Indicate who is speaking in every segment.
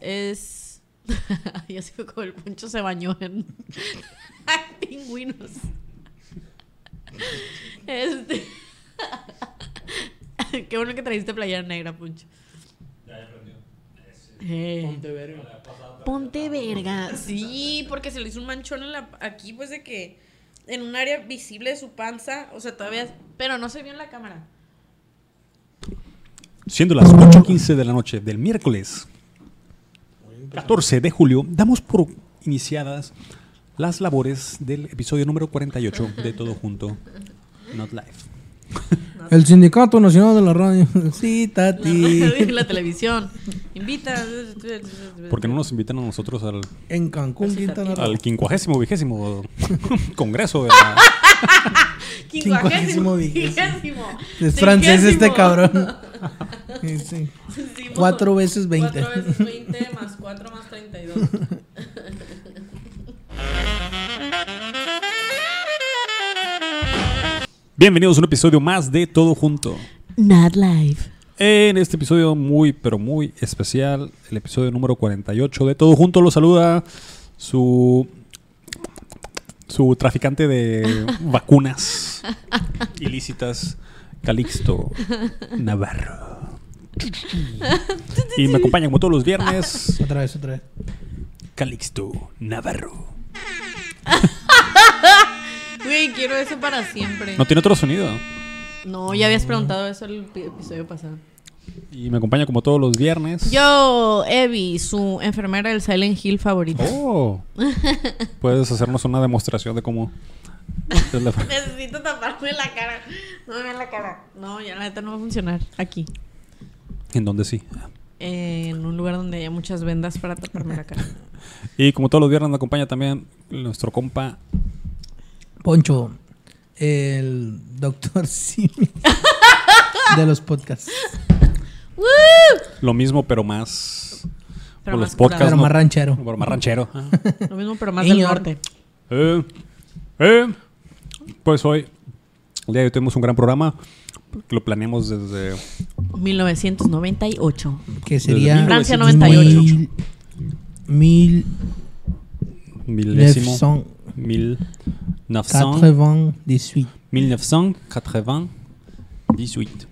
Speaker 1: es. ya sé como el poncho se bañó en pingüinos. Este. Qué bueno que trajiste playera negra, Poncho. Eh,
Speaker 2: Ponte verga.
Speaker 1: Ponte verga. Sí, porque se le hizo un manchón en la, aquí, pues de que en un área visible de su panza, o sea, todavía, pero no se vio en la cámara.
Speaker 3: Siendo las 8.15 de la noche del miércoles 14 de julio, damos por iniciadas las labores del episodio número 48 de Todo Junto, Not Live.
Speaker 2: El Sindicato Nacional de la Radio. Sí,
Speaker 1: La,
Speaker 2: Tati.
Speaker 1: la televisión. Invita.
Speaker 3: ¿Por qué no nos invitan a nosotros al,
Speaker 2: En Cancún, Quintana
Speaker 3: al quincuagésimo vigésimo congreso de la...
Speaker 2: Quincuagésimo
Speaker 1: Quincuagésimo.
Speaker 2: vigésimo. Es francés este cabrón. Sí, Cuatro veces 20.
Speaker 1: Cuatro veces 20 más 4 más 32.
Speaker 3: Bienvenidos a un episodio más de Todo Junto.
Speaker 1: Not live.
Speaker 3: En este episodio muy, pero muy especial, el episodio número 48 de Todo Junto, lo saluda su, su traficante de vacunas ilícitas, Calixto Navarro. Y me acompaña como todos los viernes,
Speaker 2: Otra vez, otra vez.
Speaker 3: Calixto Navarro.
Speaker 1: Güey, quiero eso para siempre.
Speaker 3: No tiene otro sonido.
Speaker 1: No, ya habías preguntado eso el pi- episodio pasado.
Speaker 3: Y me acompaña como todos los viernes.
Speaker 1: Yo, Evie, su enfermera del Silent Hill favorita.
Speaker 3: Oh. Puedes hacernos una demostración de cómo...
Speaker 1: Necesito taparme la cara. No me la cara. No, ya la neta no va a funcionar. Aquí.
Speaker 3: En donde sí.
Speaker 1: En un lugar donde haya muchas vendas para taparme la cara.
Speaker 3: Y como todos los viernes me acompaña también nuestro compa
Speaker 2: Poncho, el doctor Simi de los podcasts.
Speaker 1: ¡Woo!
Speaker 3: lo mismo pero más
Speaker 1: Pero más
Speaker 3: los podcasts
Speaker 2: Pero
Speaker 3: ¿no?
Speaker 2: más ranchero.
Speaker 3: pero más ranchero. Ah.
Speaker 1: Lo mismo, pero más del norte.
Speaker 3: Eh, eh, pues hoy el día de hoy tenemos un gran programa que lo planeamos desde
Speaker 1: 1998.
Speaker 2: Que sería
Speaker 1: Francia
Speaker 3: Desde
Speaker 1: 98.
Speaker 2: mil, mil
Speaker 3: milésimo mil
Speaker 2: 98.
Speaker 3: 1998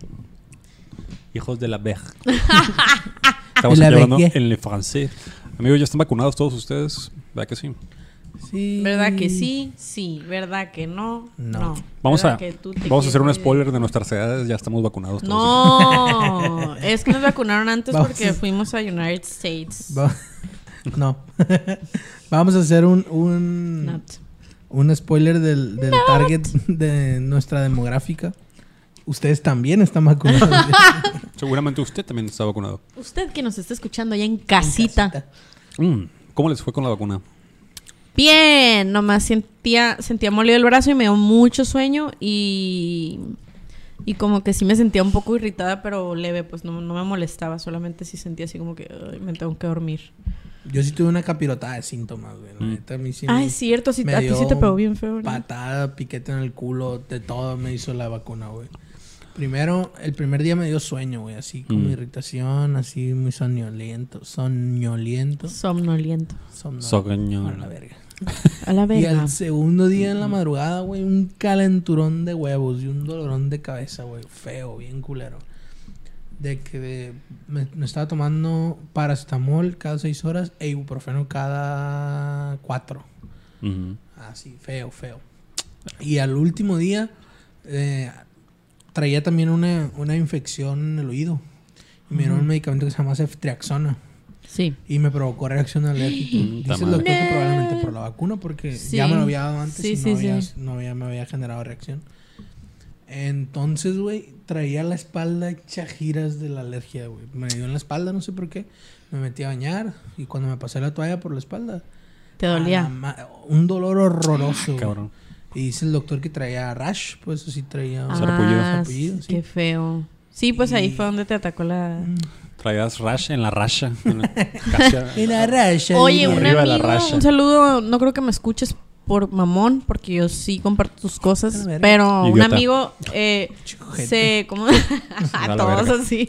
Speaker 3: hijos de la verga estamos
Speaker 2: la
Speaker 3: hablando
Speaker 2: verga.
Speaker 3: en el francés amigos ya están vacunados todos ustedes ¿verdad que sí?
Speaker 2: Sí.
Speaker 1: ¿Verdad que sí? Sí. ¿Verdad que no?
Speaker 2: No.
Speaker 1: No.
Speaker 3: Vamos
Speaker 1: ¿Verdad
Speaker 3: a, vamos a hacer un spoiler de nuestras edades. Ya estamos vacunados todos.
Speaker 1: No, es que nos vacunaron antes
Speaker 2: Vamos
Speaker 1: porque
Speaker 2: a-
Speaker 1: fuimos a United States.
Speaker 2: Va- No. Vamos a hacer un, un, un spoiler del, del target de nuestra demográfica. Ustedes también están vacunados.
Speaker 3: Seguramente usted también está vacunado.
Speaker 1: Usted que nos está escuchando allá en casita.
Speaker 3: Mm, ¿Cómo les fue con la vacuna?
Speaker 1: Bien, nomás sentía, sentía molido el brazo y me dio mucho sueño y, y como que sí me sentía un poco irritada, pero leve, pues no, no me molestaba, solamente sí sentía así como que "Ay, me tengo que dormir.
Speaker 2: Yo sí tuve una capirotada de síntomas, güey. La
Speaker 3: Mm.
Speaker 2: neta, a mí sí
Speaker 1: Ah,
Speaker 2: me-
Speaker 1: es cierto, sí,
Speaker 2: me
Speaker 1: a ti sí
Speaker 2: dio
Speaker 1: te pegó bien feo. ¿no?
Speaker 2: Patada, piquete en el culo, de todo me hizo la vacuna, güey. Primero, el primer día me dio sueño, güey. Así como
Speaker 3: Mm.
Speaker 2: irritación, así muy soñoliento. Soñoliento.
Speaker 1: Somnoliento.
Speaker 2: Somno-
Speaker 3: Soñol.
Speaker 2: A la verga.
Speaker 1: A la
Speaker 2: Y
Speaker 1: verga.
Speaker 2: al segundo día en la madrugada, güey, un calenturón de huevos y un dolorón de cabeza, güey. Feo, bien culero. De que de- me, me estaba tomando paracetamol cada seis horas e ibuprofeno cada cuatro. Así, feo, feo. Y al último día eh, traía también una, una infección en el oído. Y me dieron un medicamento que se llama ceftriaxona.
Speaker 1: Sí.
Speaker 2: Y me provocó reacción alérgica. Dice el doctor que probablemente por la vacuna, porque
Speaker 1: Sí.
Speaker 2: ya me lo había dado antes
Speaker 1: Sí,
Speaker 2: y
Speaker 1: sí,
Speaker 2: no, había,
Speaker 1: sí.
Speaker 2: no había- me había generado reacción. Entonces, güey, traía la espalda hecha giras de la alergia, güey. Me dio en la espalda, no sé por qué. Me metí a bañar y cuando me pasé la toalla por la espalda,
Speaker 1: Te dolía.
Speaker 2: un dolor horroroso. güey.
Speaker 3: Cabrón.
Speaker 2: Y dice el doctor que traía rash, pues así traía.
Speaker 1: Ah,
Speaker 2: Sarpullido,
Speaker 1: sí,
Speaker 2: sí.
Speaker 1: qué feo. Sí, pues ahí fue donde te atacó la...
Speaker 3: Traías rash en la rasha. en la- casi a-
Speaker 2: Era rash.
Speaker 1: Oye, un amigo, un saludo, no creo que me escuches, por mamón, porque yo sí comparto tus cosas,
Speaker 2: verga.
Speaker 1: pero un
Speaker 3: Idiota.
Speaker 1: amigo eh, se... ¿Cómo?
Speaker 3: A
Speaker 1: Todos
Speaker 3: verga.
Speaker 1: así.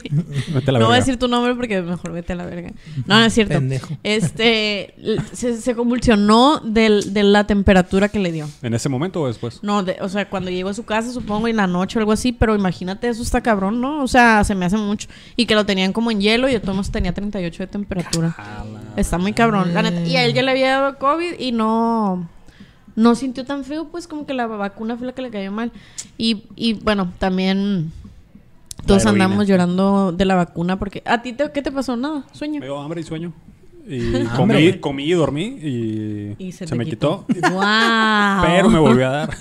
Speaker 3: Vete a la
Speaker 1: no voy a
Speaker 3: verga.
Speaker 1: decir tu nombre porque mejor vete a la verga. No, no es cierto.
Speaker 2: Pendejo.
Speaker 1: Este, se, se convulsionó del- de la temperatura que le dio.
Speaker 3: ¿En ese momento o después?
Speaker 1: No, de- o sea, cuando llegó a su casa, supongo, en la noche o algo así, pero imagínate, eso está cabrón, ¿no? O sea, se me hace mucho. Y que lo tenían como en hielo y de todos modos tenía 38 de temperatura. Está muy cabrón, la neta. Y a él ya le había dado COVID y no... No sintió tan feo, pues como que la vacuna fue la que le cayó mal. Y, y bueno, también todos andamos llorando de la vacuna porque... ¿A ti te- qué te pasó? Nada, sueño.
Speaker 3: Me dio hambre y sueño. Y
Speaker 2: Hambre,
Speaker 3: comí, comí y dormí y,
Speaker 1: Y se
Speaker 3: me
Speaker 1: quitó.
Speaker 3: quitó.
Speaker 1: ¡Wow!
Speaker 3: Pero me volvió a dar.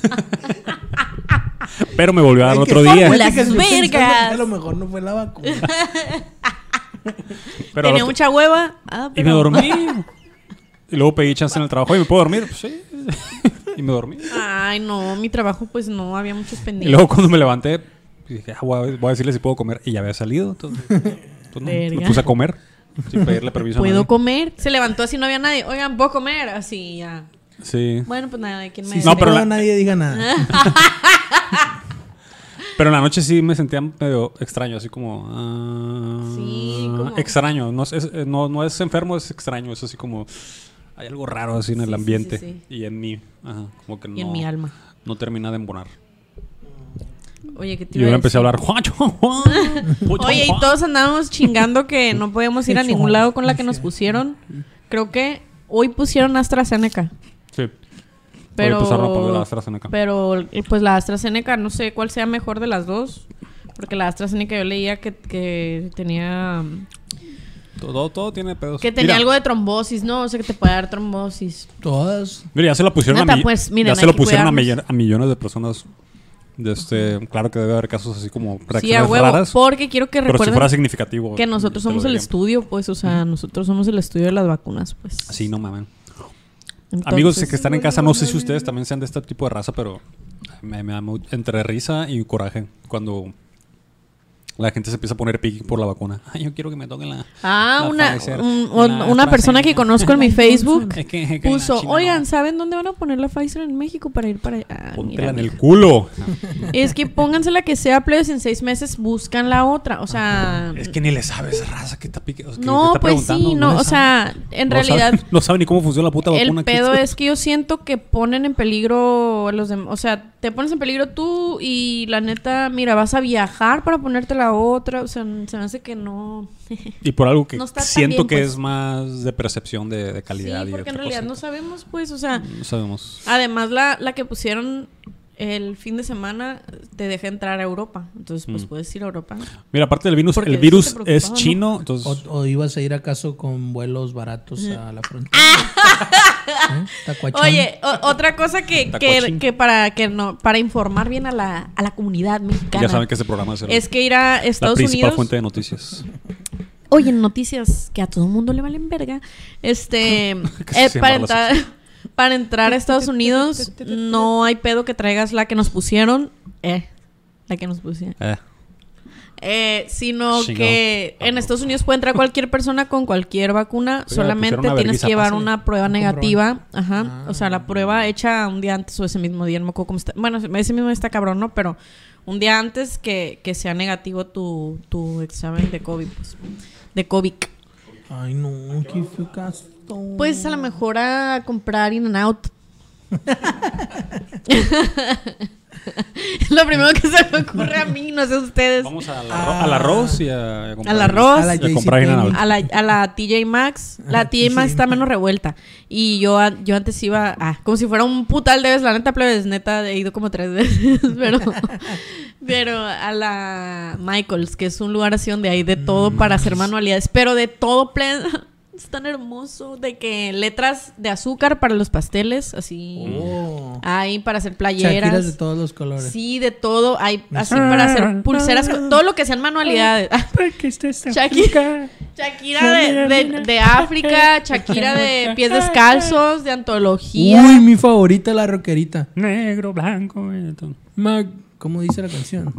Speaker 3: Pero me volvió a dar otro día.
Speaker 1: Las vergas.
Speaker 2: A lo mejor no fue la vacuna.
Speaker 3: Pero
Speaker 1: Tenía mucha hueva. Ah,
Speaker 3: Y me dormí. Y luego pedí chance en el trabajo. ¿Y me puedo dormir? Pues sí. y me dormí.
Speaker 1: Ay, no, mi trabajo pues no, había muchos
Speaker 3: Y
Speaker 1: pendientes.
Speaker 3: luego cuando me levanté, dije, ah, voy, a, voy a decirle si puedo comer. Y ya había salido. Entonces, entonces no,
Speaker 1: Verga.
Speaker 3: me puse a comer. Sin pedirle permiso a
Speaker 1: ¿Puedo
Speaker 3: nadie.
Speaker 1: comer? Se levantó así, no había nadie. Oigan, ¿puedo comer? Así, ya.
Speaker 3: Sí.
Speaker 1: Bueno, pues nada, ¿quién me
Speaker 3: No,
Speaker 2: no,
Speaker 3: pero la-
Speaker 2: nadie diga nada.
Speaker 3: Pero en la noche sí me sentía medio extraño, así como... ah,
Speaker 1: Sí, como-
Speaker 3: Extraño. No es, es- no, no es enfermo, es extraño. Es así como... Hay algo raro así en
Speaker 1: Sí,
Speaker 3: el ambiente.
Speaker 1: sí,
Speaker 3: Y en mí. Ajá, como que no...
Speaker 1: Y en mi alma.
Speaker 3: No termina de embonar.
Speaker 1: Oye, ¿qué te
Speaker 3: Y yo empecé a hablar... "Juancho, Juan, Pucho,
Speaker 1: Oye, y
Speaker 3: Juan".
Speaker 1: todos andábamos chingando que no podíamos ir a ningún lado con la que nos pusieron. Creo que hoy pusieron AstraZeneca.
Speaker 3: Sí.
Speaker 1: Pero,
Speaker 3: Hoy la AstraZeneca.
Speaker 1: pero pues la AstraZeneca, no sé cuál sea mejor de las dos. Porque la AstraZeneca yo leía que, que tenía
Speaker 3: Todo, todo tiene pedos.
Speaker 1: que tenía
Speaker 3: Mira,
Speaker 1: algo de trombosis, ¿no? O sea, que te puede dar trombosis.
Speaker 2: Todas.
Speaker 3: Mira, ya se lo pusieron, a, mi-
Speaker 1: pues, miren,
Speaker 3: ya se lo pusieron a, a millones de personas. De este, claro que debe haber casos así como
Speaker 1: Sí, a
Speaker 3: reacciones
Speaker 1: huevo.
Speaker 3: raras.
Speaker 1: Porque quiero que
Speaker 3: Pero si
Speaker 1: recuerden
Speaker 3: fuera significativo.
Speaker 1: que nosotros somos el estudio, pues. O sea, nosotros somos el estudio de las vacunas, pues.
Speaker 3: Sí, no mames.
Speaker 1: Entonces-
Speaker 3: Amigos que están en casa, no sé si ustedes también sean de este tipo de raza, pero me, me da entre risa y coraje cuando la gente se empieza a poner piqui por la vacuna. Ay, yo quiero que me toquen la.
Speaker 1: Ah,
Speaker 3: la
Speaker 1: una,
Speaker 3: Pfizer,
Speaker 1: un-
Speaker 3: la
Speaker 1: un- una persona que conozco en mi Facebook
Speaker 3: Es que, es que en la
Speaker 1: puso, oigan. ¿saben dónde van a poner la Pfizer en México para ir para allá? Ah,
Speaker 3: Póntela en el culo.
Speaker 1: Es que pónganse la que sea, plebes, en seis meses buscan la otra. O sea,
Speaker 3: Es que ni le sabes raza que está pique. o sea, que
Speaker 1: no, pues sí, no, o sea, en
Speaker 3: No
Speaker 1: realidad
Speaker 3: sabe- no sabe ni cómo funciona la puta vacuna.
Speaker 1: el pedo es que yo siento que ponen en peligro a los demás. O sea, te pones en peligro tú y la neta, mira, vas a viajar para ponerte la otra. O sea, se me hace que no.
Speaker 3: Y por algo que
Speaker 1: no
Speaker 3: siento
Speaker 1: bien,
Speaker 3: que
Speaker 1: pues.
Speaker 3: es más de percepción de, de calidad.
Speaker 1: sí,
Speaker 3: y
Speaker 1: porque en
Speaker 3: otra
Speaker 1: realidad no
Speaker 3: cosa.
Speaker 1: sabemos, pues, o sea,
Speaker 3: No sabemos.
Speaker 1: además la, la que pusieron el fin de semana te deja entrar a Europa. Entonces, pues
Speaker 3: Mm.
Speaker 1: puedes ir a Europa.
Speaker 3: Mira, aparte del virus,
Speaker 1: Porque
Speaker 3: el virus es
Speaker 1: ¿no?
Speaker 3: chino, entonces...
Speaker 2: O, o ibas a ir acaso con vuelos baratos a la frontera. ¿Eh? Tacuachón.
Speaker 1: Oye, o- otra cosa que, que, para que no para informar bien a la, a la comunidad mexicana
Speaker 3: ya saben que este programa es, el-
Speaker 1: es que ir a
Speaker 3: la
Speaker 1: Estados
Speaker 3: principal
Speaker 1: Unidos.
Speaker 3: fuente de noticias.
Speaker 1: Oye, en noticias que a todo el mundo le valen verga. Este, eh, para
Speaker 3: la
Speaker 1: entrar para entrar a Estados Unidos no hay pedo que traigas la que nos pusieron, eh, la que nos pusieron.
Speaker 3: Eh,
Speaker 1: Eh, sino que en Estados Unidos puede entrar cualquier persona con cualquier vacuna,
Speaker 3: Oiga,
Speaker 1: solamente tienes que llevar una prueba negativa, ajá,
Speaker 2: Ah.
Speaker 1: o sea, la prueba hecha un día antes o ese mismo día, no me acuerdo cómo está. Bueno, ese mismo día está cabrón, ¿no? Pero un día antes que, que sea negativo tu, tu examen de COVID, pues, de COVID.
Speaker 2: Ay, no, qué feo caso.
Speaker 1: Pues a lo mejor a comprar In and Out. Lo primero que se me ocurre a mí, no sé ustedes.
Speaker 3: vamos al,
Speaker 2: Ah.
Speaker 3: arro- al arroz y a, a comprar-
Speaker 1: Al arroz.
Speaker 2: A la
Speaker 3: y a comprar
Speaker 2: JCPenney.
Speaker 3: In-N-Out.
Speaker 1: A la, a la TJ Maxx. La
Speaker 2: Ajá,
Speaker 1: TJ Maxx
Speaker 2: TJ
Speaker 1: está menos revuelta. Y yo, a- yo antes iba, ah, como si fuera un putal de veces. La neta, plebes, neta, he ido como tres veces. pero, pero a la Michaels, que es un lugar así donde hay de todo para hacer manualidades. Pero de todo, plebes. Es tan hermoso. De que letras de azúcar para los pasteles, así.
Speaker 2: Oh.
Speaker 1: Hay para hacer
Speaker 2: Shakiras
Speaker 1: playeras.
Speaker 2: de todos los colores.
Speaker 1: Sí, de todo. Hay así para hacer pulseras. Todo lo que sean manualidades. Shakira, Shakira de, de- de África, Shakira de pies descalzos, de antología.
Speaker 2: Uy, mi favorita, la rockerita.
Speaker 3: Negro, blanco. y todo.
Speaker 2: Ma- ¿Cómo dice la canción?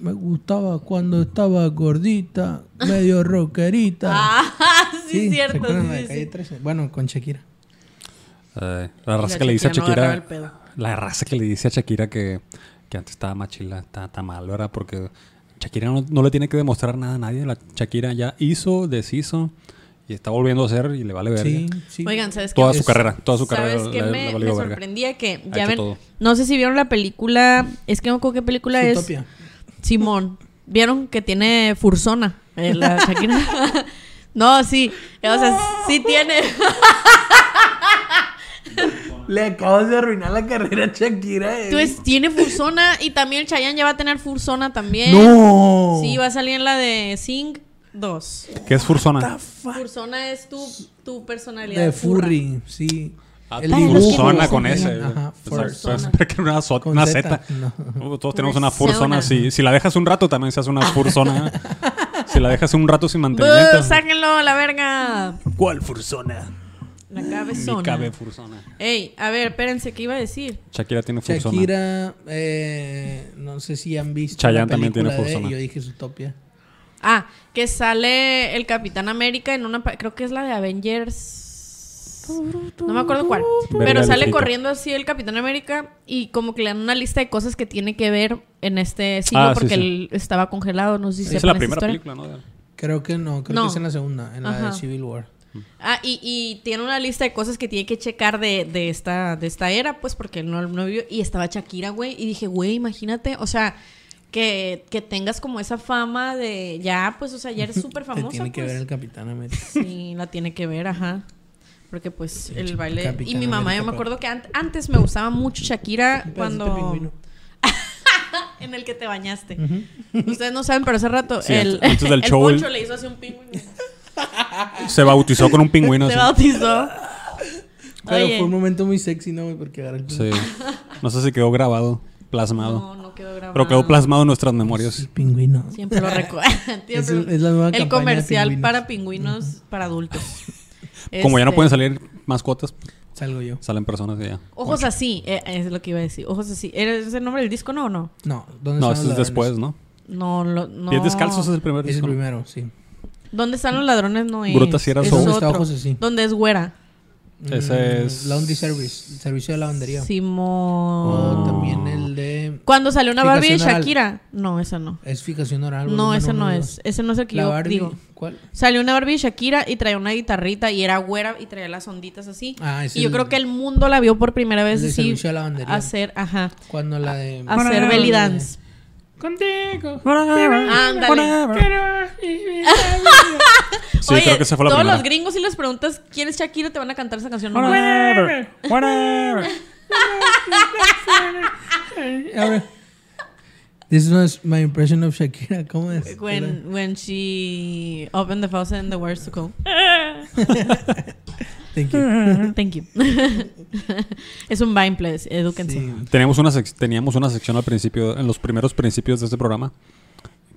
Speaker 2: Me gustaba cuando estaba gordita, medio rockerita.
Speaker 1: Ah, sí,
Speaker 2: ¿se
Speaker 1: cierto.
Speaker 2: acuerdan
Speaker 1: sí,
Speaker 2: la de
Speaker 1: sí,
Speaker 2: Calle
Speaker 1: sí.
Speaker 2: 13? Bueno, con Shakira.
Speaker 3: Eh, la raza
Speaker 1: la
Speaker 3: que le dice a
Speaker 1: Shakira no
Speaker 3: la raza que le dice a Shakira que, que antes estaba más chila, está, está mal, ¿verdad? Porque Shakira no, no le tiene que demostrar nada a nadie. La Shakira ya hizo, deshizo y está volviendo a hacer y le vale ver.
Speaker 2: Sí, sí.
Speaker 1: Oigan, ¿sabes qué?
Speaker 3: Toda
Speaker 2: Es-
Speaker 3: su carrera, toda su
Speaker 1: ¿Sabes
Speaker 3: carrera
Speaker 1: qué
Speaker 3: le,
Speaker 1: me,
Speaker 3: verga.
Speaker 1: sorprendía? Que ya ven,
Speaker 3: todo.
Speaker 1: no sé si vieron la película, es que no me acuerdo qué película es.
Speaker 2: Zootopia.
Speaker 1: Simón, ¿vieron que tiene Fursona? eh, la Shakira. no, sí, o sea, sí tiene.
Speaker 2: Le acabas de arruinar la carrera a Shakira. eh.
Speaker 1: Entonces, tiene Fursona y también Chayanne ya va a tener Fursona también.
Speaker 2: ¡No!
Speaker 1: Sí, va a salir en la de Sing 2.
Speaker 3: ¿Qué es Fursona?
Speaker 1: Fursona es tu, tu personalidad.
Speaker 2: De
Speaker 1: furra.
Speaker 2: Furry, sí.
Speaker 3: Ah,
Speaker 2: El
Speaker 1: que
Speaker 3: Fursona con ese.
Speaker 2: Ajá,
Speaker 3: Pensaba-
Speaker 2: Fursona.
Speaker 3: una, so-
Speaker 2: Con
Speaker 3: una
Speaker 2: Z. No.
Speaker 3: Uh, Todos tenemos una
Speaker 1: Fursona.
Speaker 3: Si, si la dejas un rato, también se hace una fursona. si la dejas un rato sin
Speaker 1: ¡Bú!
Speaker 3: mantenimiento.
Speaker 1: ¡Sáquenlo a la verga!
Speaker 3: ¿Cuál fursona?
Speaker 1: La cabezona.
Speaker 3: cabe fursona.
Speaker 1: Ey, a ver, espérense, ¿qué iba a decir?
Speaker 3: Shakira tiene fursona.
Speaker 2: Shakira, eh, no sé si han visto
Speaker 3: Chayanne también tiene
Speaker 2: de-
Speaker 3: Fursona.
Speaker 2: Yo dije Zootopia.
Speaker 1: Ah, que sale el Capitán América en una... Creo que es la de Avengers... No me acuerdo cuál. Pero sale corriendo así el Capitán América y como que le dan una lista de cosas que tiene que ver en este siglo
Speaker 3: Ah, sí,
Speaker 1: porque
Speaker 3: sí.
Speaker 1: él estaba congelado. No sé si
Speaker 3: Esa es la primera
Speaker 1: historia.
Speaker 3: película, ¿no?
Speaker 2: Creo que no, creo
Speaker 1: No.
Speaker 2: que es en la segunda, en la
Speaker 1: Ajá.
Speaker 2: de Civil War.
Speaker 1: Ah, y, y tiene una lista de cosas que tiene que checar de, de esta, de esta era, pues, porque él no, no vivió. Y estaba Shakira, güey. Y dije, güey, imagínate, o sea, que, que tengas como esa fama de. Ya, pues, o sea, ya eres súper famosa.
Speaker 2: tiene que
Speaker 1: pues.
Speaker 2: ver el Capitán América.
Speaker 1: Sí, la tiene que ver, ajá. Porque, pues, el baile.
Speaker 2: Capitán
Speaker 1: y mi mamá, yo me acuerdo que an- antes me gustaba mucho Shakira cuando.
Speaker 2: pingüino.
Speaker 1: en el que te bañaste. Ustedes no saben, pero hace rato
Speaker 3: Sí,
Speaker 1: el,
Speaker 3: antes del
Speaker 1: el
Speaker 3: show, el-
Speaker 1: Poncho le hizo así un pingüino.
Speaker 3: Se bautizó con un pingüino.
Speaker 1: Se
Speaker 3: así.
Speaker 1: bautizó.
Speaker 2: Pero
Speaker 1: Oye.
Speaker 2: fue un momento muy sexy, ¿no? güey? Porque agarró el,
Speaker 3: Sí. No sé si quedó grabado, plasmado.
Speaker 1: No, no quedó grabado.
Speaker 3: Pero quedó plasmado en nuestras memorias.
Speaker 2: el pingüino.
Speaker 1: Siempre lo recuerdo.
Speaker 2: Es, el- es la nueva
Speaker 1: El
Speaker 2: campaña de
Speaker 1: comercial
Speaker 2: pingüinos.
Speaker 1: para pingüinos para adultos.
Speaker 3: Como ya no
Speaker 1: Este,
Speaker 3: pueden salir mascotas,
Speaker 2: Salgo yo.
Speaker 3: salen personas y ya.
Speaker 1: Ojos así, eh, es lo que iba a decir. Ojos así. ¿Es el nombre del disco, no o no?
Speaker 2: No, ¿dónde
Speaker 3: No,
Speaker 2: los
Speaker 3: es después? ¿no?
Speaker 1: No, lo, no.
Speaker 3: Pies descalzos es el primer
Speaker 2: Es el
Speaker 3: disco.
Speaker 2: primero, sí.
Speaker 1: ¿Dónde están los ladrones? No es.
Speaker 3: Bruta si era
Speaker 1: es
Speaker 3: Soul.
Speaker 2: ¿Dónde
Speaker 1: es güera?
Speaker 3: Ese
Speaker 2: Mm,
Speaker 3: es-
Speaker 2: Laundry Service, el servicio de lavandería.
Speaker 1: Simón.
Speaker 2: O también el de...
Speaker 1: Cuando salió una Barbie de
Speaker 2: oral.
Speaker 1: Shakira. No, esa no.
Speaker 2: Es fijación oral.
Speaker 1: No, ese no es.
Speaker 2: dos.
Speaker 1: Ese no es el que
Speaker 2: La
Speaker 1: yo
Speaker 2: Barbie,
Speaker 1: digo.
Speaker 2: ¿cuál?
Speaker 1: Salió una Barbie de Shakira y traía una guitarrita y era güera y traía las onditas así.
Speaker 2: Ah,
Speaker 1: y yo
Speaker 2: el-
Speaker 1: creo que el mundo la vio por primera vez
Speaker 2: el de servicio de lavandería.
Speaker 1: hacer, ajá,
Speaker 2: Cuando la de...
Speaker 1: hacer belly dance.
Speaker 2: Contigo.
Speaker 1: Ándale.
Speaker 3: Sí,
Speaker 1: Oye,
Speaker 3: creo que esa fue la
Speaker 1: todos
Speaker 3: primera.
Speaker 1: los gringos si les preguntas quién es Shakira te van a cantar esa canción. nomás.
Speaker 3: Whatever, whatever.
Speaker 2: A ver. This was my impression of Shakira. ¿Cómo es?
Speaker 1: When, when she opened the faucet and the words to go.
Speaker 2: Thank you.
Speaker 1: Thank you. es un Vine, please. Edúquense.
Speaker 2: Sí.
Speaker 3: Teníamos una, sec- teníamos una sección al principio, en los primeros principios de este programa,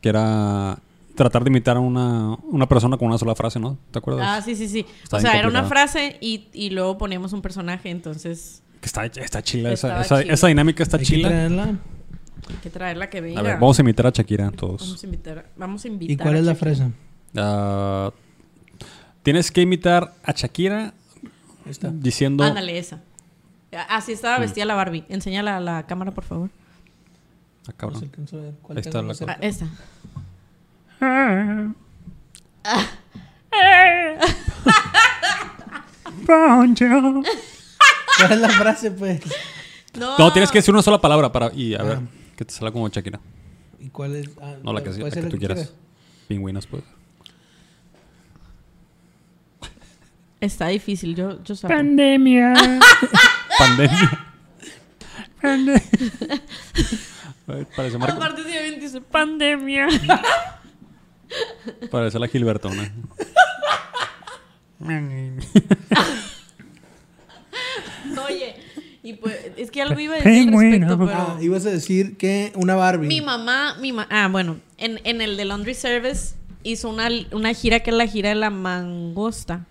Speaker 3: que era tratar de imitar a una, una persona con una sola frase, ¿no? ¿Te acuerdas?
Speaker 1: Ah, sí, sí, sí.
Speaker 3: Está
Speaker 1: o sea, era una frase y, y luego poníamos un personaje, entonces
Speaker 3: Que está, está chila, esa, esa,
Speaker 1: chila.
Speaker 3: esa dinámica está
Speaker 2: Hay
Speaker 3: chila.
Speaker 1: Hay que traerla que venga.
Speaker 3: A ver, vamos a imitar a Shakira todos.
Speaker 1: Vamos a invitar. Vamos a invitar
Speaker 2: ¿Y cuál
Speaker 1: a
Speaker 2: es la frase?
Speaker 3: Ah, tienes que imitar a Shakira diciendo...
Speaker 1: Ándale, esa. Así
Speaker 3: Mm.
Speaker 1: estaba vestida la Barbie. Enséñala a la cámara, por favor.
Speaker 3: Ah,
Speaker 2: No se
Speaker 3: cabrón.
Speaker 2: ver. ¿Cuál
Speaker 3: Ahí está la
Speaker 2: cerca?
Speaker 1: Ah, esa.
Speaker 2: ¿Cuál es la frase, pues?
Speaker 1: No,
Speaker 3: No, tienes que decir una sola palabra para... Y a ver,
Speaker 2: Ah.
Speaker 3: Que te salga como Shakira.
Speaker 2: ¿Y cuál es? Ah,
Speaker 3: No, la que,
Speaker 2: ¿puede
Speaker 3: la que tú quieras.
Speaker 2: quieras?
Speaker 3: Pingüinos, pues.
Speaker 1: Está difícil, yo, yo saco.
Speaker 4: Pandemia.
Speaker 3: Pandemia. Pandemia. Parece, Mar-
Speaker 1: Aparte, si alguien dice,
Speaker 4: Pandemia.
Speaker 3: parece la Gilbertona.
Speaker 1: Oye, y pues, es que algo iba a decir al respecto, pero...
Speaker 2: Ah, ibas a decir que una Barbie.
Speaker 1: Mi mamá, mi ma ah, bueno, en, en el de Laundry Service hizo una, una gira que es la gira de la mangosta.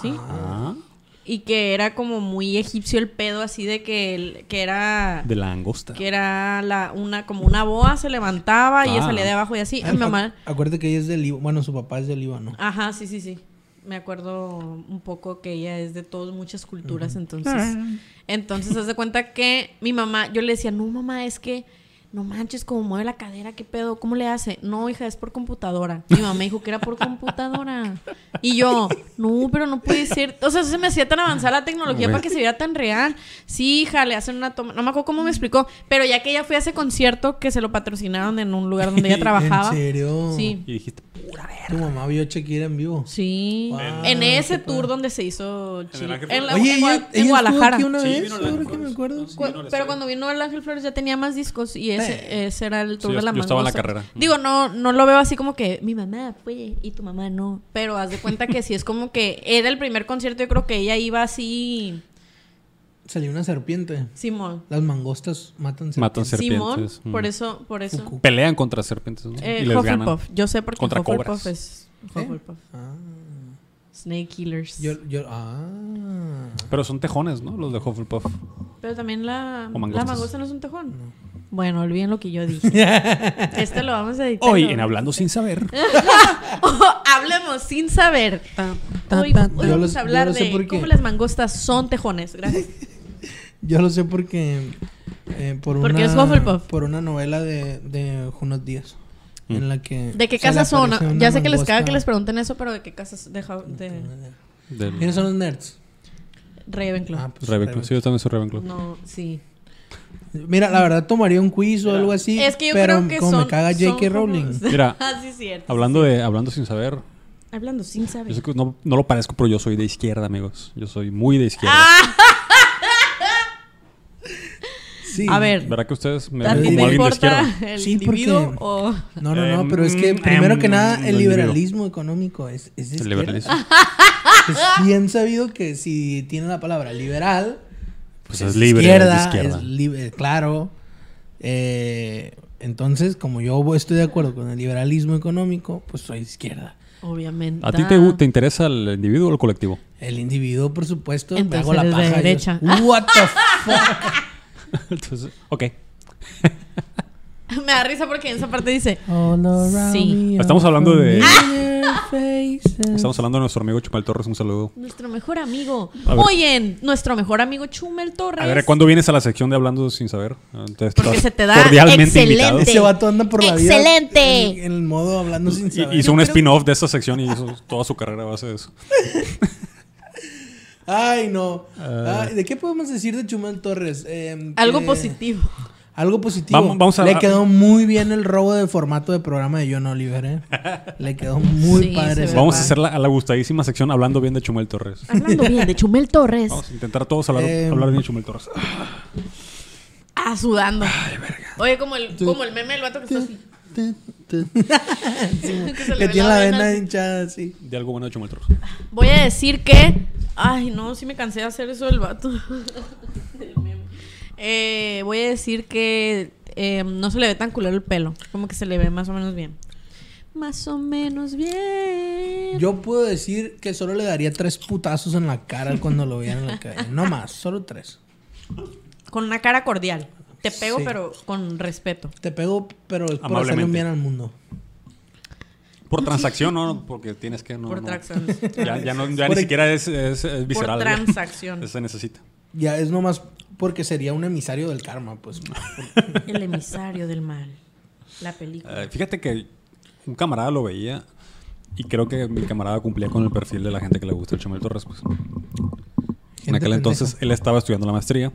Speaker 1: ¿Sí?
Speaker 3: Ajá.
Speaker 1: Y que era como muy egipcio el pedo, así de que, el- que era...
Speaker 3: De la angosta.
Speaker 1: Que era la, una, como una boa, se levantaba y ella
Speaker 3: Ah.
Speaker 1: salía de abajo y así.
Speaker 2: Ah,
Speaker 1: mi mamá...
Speaker 2: acu- Acuérdate que ella es del Líbano. Bueno, su papá es del Líbano.
Speaker 1: Ajá, sí, sí, sí. Me acuerdo un poco que ella es de todos muchas culturas, entonces, entonces haz de cuenta que mi mamá, yo le decía, no mamá, es que no manches, como mueve la cadera, qué pedo, ¿cómo le hace? No, hija, es por computadora. Mi mamá me dijo que era por computadora. Y yo, no, pero no puede ser. O sea, se me hacía tan avanzada la tecnología para que se viera tan real. Sí, hija, le hacen una toma. No me acuerdo cómo me explicó, pero ya que ella fue a ese concierto que se lo patrocinaron en un lugar donde ella trabajaba.
Speaker 2: ¿En serio?
Speaker 1: Sí.
Speaker 3: Y dijiste,
Speaker 2: Tu mamá vio a Shakira en vivo.
Speaker 1: Sí.
Speaker 2: Wow,
Speaker 1: en ese tour
Speaker 2: padre.
Speaker 1: donde se hizo Chile. En, la-
Speaker 2: Oye,
Speaker 1: en
Speaker 2: ella,
Speaker 1: Gua- en
Speaker 2: ella estuvo
Speaker 1: Guadalajara.
Speaker 2: aquí una
Speaker 3: Sí,
Speaker 2: vez,
Speaker 3: vino el
Speaker 2: que me.
Speaker 3: Sí, vino al
Speaker 1: pero cuando vino el Ángel Flores ya tenía más discos y ese, ese era el tour
Speaker 3: Sí,
Speaker 1: de
Speaker 3: yo-
Speaker 1: la
Speaker 3: yo estaba en la
Speaker 1: mangosta.
Speaker 3: carrera.
Speaker 1: Digo, no, no lo veo así como que mi mamá fue y tu mamá no. Pero haz de cuenta que sí es como que era el primer concierto. Yo creo que ella iba así.
Speaker 2: Salió una serpiente.
Speaker 1: Simón.
Speaker 2: Las mangostas matan serpientes.
Speaker 3: Matan
Speaker 1: Simón.
Speaker 3: Serpientes, mm.
Speaker 1: Por eso, por eso.
Speaker 2: Fuku.
Speaker 3: pelean contra serpientes, ¿no?
Speaker 1: Eh,
Speaker 3: y les ganan.
Speaker 1: Yo sé porque
Speaker 3: Contra
Speaker 1: Hufflepuff
Speaker 3: cobras.
Speaker 1: es
Speaker 2: ¿Eh?
Speaker 1: Hufflepuff.
Speaker 2: Ah,
Speaker 1: Snake Killers.
Speaker 2: yo, yo, ah.
Speaker 3: Pero son tejones, ¿no? Los de Hufflepuff.
Speaker 1: Pero también la, la mangosta no es un tejón. Bueno, olviden lo que yo dije. este lo vamos a editar.
Speaker 3: Hoy en Hablando Sin Saber.
Speaker 1: Hablemos sin saber. Hoy, vamos
Speaker 2: lo-
Speaker 1: a hablar
Speaker 2: sé
Speaker 1: de
Speaker 2: porque-
Speaker 1: cómo las mangostas son tejones. Gracias.
Speaker 2: Yo lo sé porque eh, por
Speaker 1: Porque
Speaker 2: una
Speaker 1: es Hufflepuff.
Speaker 2: por una novela de, de Junot Díaz
Speaker 3: Mm.
Speaker 2: en la que
Speaker 1: ¿De qué casas son? Ya sé que les caga que les pregunten eso, pero ¿de qué casas de, de
Speaker 2: ¿Quiénes son los nerds?
Speaker 1: Ravenclaw?
Speaker 2: Ah, pues,
Speaker 3: Ravenclaw. Sí, yo también soy Ravenclaw.
Speaker 1: No, sí.
Speaker 2: Mira, la verdad tomaría un quiz o algo así,
Speaker 1: Es que yo
Speaker 2: pero
Speaker 1: creo que
Speaker 2: como
Speaker 1: son...
Speaker 2: me caga J.K. Rowling.
Speaker 1: como-
Speaker 3: Mira,
Speaker 1: ah, sí, cierto.
Speaker 3: hablando de Hablando Sin Saber.
Speaker 1: Hablando sin
Speaker 3: Yo
Speaker 1: saber.
Speaker 3: sé que no, no lo parezco, pero yo soy de izquierda, amigos. Yo soy muy de izquierda.
Speaker 1: Ah.
Speaker 2: Sí.
Speaker 1: A ver,
Speaker 3: ¿Verdad que ustedes me
Speaker 1: ¿a
Speaker 3: ven como alguien de izquierda?
Speaker 1: el
Speaker 2: Sí,
Speaker 1: individuo
Speaker 2: porque-
Speaker 1: o...?
Speaker 2: No, no, no,
Speaker 3: Em,
Speaker 2: pero es que
Speaker 3: em,
Speaker 2: primero que nada,
Speaker 3: el
Speaker 2: liberalismo económico es, es de
Speaker 3: El liberalismo.
Speaker 2: Es bien sabido que si tiene la palabra liberal,
Speaker 3: Pues es libre, es de izquierda.
Speaker 2: es libre, claro. Eh, entonces, como yo estoy de acuerdo con el liberalismo económico, pues soy de izquierda.
Speaker 1: Obviamente.
Speaker 3: ¿A ti te, te interesa el individuo o el colectivo?
Speaker 2: El individuo, por supuesto, me
Speaker 1: Entonces
Speaker 2: hago la
Speaker 1: de
Speaker 2: paja. y yo,
Speaker 1: derecha.
Speaker 2: What the fuck?
Speaker 3: Entonces, ok.
Speaker 1: Me da risa porque en esa parte dice... Sí.
Speaker 3: Estamos hablando de-. Estamos hablando de nuestro amigo Chumel Torres. Un saludo.
Speaker 1: Nuestro mejor amigo.
Speaker 3: A ver.
Speaker 1: Oye, nuestro mejor amigo Chumel Torres.
Speaker 3: A ver, ¿cuándo vienes a la sección de Hablando Sin Saber? Entonces,
Speaker 1: Porque
Speaker 3: estás
Speaker 1: se te da
Speaker 3: cordialmente
Speaker 1: excelente.
Speaker 3: invitado.
Speaker 2: Ese vato anda por la vida.
Speaker 1: ¡Excelente!
Speaker 2: En, en el modo hablando sin
Speaker 3: Y-
Speaker 2: saber.
Speaker 3: Hizo un spin-off de esta sección y hizo toda su carrera a base de eso.
Speaker 2: Ay, no.
Speaker 3: Ah.
Speaker 2: Ay, ¿De qué podemos decir de Chumel Torres? Eh,
Speaker 1: Algo
Speaker 2: que-
Speaker 1: positivo.
Speaker 2: Algo positivo.
Speaker 3: Vamos- vamos a-
Speaker 2: Le quedó muy bien el robo de formato de programa de John Oliver, ¿eh? Le quedó muy
Speaker 1: Sí,
Speaker 2: padre. ese
Speaker 3: Vamos a hacer la, a la gustadísima sección hablando bien de Chumel Torres.
Speaker 1: Hablando bien de Chumel Torres.
Speaker 3: Vamos a intentar todos hablar,
Speaker 2: Eh,
Speaker 3: hablar bien de Chumel Torres.
Speaker 1: Ah, sudando. Oye, como el, como el meme del vato que está así. Que
Speaker 2: tiene la vena hinchada así.
Speaker 3: De algo bueno de Chumel Torres.
Speaker 1: Voy a decir que. Ay, no, sí me cansé de hacer eso del vato. Eh, voy a decir que eh, no se le ve tan culero el pelo. Como que se le ve más o menos bien. Más o menos bien.
Speaker 2: Yo puedo decir que solo le daría tres putazos en la cara cuando lo viera en la calle. No más, solo tres.
Speaker 1: Con una cara cordial. Te pego,
Speaker 2: Sí.
Speaker 1: pero con respeto.
Speaker 2: Te pego, pero es por hacerle un bien al mundo.
Speaker 3: Por transacción, ¿no? Porque tienes que... No,
Speaker 1: por
Speaker 3: no.
Speaker 1: transacciones.
Speaker 3: Ya, ya, no, ya
Speaker 2: Por-
Speaker 3: ni siquiera es, es, es
Speaker 1: Por
Speaker 3: visceral. ya.
Speaker 1: transacción.
Speaker 3: Se necesita.
Speaker 2: Ya es nomás porque sería un emisario del karma, pues.
Speaker 1: El emisario del mal. La película.
Speaker 3: Eh, fíjate que un camarada lo veía y creo que mi camarada cumplía con el perfil de la gente que le gusta el Chumel Torres. Pues. en aquel entonces él estaba estudiando la maestría.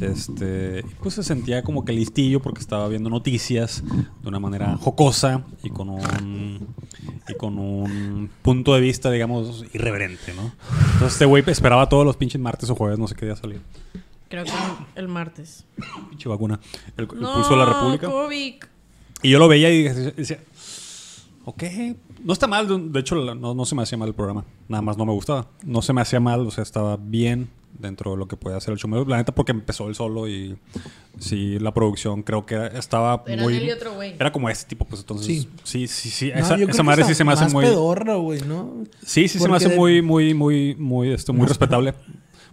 Speaker 3: Este, y pues se sentía como que listillo porque estaba viendo noticias de una manera jocosa y con un y con un punto de vista, digamos, irreverente, ¿no? Entonces este güey esperaba todos los pinches martes o jueves, no sé qué día salía.
Speaker 1: Creo que el martes.
Speaker 3: Pinche vacuna. El, el pulso de la República.
Speaker 1: COVID.
Speaker 3: Y yo lo veía y decía, ok, no está mal, de- hecho no, no se me hacía mal el programa, nada más no me gustaba. No se me hacía mal, o sea, estaba bien dentro de lo que podía hacer el Chumel. La neta porque empezó él solo y sí, la producción creo que era- estaba
Speaker 1: Eran
Speaker 3: muy...
Speaker 1: él y otro güey.
Speaker 3: Era como ese tipo, pues entonces...
Speaker 2: Sí.
Speaker 3: Sí, sí, sí.
Speaker 2: No,
Speaker 3: esa madre sí se me hace
Speaker 2: más
Speaker 3: muy...
Speaker 2: pedorra, güey, ¿no?
Speaker 3: Sí, sí se me hace
Speaker 2: de-
Speaker 3: muy, muy, muy, muy, esto, muy respetable.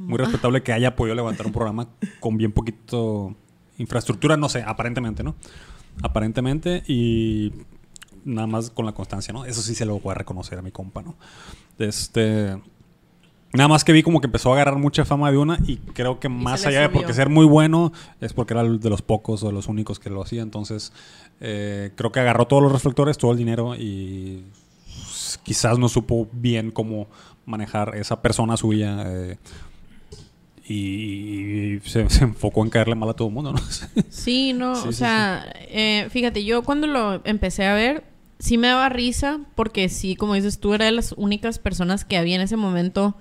Speaker 3: Muy respetable que haya podido levantar un programa con bien poquito infraestructura, no sé, aparentemente, ¿no? Aparentemente y nada más con la constancia, ¿no? Eso sí se lo voy a reconocer a mi compa, ¿no? Este. Nada más que vi como que empezó a agarrar mucha fama de una y creo que más allá de porque ser muy bueno es porque era de los pocos o de los únicos que lo hacía. Entonces, eh, creo que agarró todos los reflectores, todo el dinero y quizás no supo bien cómo manejar esa persona suya. eh, y se, se enfocó en caerle mal a todo el mundo, ¿no?
Speaker 1: Sí, no,
Speaker 3: Sí,
Speaker 1: o
Speaker 3: sí,
Speaker 1: sea, eh, fíjate, yo cuando lo empecé a ver, sí me daba risa, porque sí, como dices tú, era de las únicas personas que había en ese momento,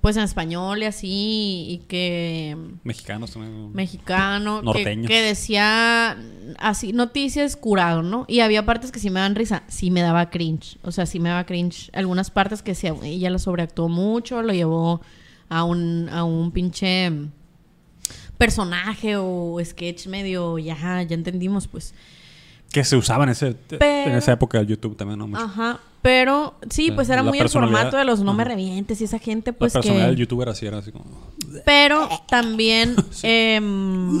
Speaker 1: pues en español y así, y que
Speaker 3: Mexicanos también.
Speaker 1: mexicano, que,
Speaker 3: Norteños.
Speaker 1: que decía así, noticias curado, ¿no? Y había partes que sí me daban risa, sí me daba cringe, o sea, sí me daba cringe. Algunas partes que decía, ella la sobreactuó mucho, lo llevó a un, a un pinche personaje o sketch medio, ya, ya entendimos, pues.
Speaker 3: Que se usaba en, ese,
Speaker 1: Pero-
Speaker 3: en esa época de YouTube también, ¿no? Mucho.
Speaker 1: Ajá, pero sí,
Speaker 3: La-
Speaker 1: pues era
Speaker 3: la
Speaker 1: muy el
Speaker 3: personalidad-
Speaker 1: formato de los no me revientes y esa gente,
Speaker 3: La
Speaker 1: pues
Speaker 3: personalidad del
Speaker 1: que...
Speaker 3: youtuber así era así como...
Speaker 1: Pero también em,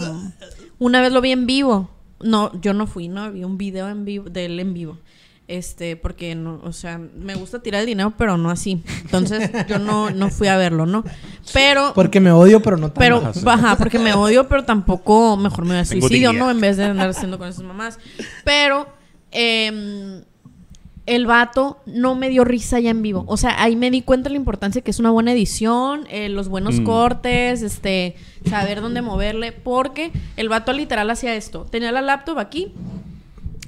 Speaker 1: una vez lo vi en vivo. No, yo no fui, no, vi un video en vivo de él en vivo. Este, porque no, o sea, me gusta tirar el dinero, pero no así. Entonces, yo no, no fui a verlo, ¿no? Pero,
Speaker 2: Porque me odio, pero no tanto.
Speaker 1: pero,
Speaker 3: Ajá, sí.
Speaker 1: ajá, porque me odio, pero tampoco mejor me voy a suicidio. ¿no? En vez de andar haciendo con esas mamás. Pero, em, el vato no me dio risa ya en vivo. O sea, ahí me di cuenta de la importancia que es una buena edición, eh, los buenos
Speaker 3: Mm.
Speaker 1: cortes, este, saber dónde moverle. Porque el vato literal hacía esto. Tenía la laptop aquí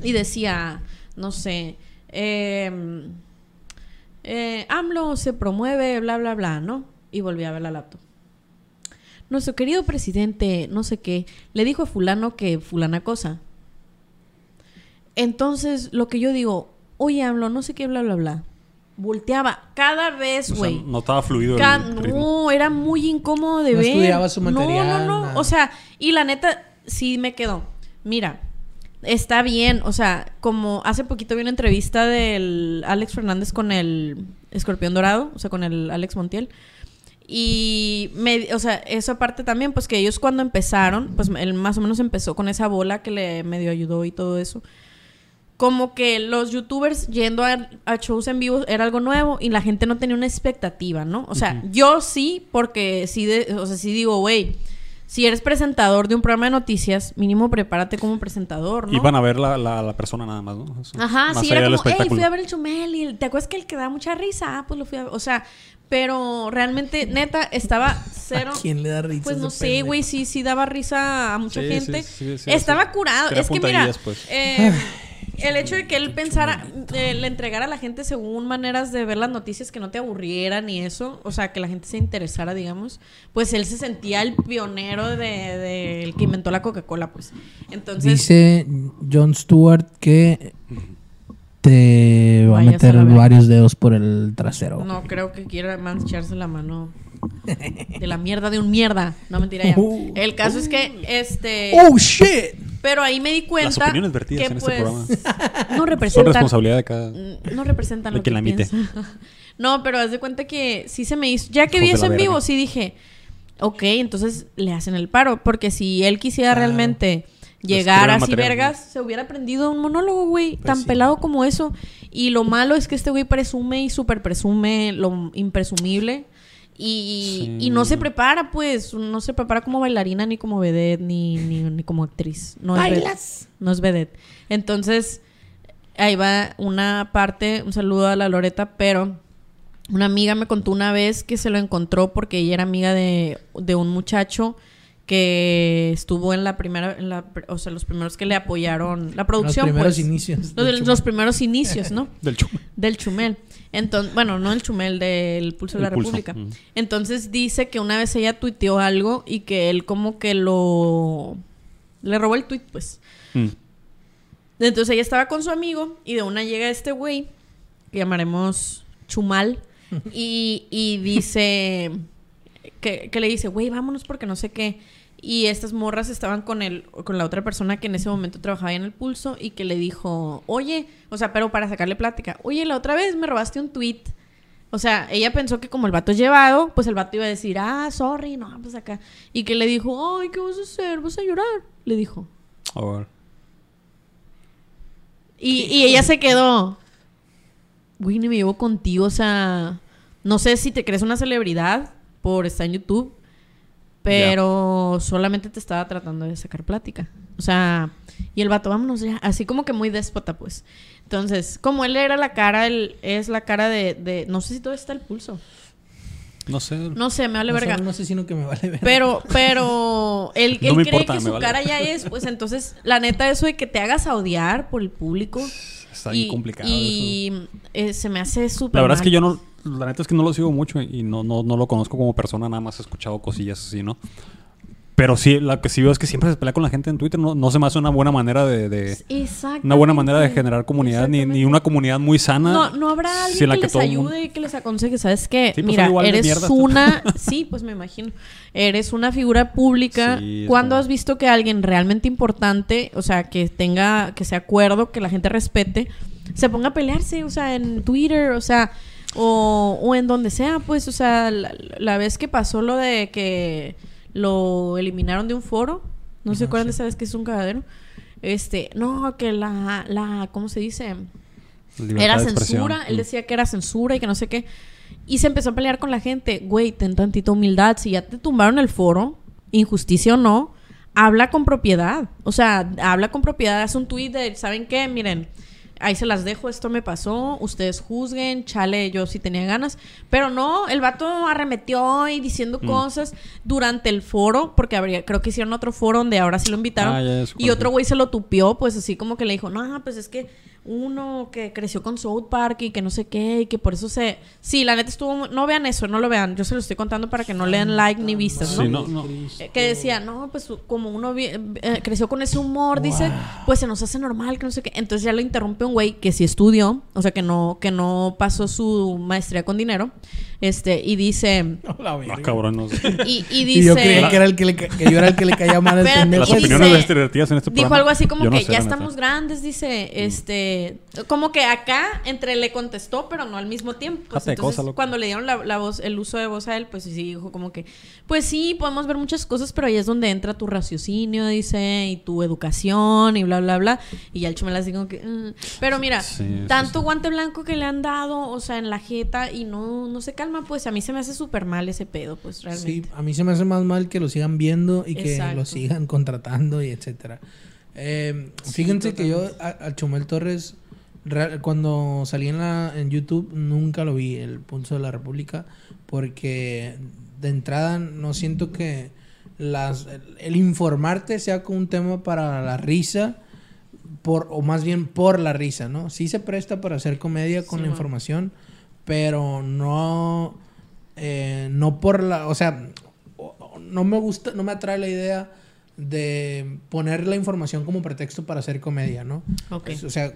Speaker 1: y decía, no sé, em, eh, AMLO se promueve, bla, bla, bla, ¿no? Y volví a ver la laptop. Nuestro querido presidente, no sé qué, le dijo a fulano que fulana cosa. Entonces, lo que yo digo, oye, AMLO, no sé qué, bla, bla, bla. Volteaba cada vez,
Speaker 3: O sea,
Speaker 1: güey.
Speaker 3: no estaba fluido
Speaker 1: Ca-
Speaker 3: el ritmo.
Speaker 1: no, era muy incómodo de
Speaker 2: No
Speaker 1: ver.
Speaker 2: estudiaba su material,
Speaker 1: No, no, no.
Speaker 2: nada.
Speaker 1: O sea, y la neta, sí me quedó. Mira, está bien. O sea, como hace poquito vi una entrevista del Alex Fernández con el Escorpión Dorado, o sea, con el Alex Montiel. Y, me, o sea, esa parte también, pues que ellos cuando empezaron, pues él más o menos empezó con esa bola que le medio ayudó y todo eso como que los youtubers yendo a, a shows en vivo era algo nuevo y la gente no tenía una expectativa, ¿no? O sea, yo sí, porque sí, de- o sea, sí digo, güey, si eres presentador de un programa de noticias, mínimo prepárate como presentador, ¿no?
Speaker 3: Iban a ver la, la, la persona nada más, ¿no? O sea,
Speaker 1: Ajá,
Speaker 3: más
Speaker 1: sí, era como, hey, fui a ver el Chumel y el- ¿te acuerdas que el que da mucha risa? Ah, pues lo fui a ver. O sea, pero realmente, neta, estaba cero.
Speaker 2: ¿A quién le da risa?
Speaker 1: Pues no sé, güey, sí, sí daba risa a mucha
Speaker 3: Sí,
Speaker 1: gente.
Speaker 3: sí, sí, sí,
Speaker 1: Estaba
Speaker 3: sí.
Speaker 1: curado.
Speaker 3: Era
Speaker 1: Es que mira,
Speaker 3: pues.
Speaker 1: eh, el hecho de que él pensara, eh, le entregara a la gente según maneras de ver las noticias que no te aburrieran y eso, o sea, que la gente se interesara, digamos, pues él se sentía el pionero de, de- el que inventó la Coca-Cola, pues. Entonces,
Speaker 2: Dice John Stewart que te va a meter varios dedos por el trasero.
Speaker 1: no creo que quiera mancharse la mano de la mierda de un mierda. No, mentira ya. El caso es que, este...
Speaker 2: ¡Oh, shit!
Speaker 1: Pero ahí me di cuenta
Speaker 3: Las opiniones vertidas
Speaker 1: que
Speaker 3: en este
Speaker 1: pues
Speaker 3: programa
Speaker 1: no
Speaker 3: Son
Speaker 1: representan
Speaker 3: responsabilidad de cada...
Speaker 1: Mm, no representan
Speaker 3: De
Speaker 1: lo que
Speaker 3: la emite.
Speaker 1: No, pero haz de cuenta que sí se me hizo. Ya que vi eso en vivo, sí dije, ok, entonces le hacen el paro. Porque si él quisiera
Speaker 2: Claro.
Speaker 1: realmente llegar así
Speaker 3: material,
Speaker 1: vergas, se hubiera aprendido un monólogo, güey,
Speaker 2: Pues
Speaker 1: tan
Speaker 2: sí.
Speaker 1: pelado como eso. Y lo malo es que este güey presume y súper presume lo impresumible. Y,
Speaker 3: Sí.
Speaker 1: y no se prepara, pues, no se prepara como bailarina, ni como vedette, ni, ni, ni como actriz. No es vedette.
Speaker 2: ¿Bailas?
Speaker 1: No es vedette. Entonces, ahí va una parte, un saludo a la Loreta, pero una amiga me contó una vez que se lo encontró porque ella era amiga de, de un muchacho que estuvo en la primera, en la, o sea, los primeros que le apoyaron, la
Speaker 2: Los
Speaker 1: producción,
Speaker 2: primeros
Speaker 1: pues.
Speaker 2: inicios.
Speaker 1: Los,
Speaker 2: del
Speaker 1: los
Speaker 2: Chumel.
Speaker 1: primeros inicios, ¿no?
Speaker 3: Del chum.
Speaker 1: Del Chumel. Entonces, bueno, no el Chumel, del Pulso de la
Speaker 3: pulso.
Speaker 1: República.
Speaker 3: Mm.
Speaker 1: Entonces dice que una vez ella tuiteó algo y que él como que lo... Le robó el tweet, pues.
Speaker 3: Mm.
Speaker 1: Entonces ella estaba con su amigo y de una llega este güey, que llamaremos Chumal, y, y dice, que, que le dice, güey, vámonos porque no sé qué. Y estas morras estaban con el, con la otra persona que en ese momento trabajaba en el pulso y que le dijo, oye, o sea, pero para sacarle plática, oye, la otra vez me robaste un tweet. O sea, ella pensó que como el vato es llevado, pues el vato iba a decir, ah, sorry, no, pues acá. Y que le dijo, ay, ¿qué vas a hacer? ¿Vas a llorar? Le dijo.
Speaker 3: A ver.
Speaker 1: Y, y ella se quedó. Güey, ni me llevo contigo, o sea. no sé si te crees una celebridad por estar en YouTube, pero solamente te estaba tratando de sacar plática. O sea, y el vato, vámonos ya, así como que muy déspota, pues. Entonces, como él era la cara, él es la cara de, de no sé si todo está el pulso.
Speaker 3: No sé.
Speaker 1: No sé, me vale
Speaker 2: no
Speaker 1: verga.
Speaker 2: no sé, sino que me vale verga.
Speaker 1: Pero, pero él, él cree
Speaker 3: importa,
Speaker 1: que su
Speaker 3: vale.
Speaker 1: cara ya es, pues entonces, la neta, eso de que te hagas odiar por el público.
Speaker 3: Está bien
Speaker 1: y,
Speaker 3: complicado
Speaker 1: Y eh, se me hace súper.
Speaker 3: La verdad es
Speaker 1: mal.
Speaker 3: que yo no, la neta es que no lo sigo mucho y no, no, no lo conozco como persona, nada más he escuchado cosillas así, ¿no? Pero sí, la que sí veo es que siempre se pelea con la gente en Twitter, no, no se me hace una buena manera de, de- una buena manera de generar comunidad, ni, ni una comunidad muy sana.
Speaker 1: No, no habrá alguien
Speaker 3: la
Speaker 1: que, les ayude
Speaker 3: mundo-
Speaker 1: y que les aconseje, ¿sabes qué?
Speaker 3: Sí, pues,
Speaker 1: Mira, eres una... Sí, pues me imagino. Eres una figura pública.
Speaker 3: Sí,
Speaker 1: ¿Cuándo
Speaker 3: como-
Speaker 1: has visto que alguien realmente importante, o sea, que tenga, que sea acuerdo, que la gente respete, se ponga a pelearse, o sea, en Twitter, o sea, o, o en donde sea, pues, o sea, la, la vez que pasó lo de que lo eliminaron de un foro, no se
Speaker 2: Ajá,
Speaker 1: acuerdan de esa vez que es un cagadero. Este, no, que la, la, ¿cómo se dice?
Speaker 3: Libertad
Speaker 1: era censura, él
Speaker 3: Mm.
Speaker 1: decía que era censura y que no sé qué. Y se empezó a pelear con la gente. Güey, ten tantita humildad. Si ya te tumbaron el foro, injusticia o no, habla con propiedad. O sea, habla con propiedad. Haz un tweet de, ¿saben qué? Miren, ahí se las dejo, esto me pasó. Ustedes juzguen, chale, yo sí tenía ganas. Pero no, el vato arremetió y diciendo
Speaker 3: Mm.
Speaker 1: cosas durante el foro, porque habría, creo que hicieron otro foro donde ahora sí lo invitaron.
Speaker 3: Ah, ya,
Speaker 1: y otro güey se lo tupió, pues así como que le dijo, no, pues es que uno que creció con South Park y que no sé qué, y que por eso se... Sí, la neta estuvo... No vean eso, no lo vean. Yo se lo estoy contando para que no le den like ni vistas, ¿no?
Speaker 3: Sí, no, no.
Speaker 1: Eh, Que decía, no, pues como uno vi- eh, creció con ese humor, dice, pues se nos hace normal, que no sé qué. Entonces ya lo interrumpe un güey que sí estudió, o sea, que no, que no pasó su maestría con dinero, este, y dice...
Speaker 2: La
Speaker 3: Ah, cabrón, no sé.
Speaker 1: Y, y
Speaker 2: Y
Speaker 1: dice...
Speaker 2: yo creía que, era el que, le ca- que yo era el que le caía mal pendejo.
Speaker 3: Las
Speaker 1: y dice-
Speaker 3: opiniones de estereotipas en este
Speaker 1: Dijo algo así como
Speaker 3: yo no
Speaker 1: que
Speaker 3: sé,
Speaker 1: ya
Speaker 3: neta.
Speaker 1: estamos grandes, dice, este, como que acá entre le contestó, pero no al mismo tiempo. Pues, entonces,
Speaker 3: cosa, loco.
Speaker 1: cuando le dieron la, la voz, el uso de voz a él, pues sí dijo como que, pues sí, podemos ver muchas cosas, pero ahí es donde entra tu raciocinio, dice, y tu educación y bla, bla, bla. Y ya el chumel así como que, "Mm". pero mira,
Speaker 3: Sí, sí,
Speaker 1: tanto
Speaker 3: sí.
Speaker 1: guante blanco que le han dado, o sea, en la jeta y no, no se calma, pues a mí se me hace súper mal ese pedo, pues realmente.
Speaker 2: Sí, a mí se me hace más mal que lo sigan viendo y que lo sigan contratando y etcétera. Eh, fíjense que yo a, a Chumel Torres real- cuando salí en la en YouTube nunca lo vi el Pulso de la República porque de entrada no siento que las el, el informarte sea como un tema para la risa por o más bien por la risa, ¿no? Sí se presta para hacer comedia con la información, pero no eh, no por la, o sea, no me gusta, no me atrae la idea de poner la información como pretexto para hacer comedia, ¿no? O sea,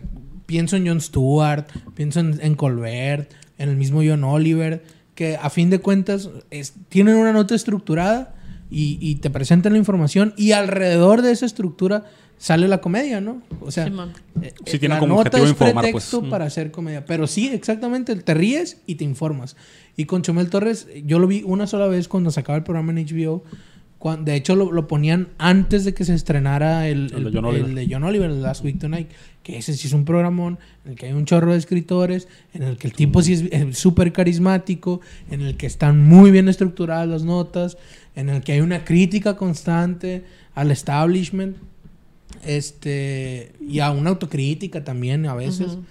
Speaker 2: pienso en Jon Stewart, pienso en, en Colbert, en el mismo John Oliver, que a fin de cuentas es- tienen una nota estructurada y, y te presentan la información y alrededor de esa estructura sale la comedia, ¿no? O sea,
Speaker 1: Simón.
Speaker 2: eh,
Speaker 3: Sí
Speaker 2: eh,
Speaker 3: tiene
Speaker 2: la
Speaker 3: como
Speaker 2: nota
Speaker 3: objetivo
Speaker 2: es
Speaker 3: informar,
Speaker 2: pretexto
Speaker 3: pues.
Speaker 2: Para hacer comedia. Pero sí, exactamente, te ríes y te informas. Y con Chumel Torres, yo lo vi una sola vez cuando sacaba el programa en HBO. Cuan- de hecho, lo, lo ponían antes de que se estrenara el,
Speaker 3: El de
Speaker 2: el-
Speaker 3: John Oliver.
Speaker 2: el de John Oliver, el Last Week Tonight. Que ese sí es un programón en el que hay un chorro de escritores, en el que el tipo sí es súper carismático, en el que están muy bien estructuradas las notas, en el que hay una crítica constante al establishment este y a una autocrítica también a veces.
Speaker 1: Ujú.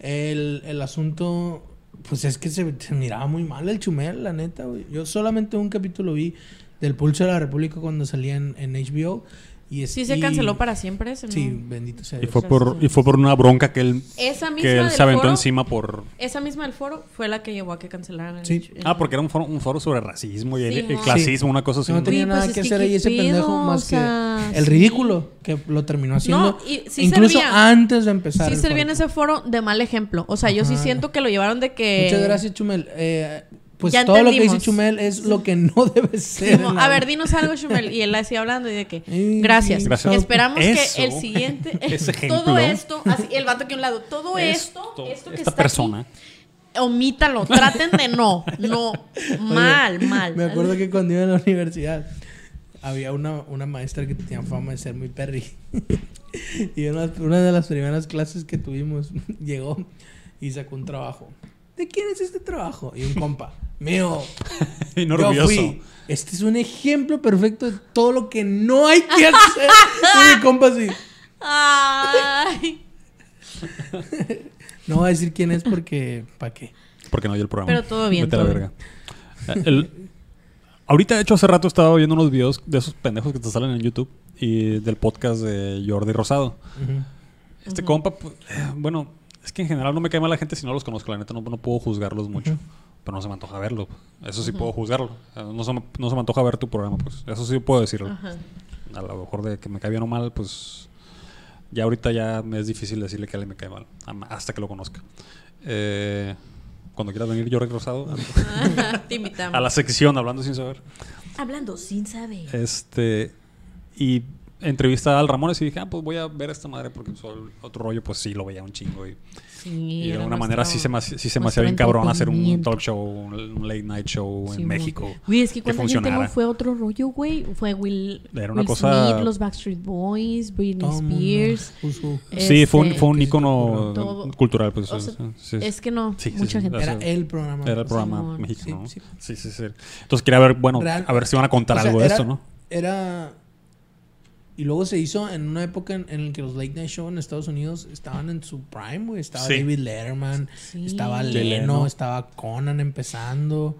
Speaker 2: el, el asunto, pues es que se, se miraba muy mal el Chumel, la neta, güey. Yo solamente un capítulo vi del Pulso de la República cuando salía en, HBO. Y es-
Speaker 1: Sí se
Speaker 2: y-
Speaker 1: canceló para siempre ese, ¿no?
Speaker 2: Sí, bendito sea
Speaker 3: Y
Speaker 2: Dios.
Speaker 3: fue, por, y fue por una bronca que él,
Speaker 1: Esa misma
Speaker 3: que él se aventó
Speaker 1: foro,
Speaker 3: encima por...
Speaker 1: Esa misma del foro fue la que llevó a que cancelaran el-
Speaker 2: Sí.
Speaker 1: el-
Speaker 3: Ah, porque era un foro, un foro sobre racismo y el,
Speaker 1: Sí,
Speaker 3: el
Speaker 1: mo.
Speaker 3: clasismo, una cosa así.
Speaker 2: No tenía nada
Speaker 1: pues
Speaker 2: que
Speaker 1: es que
Speaker 2: hacer ahí ese pendejo
Speaker 1: o
Speaker 2: más
Speaker 1: sea,
Speaker 2: que el
Speaker 1: sí.
Speaker 2: ridículo que lo terminó haciendo.
Speaker 1: No, y sí
Speaker 2: incluso
Speaker 1: servía.
Speaker 2: antes de empezar.
Speaker 1: Sí
Speaker 2: el
Speaker 1: servía en ese foro de mal ejemplo. O sea, yo sí siento que lo llevaron de que...
Speaker 2: Muchas gracias, Chumel. Eh, pues
Speaker 1: Ya
Speaker 2: todo lo que dice. Chumel es lo que no debe ser.
Speaker 1: Como, a ver, dinos algo, Shumel. Y él así hablando y de que, gracias.
Speaker 2: Gracias.
Speaker 1: Esperamos
Speaker 3: Eso.
Speaker 1: que el siguiente,
Speaker 3: Ese ejemplo.
Speaker 1: todo esto, así, el vato aquí a un lado, todo esto,
Speaker 3: Esto,
Speaker 1: esto que
Speaker 3: esta
Speaker 1: está
Speaker 3: persona.
Speaker 1: aquí, omítalo, traten de no, no, mal, mal.
Speaker 2: Me acuerdo que cuando iba a la universidad había una, una maestra que tenía fama de ser muy perry. y una, una de las primeras clases que tuvimos llegó y sacó un trabajo. ¿De quién es este trabajo? Y un compa, mío.
Speaker 3: y no
Speaker 2: Yo fui. Este es un ejemplo perfecto de todo lo que no hay que hacer. y mi compa así.
Speaker 1: Ay.
Speaker 2: No voy a decir quién es porque, ¿para qué?
Speaker 3: Porque no hay el programa.
Speaker 1: Pero todo bien,
Speaker 3: Vete a la
Speaker 1: todo
Speaker 3: verga. El- ahorita, de hecho, hace rato estaba viendo unos videos de esos pendejos que te salen en YouTube y del podcast de Jordi Rosado. Este compa, pues, eh, bueno, es que en general no me cae mal la gente si no los conozco. La neta, no, no puedo juzgarlos mucho. Pero no se me antoja verlo. Eso sí puedo juzgarlo. Eh, No se, me- no se me antoja ver tu programa, pues. Eso sí puedo decirlo. A lo mejor de que me cae bien o mal, pues. Ya ahorita ya me es difícil decirle que a alguien me cae mal. Hasta que lo conozca. Eh, cuando quieras venir, Jordi Rosado,
Speaker 1: Te invitamos.
Speaker 3: a la sección Hablando sin saber.
Speaker 1: Hablando sin saber.
Speaker 3: Este. Y entrevista al Ramones y dije, ah, pues voy a ver esta madre porque pues, otro rollo, pues sí, lo veía un chingo. Y,
Speaker 1: Sí,
Speaker 3: y de alguna manera sí se me, sí se me hacía bien cabrón hacer un talk show, un, un late night show en. México.
Speaker 1: Güey, es que
Speaker 3: que
Speaker 1: cuánta gente
Speaker 3: funcionara.
Speaker 1: no fue otro rollo, güey. Fue Will,
Speaker 3: Era una
Speaker 1: Will
Speaker 3: cosa-
Speaker 1: Smith, los Backstreet Boys, Britney. Spears.
Speaker 3: Sí, fue un,
Speaker 1: Este,
Speaker 3: fue un ícono.
Speaker 1: Todo.
Speaker 3: cultural, pues.
Speaker 1: O
Speaker 3: sí,
Speaker 1: sea,
Speaker 3: sí, sí.
Speaker 1: Es que no, mucha
Speaker 3: sí.
Speaker 1: gente.
Speaker 2: Era
Speaker 3: Eso-
Speaker 2: el programa.
Speaker 3: Era el programa
Speaker 1: Simón.
Speaker 3: mexicano.
Speaker 2: Sí,
Speaker 3: Sí,
Speaker 2: sí.
Speaker 3: sí, sí. Entonces quería ver, bueno,
Speaker 2: Real-
Speaker 3: a ver si van a contar algo de esto, ¿no?
Speaker 2: Era. Y luego se hizo en una época en, en la que los late night show en Estados Unidos estaban en su prime, güey. Estaba
Speaker 3: Sí.
Speaker 2: David Letterman,
Speaker 1: Sí.
Speaker 2: estaba Leno,
Speaker 3: Leno.
Speaker 2: estaba Conan empezando.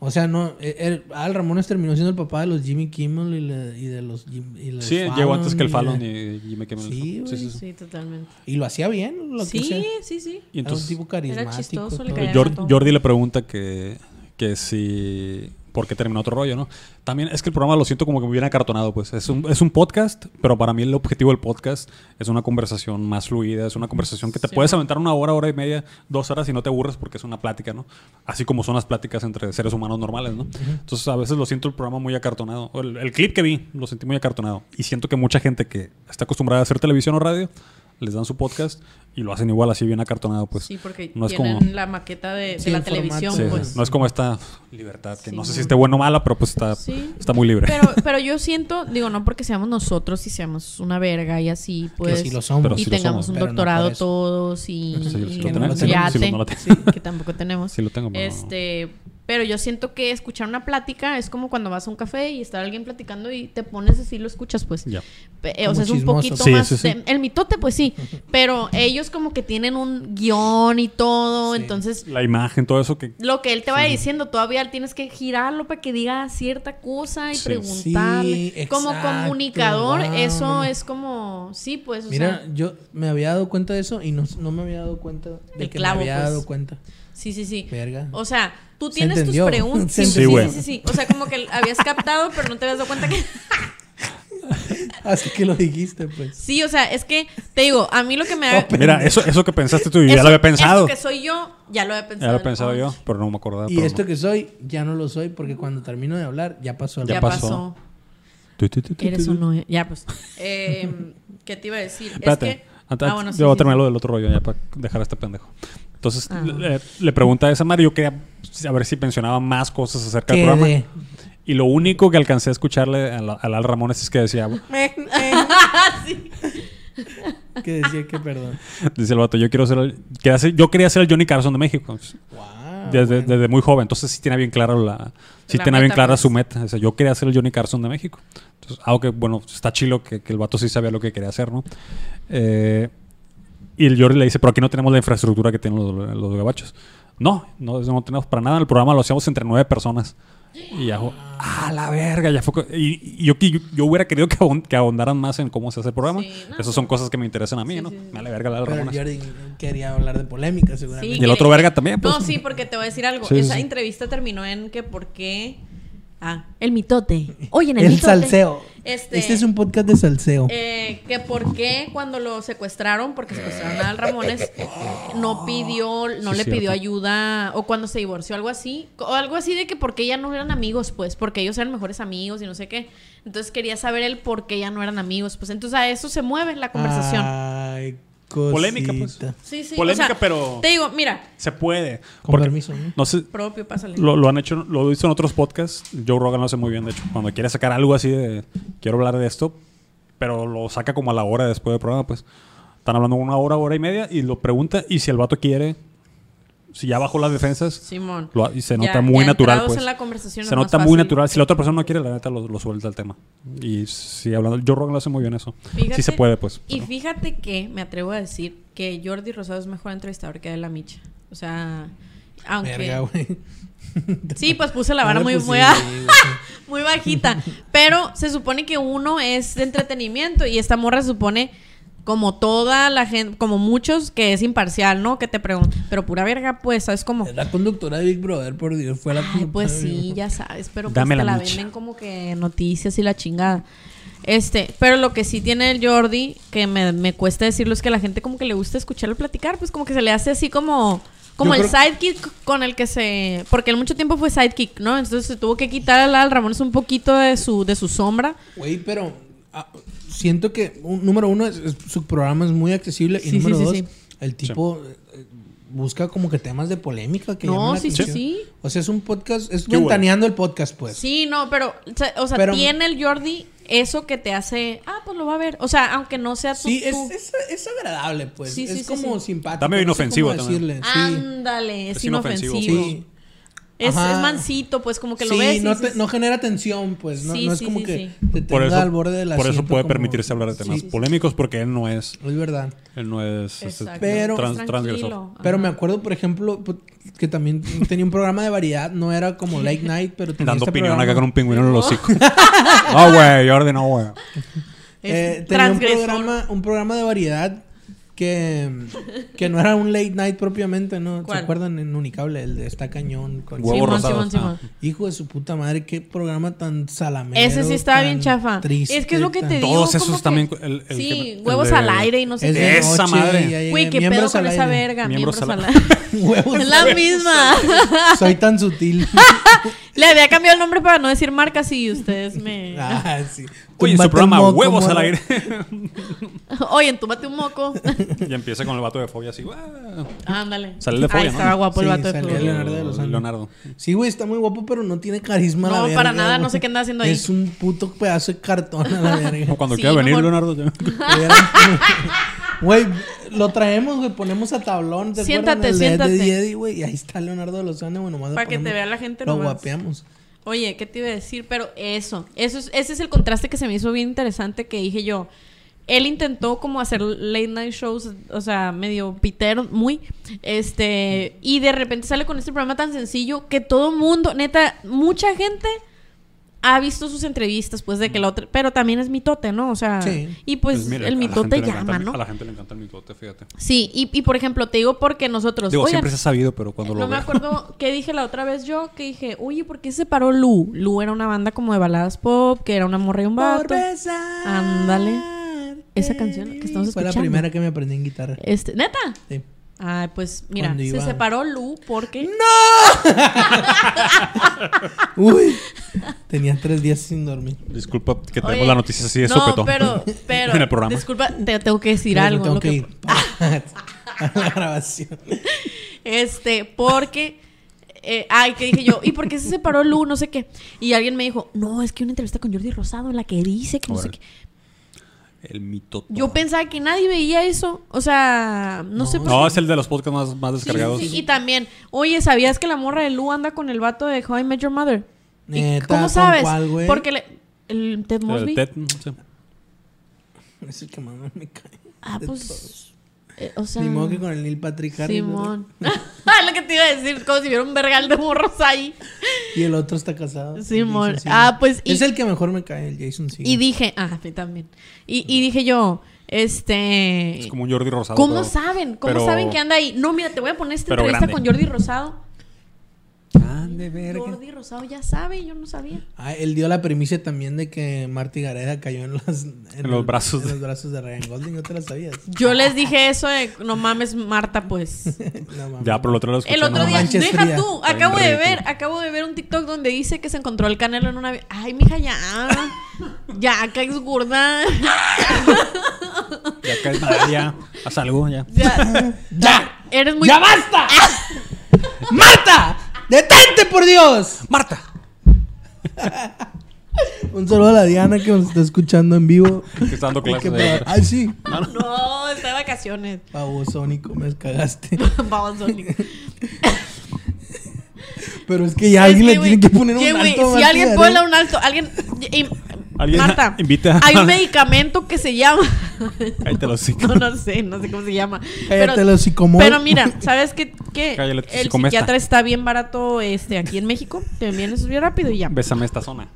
Speaker 2: O sea, no. eh, el- Al Ramones terminó siendo el papá de los Jimmy Kimmel y, le- y de los. Y los
Speaker 3: Sí, llegó antes que el
Speaker 2: Fallon
Speaker 3: Fallon
Speaker 2: y,
Speaker 3: y Jimmy Kimmel.
Speaker 2: Sí,
Speaker 3: sí, sí.
Speaker 1: Sí, totalmente.
Speaker 2: y lo hacía bien. Lo que
Speaker 1: Sí,
Speaker 2: sea.
Speaker 1: sí, sí.
Speaker 3: Y
Speaker 2: Era un
Speaker 3: entonces
Speaker 2: tipo carismático.
Speaker 1: chistoso, le
Speaker 2: todo.
Speaker 1: caía
Speaker 3: Jor-
Speaker 1: a todo.
Speaker 3: Jordi le pregunta que, que si... ¿Por qué terminó otro rollo, no? También es que el programa lo siento como que muy bien acartonado, pues. Es un, es un podcast, pero para mí el objetivo del podcast es una conversación más fluida, es una conversación que te
Speaker 1: Sí,
Speaker 3: puedes aventar una hora, hora y media, dos horas y no te aburres porque es una plática, ¿no? Así como son las pláticas entre seres humanos normales, ¿no? Entonces a veces lo siento el programa muy acartonado. El, el clip que vi lo sentí muy acartonado. Y siento que mucha gente que está acostumbrada a hacer televisión o radio, les dan su podcast y lo hacen igual así bien acartonado, pues.
Speaker 1: Sí, porque
Speaker 3: no es
Speaker 1: tienen
Speaker 3: como-
Speaker 1: la maqueta de, de
Speaker 2: Sí,
Speaker 1: la televisión,
Speaker 3: Sí,
Speaker 1: pues.
Speaker 3: no es como esta libertad, que
Speaker 1: Sí,
Speaker 3: no sé si esté buena o mala, pero pues está,
Speaker 1: Sí.
Speaker 3: está muy libre.
Speaker 1: Pero, pero yo siento, digo, no porque seamos nosotros y seamos una verga y así, pues.
Speaker 2: que sí lo somos.
Speaker 3: Pero
Speaker 1: y
Speaker 3: sí lo
Speaker 1: tengamos
Speaker 3: somos,
Speaker 1: un
Speaker 2: no
Speaker 1: doctorado todos y,
Speaker 3: Sí, sí lo
Speaker 1: y
Speaker 2: tenemos,
Speaker 1: un
Speaker 2: lo-
Speaker 1: yate,
Speaker 3: lo- no lo
Speaker 1: sí, que tampoco tenemos.
Speaker 3: Sí lo tengo, pero no.
Speaker 1: Este, pero yo siento que escuchar una plática es como cuando vas a un café y está alguien platicando y te pones así y lo escuchas, pues. Eh, o sea, es un
Speaker 2: chismoso.
Speaker 1: poquito
Speaker 3: Sí,
Speaker 1: más.
Speaker 3: sí, sí.
Speaker 1: de- el mitote, pues sí. Pero ellos como que tienen un guion y todo.
Speaker 2: Sí.
Speaker 1: Entonces,
Speaker 3: La imagen, todo eso que...
Speaker 1: lo que él te vaya diciendo, todavía tienes que girarlo para que diga cierta cosa y
Speaker 3: Sí.
Speaker 1: preguntarle.
Speaker 2: Sí,
Speaker 1: como comunicador,
Speaker 2: wow,
Speaker 1: eso es como. Sí, pues. O
Speaker 2: Mira,
Speaker 1: sea,
Speaker 2: yo me había dado cuenta de eso y no, no me había dado cuenta de
Speaker 1: Del
Speaker 2: que
Speaker 1: clavo,
Speaker 2: me había
Speaker 1: pues.
Speaker 2: dado cuenta.
Speaker 1: sí, sí, sí.
Speaker 2: Verga.
Speaker 1: O sea, tú tienes tus preguntas. Sí, sí, sí, sí. O sea, como que habías captado, pero no te habías dado cuenta que.
Speaker 2: Así que lo dijiste, pues.
Speaker 1: Sí, o sea, es que te digo, a mí lo que me ha.
Speaker 2: Oh,
Speaker 3: Mira, eso, eso que pensaste tú, yo ya
Speaker 1: eso-
Speaker 3: lo había pensado.
Speaker 1: Eso que soy yo, ya lo había pensado.
Speaker 3: Ya lo he
Speaker 1: en
Speaker 3: pensado yo, pero no me acordaba.
Speaker 2: Y esto
Speaker 3: no.
Speaker 2: que soy, ya no lo soy porque cuando termino de hablar, ya pasó el
Speaker 1: Ya,
Speaker 3: Ya
Speaker 1: pasó. Eres uno. Ya, pues. Eh, ¿Qué te iba a decir?
Speaker 3: Espérate.
Speaker 1: Es que.
Speaker 3: Antes-
Speaker 1: Ah, bueno, sí,
Speaker 3: yo voy a terminar
Speaker 1: sí.
Speaker 3: lo del otro rollo ya para dejar a este pendejo. Entonces
Speaker 1: Ah.
Speaker 3: le, le pregunta a esa madre, yo quería saber si mencionaba más cosas acerca del programa. Y lo único que alcancé a escucharle a la- al Al Ramones es que decía,
Speaker 1: sí.
Speaker 2: que decía que perdón.
Speaker 3: dice el vato, yo quiero ser el, quería ser- yo quería ser el Johnny Carson de México.
Speaker 2: Wow.
Speaker 3: desde,
Speaker 2: bueno.
Speaker 3: desde muy joven. Entonces sí tiene bien clara la, sí
Speaker 1: La
Speaker 3: tiene bien clara
Speaker 1: pues.
Speaker 3: su meta. O sea, yo quería ser el Johnny Carson de México. Entonces, aunque bueno, está chilo que, que el vato sí sabía lo que quería hacer, ¿no? Eh, y el Jordi le dice, pero aquí no tenemos la infraestructura que tienen los, los gabachos. No, no, no tenemos para nada. El programa lo hacíamos entre nueve personas. Y ya, fue, ah, la verga, ya fue. Y, y yo, yo, yo hubiera querido que, ahondaran más en cómo se hace el programa.
Speaker 1: Sí, no,
Speaker 3: Esas son cosas que me interesan a mí,
Speaker 1: Sí,
Speaker 3: ¿no?
Speaker 1: sí, sí.
Speaker 3: Me vale verga la de
Speaker 2: Pero
Speaker 3: Ramones.
Speaker 2: Jordi quería hablar de polémica, seguramente.
Speaker 3: Y el otro verga también, pues.
Speaker 1: No, sí, porque te voy a decir algo. Esa
Speaker 3: sí.
Speaker 1: entrevista terminó en que por qué. Ah, el mitote. Oye, en el,
Speaker 2: El
Speaker 1: mitote.
Speaker 2: salseo.
Speaker 1: Este,
Speaker 2: Este es un podcast de salseo.
Speaker 1: eh, que por qué cuando lo secuestraron, porque secuestraron a Al Ramones, no pidió, no
Speaker 3: Sí,
Speaker 1: le pidió
Speaker 3: cierto.
Speaker 1: ayuda, o cuando se divorció, algo así, o algo así de que porque ya no eran amigos, pues, porque ellos eran mejores amigos y no sé qué. Entonces quería saber el por qué ya no eran amigos, pues entonces a eso se mueve la conversación.
Speaker 2: Ay,
Speaker 3: Polémica, pues.
Speaker 1: sí, sí.
Speaker 3: polémica,
Speaker 1: o sea,
Speaker 3: pero-
Speaker 1: Te digo, mira,
Speaker 3: Se puede.
Speaker 2: Con
Speaker 3: Porque-
Speaker 2: permiso, ¿no?
Speaker 3: No sé,
Speaker 1: propio, pásale.
Speaker 3: Lo, lo han hecho, lo he visto en otros podcasts. Joe Rogan lo hace muy bien, de hecho. Cuando quiere sacar algo así de quiero hablar de esto, pero lo saca como a la hora después del programa, pues. Están hablando una hora, hora y media, y lo pregunta, y si el vato quiere, Si ya bajó las defensas,
Speaker 1: Simón.
Speaker 3: lo ha- y se
Speaker 1: Ya-
Speaker 3: nota muy
Speaker 1: ya
Speaker 3: natural, pues.
Speaker 1: en la conversación
Speaker 3: Se nota muy natural. Si la otra persona no quiere, la neta lo, lo suelta el tema. Y sigue hablando. Joe Rogan lo hace muy bien eso.
Speaker 1: Fíjate-
Speaker 3: sí se puede, pues.
Speaker 1: Y fíjate que me atrevo a decir que Jordi Rosado es mejor entrevistador que Adela Micha. O sea, aunque...
Speaker 2: Verga.
Speaker 1: Sí, pues puse la vara
Speaker 2: No
Speaker 1: muy, muy, muy bajita. Pero se supone que uno es de entretenimiento y esta morra se supone como toda la gente, como muchos, que es imparcial, ¿no? Que te preguntan, pero pura verga, pues, ¿sabes cómo?
Speaker 2: La conductora de Big Brother, por Dios. Fue la
Speaker 1: Ay, pues
Speaker 2: de Big
Speaker 1: sí, ya sabes, pero pues
Speaker 3: Dame
Speaker 1: te
Speaker 3: la
Speaker 1: la venden como que noticias y la chingada. Este, pero lo que sí tiene el Jordi, que me, me cuesta decirlo, es que a la gente como que le gusta escucharlo platicar, pues como que se le hace así como, como
Speaker 2: Yo
Speaker 1: el
Speaker 2: creo-
Speaker 1: sidekick con el que se, porque él mucho tiempo fue sidekick, ¿no? Entonces se tuvo que quitar al Al Ramones un poquito de su, de su sombra.
Speaker 2: Güey, pero siento que, un- número uno, es- es- su programa es muy accesible. Y número
Speaker 1: sí,
Speaker 2: dos,
Speaker 1: sí.
Speaker 2: el tipo eh, busca como que temas de polémica que
Speaker 1: No, sí, sí, sí.
Speaker 2: O sea, es un podcast, es
Speaker 3: Qué bueno.
Speaker 2: ventaneando el podcast, pues.
Speaker 1: Sí, no, pero, o sea,
Speaker 2: Pero-
Speaker 1: tiene el Jordi eso que te hace, ah, pues lo va a ver. O sea, aunque no sea tu...
Speaker 2: Sí, es,
Speaker 1: tu-
Speaker 2: es, es agradable, pues.
Speaker 1: Sí, sí,
Speaker 2: es
Speaker 1: sí,
Speaker 2: como
Speaker 1: sí.
Speaker 2: simpático.
Speaker 3: También
Speaker 2: no sé
Speaker 3: inofensivo
Speaker 2: cómo
Speaker 3: también.
Speaker 2: decirle, sí.
Speaker 1: Ándale, es,
Speaker 3: Es inofensivo.
Speaker 1: inofensivo. Es, mansito, pues como que lo
Speaker 2: Sí,
Speaker 1: ves.
Speaker 2: no, te- no genera tensión, pues. No,
Speaker 1: Sí,
Speaker 2: no es
Speaker 1: sí,
Speaker 2: como
Speaker 1: sí,
Speaker 2: que
Speaker 1: sí.
Speaker 2: te
Speaker 3: Por
Speaker 2: tenga
Speaker 3: eso,
Speaker 2: al borde del
Speaker 3: por eso puede
Speaker 2: como-
Speaker 3: permitirse hablar de temas
Speaker 2: Sí,
Speaker 3: polémicos porque él no es,
Speaker 2: es verdad.
Speaker 3: él no es este.
Speaker 2: Pero-
Speaker 3: trans-
Speaker 1: Es
Speaker 3: transgresor.
Speaker 2: Pero me acuerdo, por ejemplo, que también tenía un programa de variedad. No era como late night, pero tenía
Speaker 3: Dando
Speaker 2: este
Speaker 3: opinión
Speaker 2: programa.
Speaker 3: acá con un pingüino en el hocico. no, güey, Jordi, no, güey.
Speaker 2: Eh, tenía un programa, un programa de variedad que, que no era un late night propiamente, ¿no?
Speaker 1: ¿Cuál?
Speaker 2: ¿Se acuerdan en Unicable? El de Está Cañón. Con
Speaker 3: Huevo
Speaker 1: Simón. Simón, Simón.
Speaker 2: Hijo de su puta madre, qué programa tan salamero.
Speaker 1: Ese sí estaba bien chafa.
Speaker 2: triste,
Speaker 1: es que es lo que te digo.
Speaker 3: Todos esos
Speaker 1: que-
Speaker 3: también, el- el
Speaker 1: sí,
Speaker 3: que- el
Speaker 1: huevos
Speaker 3: de-
Speaker 1: al aire y no sé
Speaker 2: Es
Speaker 1: qué.
Speaker 2: de
Speaker 3: Esa madre.
Speaker 1: Güey, qué pedo con esa verga.
Speaker 3: Miembros
Speaker 1: Miembros,
Speaker 3: al
Speaker 1: al aire.
Speaker 2: Huevos
Speaker 1: Es la misma.
Speaker 2: Soy tan sutil.
Speaker 1: Le había cambiado el nombre para no decir marcas y ustedes me.
Speaker 2: ah, sí.
Speaker 3: Oye, en su programa
Speaker 2: moco,
Speaker 3: Huevos al aire.
Speaker 1: Oye, entúmate un moco.
Speaker 3: y empieza con el vato de fobia así.
Speaker 1: Ándale.
Speaker 3: Sale de Fobia, ¿no?
Speaker 1: estaba guapo el
Speaker 2: Sí,
Speaker 1: vato de fobia.
Speaker 2: Leonardo de los.
Speaker 3: Leonardo.
Speaker 2: Sí, güey, está muy guapo, pero no tiene carisma.
Speaker 1: No,
Speaker 2: la
Speaker 1: para nada, no sé qué anda haciendo ahí.
Speaker 2: Es un puto pedazo de cartón a la verga.
Speaker 3: Como cuando
Speaker 1: Sí,
Speaker 3: quiera venir
Speaker 1: mejor-
Speaker 3: Leonardo.
Speaker 2: Güey, lo traemos, güey, ponemos a tablón. ¿te
Speaker 1: Siéntate, siéntate.
Speaker 2: de güey, y ahí está Leonardo de los Andes, güey, nomás
Speaker 1: Para que te vea la gente
Speaker 2: Lo
Speaker 1: nomás.
Speaker 2: guapeamos.
Speaker 1: Oye, ¿qué te iba a decir? Pero eso, eso es, ese es el contraste que se me hizo bien interesante que dije yo. Él intentó como hacer late night shows, o sea, medio pitero, muy, este, y de repente sale con este programa tan sencillo que todo mundo, neta, mucha gente ha visto sus entrevistas, pues, de que la otra, pero también es mitote, ¿no? O sea,
Speaker 2: Sí.
Speaker 1: y pues,
Speaker 3: Pues mira,
Speaker 1: el mitote
Speaker 3: encanta
Speaker 1: llama,
Speaker 3: el-
Speaker 1: ¿no?
Speaker 3: A la gente le encanta el mitote, fíjate.
Speaker 1: Sí, y, y por ejemplo, te digo porque nosotros,
Speaker 3: Digo,
Speaker 1: oigan,
Speaker 3: siempre se ha sabido, pero cuando lo
Speaker 1: no me
Speaker 3: veo.
Speaker 1: acuerdo qué dije la otra vez yo, que dije, oye, ¿por qué se separó Lu? Lu era una banda como de baladas pop, que era una morra y un vato. Ándale. Esa canción que estamos
Speaker 2: Fue la
Speaker 1: escuchando.
Speaker 2: primera que me aprendí en guitarra.
Speaker 1: Este, ¿neta?
Speaker 2: Sí.
Speaker 1: Ay, pues mira, se
Speaker 2: iba-
Speaker 1: separó Lu porque...
Speaker 2: Uy, tenía tres días sin dormir.
Speaker 3: Disculpa que
Speaker 1: Oye,
Speaker 3: tenemos la noticia así de
Speaker 1: no,
Speaker 3: sopetón.
Speaker 1: pero, pero,
Speaker 3: en el programa.
Speaker 1: disculpa, te tengo que decir algo.
Speaker 2: tengo
Speaker 1: lo
Speaker 2: que
Speaker 1: que-
Speaker 2: ir a la grabación.
Speaker 1: Este, porque. eh, ay, que dije yo, ¿y por qué se separó Lu? No sé qué. Y alguien me dijo, no, es que una entrevista con Jordi Rosado en la que dice que no sé qué.
Speaker 3: El mitote.
Speaker 1: Yo pensaba que nadie veía eso. O sea, no, sé por
Speaker 3: No,
Speaker 1: qué.
Speaker 3: es el de los podcasts más, más descargados.
Speaker 1: sí, sí. Y también, oye, ¿sabías que la morra de Lu anda con el vato de How I Met Your Mother? ¿Y
Speaker 2: Neta,
Speaker 1: ¿Cómo
Speaker 2: ¿con
Speaker 1: sabes?
Speaker 2: cuál?
Speaker 1: Porque le- el Ted Mosby.
Speaker 3: El Ted, no sé.
Speaker 2: Es el que más me cae.
Speaker 1: ah, pues.
Speaker 2: todos.
Speaker 1: Eh, o sea.
Speaker 2: Ni modo que con el Neil Patrick Harris.
Speaker 1: Simón. Ah, lo que te iba a decir, como si hubiera un vergal de morros ahí.
Speaker 2: Y el otro está casado.
Speaker 1: Simón. Ah, pues, y-
Speaker 2: Es el que mejor me cae, el Jason Segel.
Speaker 1: Y dije, ah, a mí también. Y, y dije yo, este.
Speaker 3: Es como un Jordi Rosado.
Speaker 1: ¿Cómo
Speaker 3: pero-
Speaker 1: saben? ¿Cómo
Speaker 3: pero-
Speaker 1: saben que anda ahí? No, mira, te voy a poner esta entrevista
Speaker 3: grande.
Speaker 1: con Jordi Rosado.
Speaker 3: Ande, verga.
Speaker 1: Jordi Rosado ya sabe, yo no sabía.
Speaker 2: Ah, él dio la primicia también de que Marty Gareda cayó en los, en
Speaker 3: los
Speaker 2: el-
Speaker 3: brazos
Speaker 2: en
Speaker 3: de-
Speaker 2: los brazos de Ryan Golding. ¿No te la sabías?
Speaker 1: Yo les dije eso de, no mames, Marta, pues.
Speaker 2: No, mames.
Speaker 3: Ya, pero el otro lo escuché.
Speaker 1: El otro
Speaker 2: no
Speaker 1: día, deja
Speaker 2: fría.
Speaker 1: tú, acabo de ver, acabo de ver un TikTok donde dice que se encontró el canelo en una... Ay, mija, ya. Ya, caes gorda.
Speaker 3: Ya caes madre, ya. Haz algo, ya.
Speaker 1: Ya.
Speaker 2: ¡Ya!
Speaker 1: Eres muy...
Speaker 2: ¡Ya basta! ¡Marta! ¡Detente, por Dios!
Speaker 3: ¡Marta!
Speaker 2: Un saludo a la Diana que nos está escuchando en vivo.
Speaker 3: Que está dando clases.
Speaker 2: Ay, sí.
Speaker 1: No, está de vacaciones.
Speaker 2: Pavo Sónico, me cagaste.
Speaker 1: Babosónico.
Speaker 2: Pero es que ya
Speaker 1: Es
Speaker 2: alguien
Speaker 1: que,
Speaker 2: le tiene que poner un
Speaker 1: güey,
Speaker 2: alto.
Speaker 1: Si alguien pone un alto, alguien. y-
Speaker 3: Alguien
Speaker 1: Marta,
Speaker 3: invita a-
Speaker 1: hay un medicamento que se llama.
Speaker 3: Cállate los.
Speaker 1: No, no sé, no sé cómo se llama.
Speaker 2: Hocicomol.
Speaker 1: Pero mira, ¿sabes qué? qué?
Speaker 3: Cállate,
Speaker 1: El psiquiatra está bien barato este, aquí en México. Te envían eso bien rápido y ya.
Speaker 3: Bésame esta zona.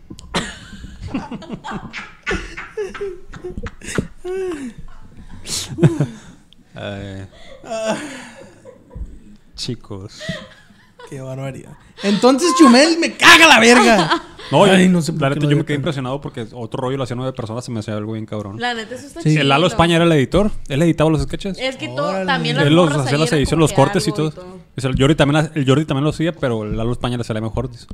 Speaker 3: Chicos.
Speaker 2: Qué barbaridad. Entonces Chumel me caga la verga.
Speaker 3: No, yo-
Speaker 2: Ay, no sé por
Speaker 3: la neta, yo me quedé
Speaker 2: tanto.
Speaker 3: impresionado porque otro rollo lo hacía nueve personas, se me hacía algo bien cabrón.
Speaker 1: La neta, eso está
Speaker 2: Sí.
Speaker 3: El Lalo España era el editor. Él editaba los sketches.
Speaker 1: Es que todo, también
Speaker 3: Él los hacía las ediciones, los cortes y todo. Dice, El Jordi también, el Jordi también lo hacía, pero el Lalo España le salía mejor. Dice,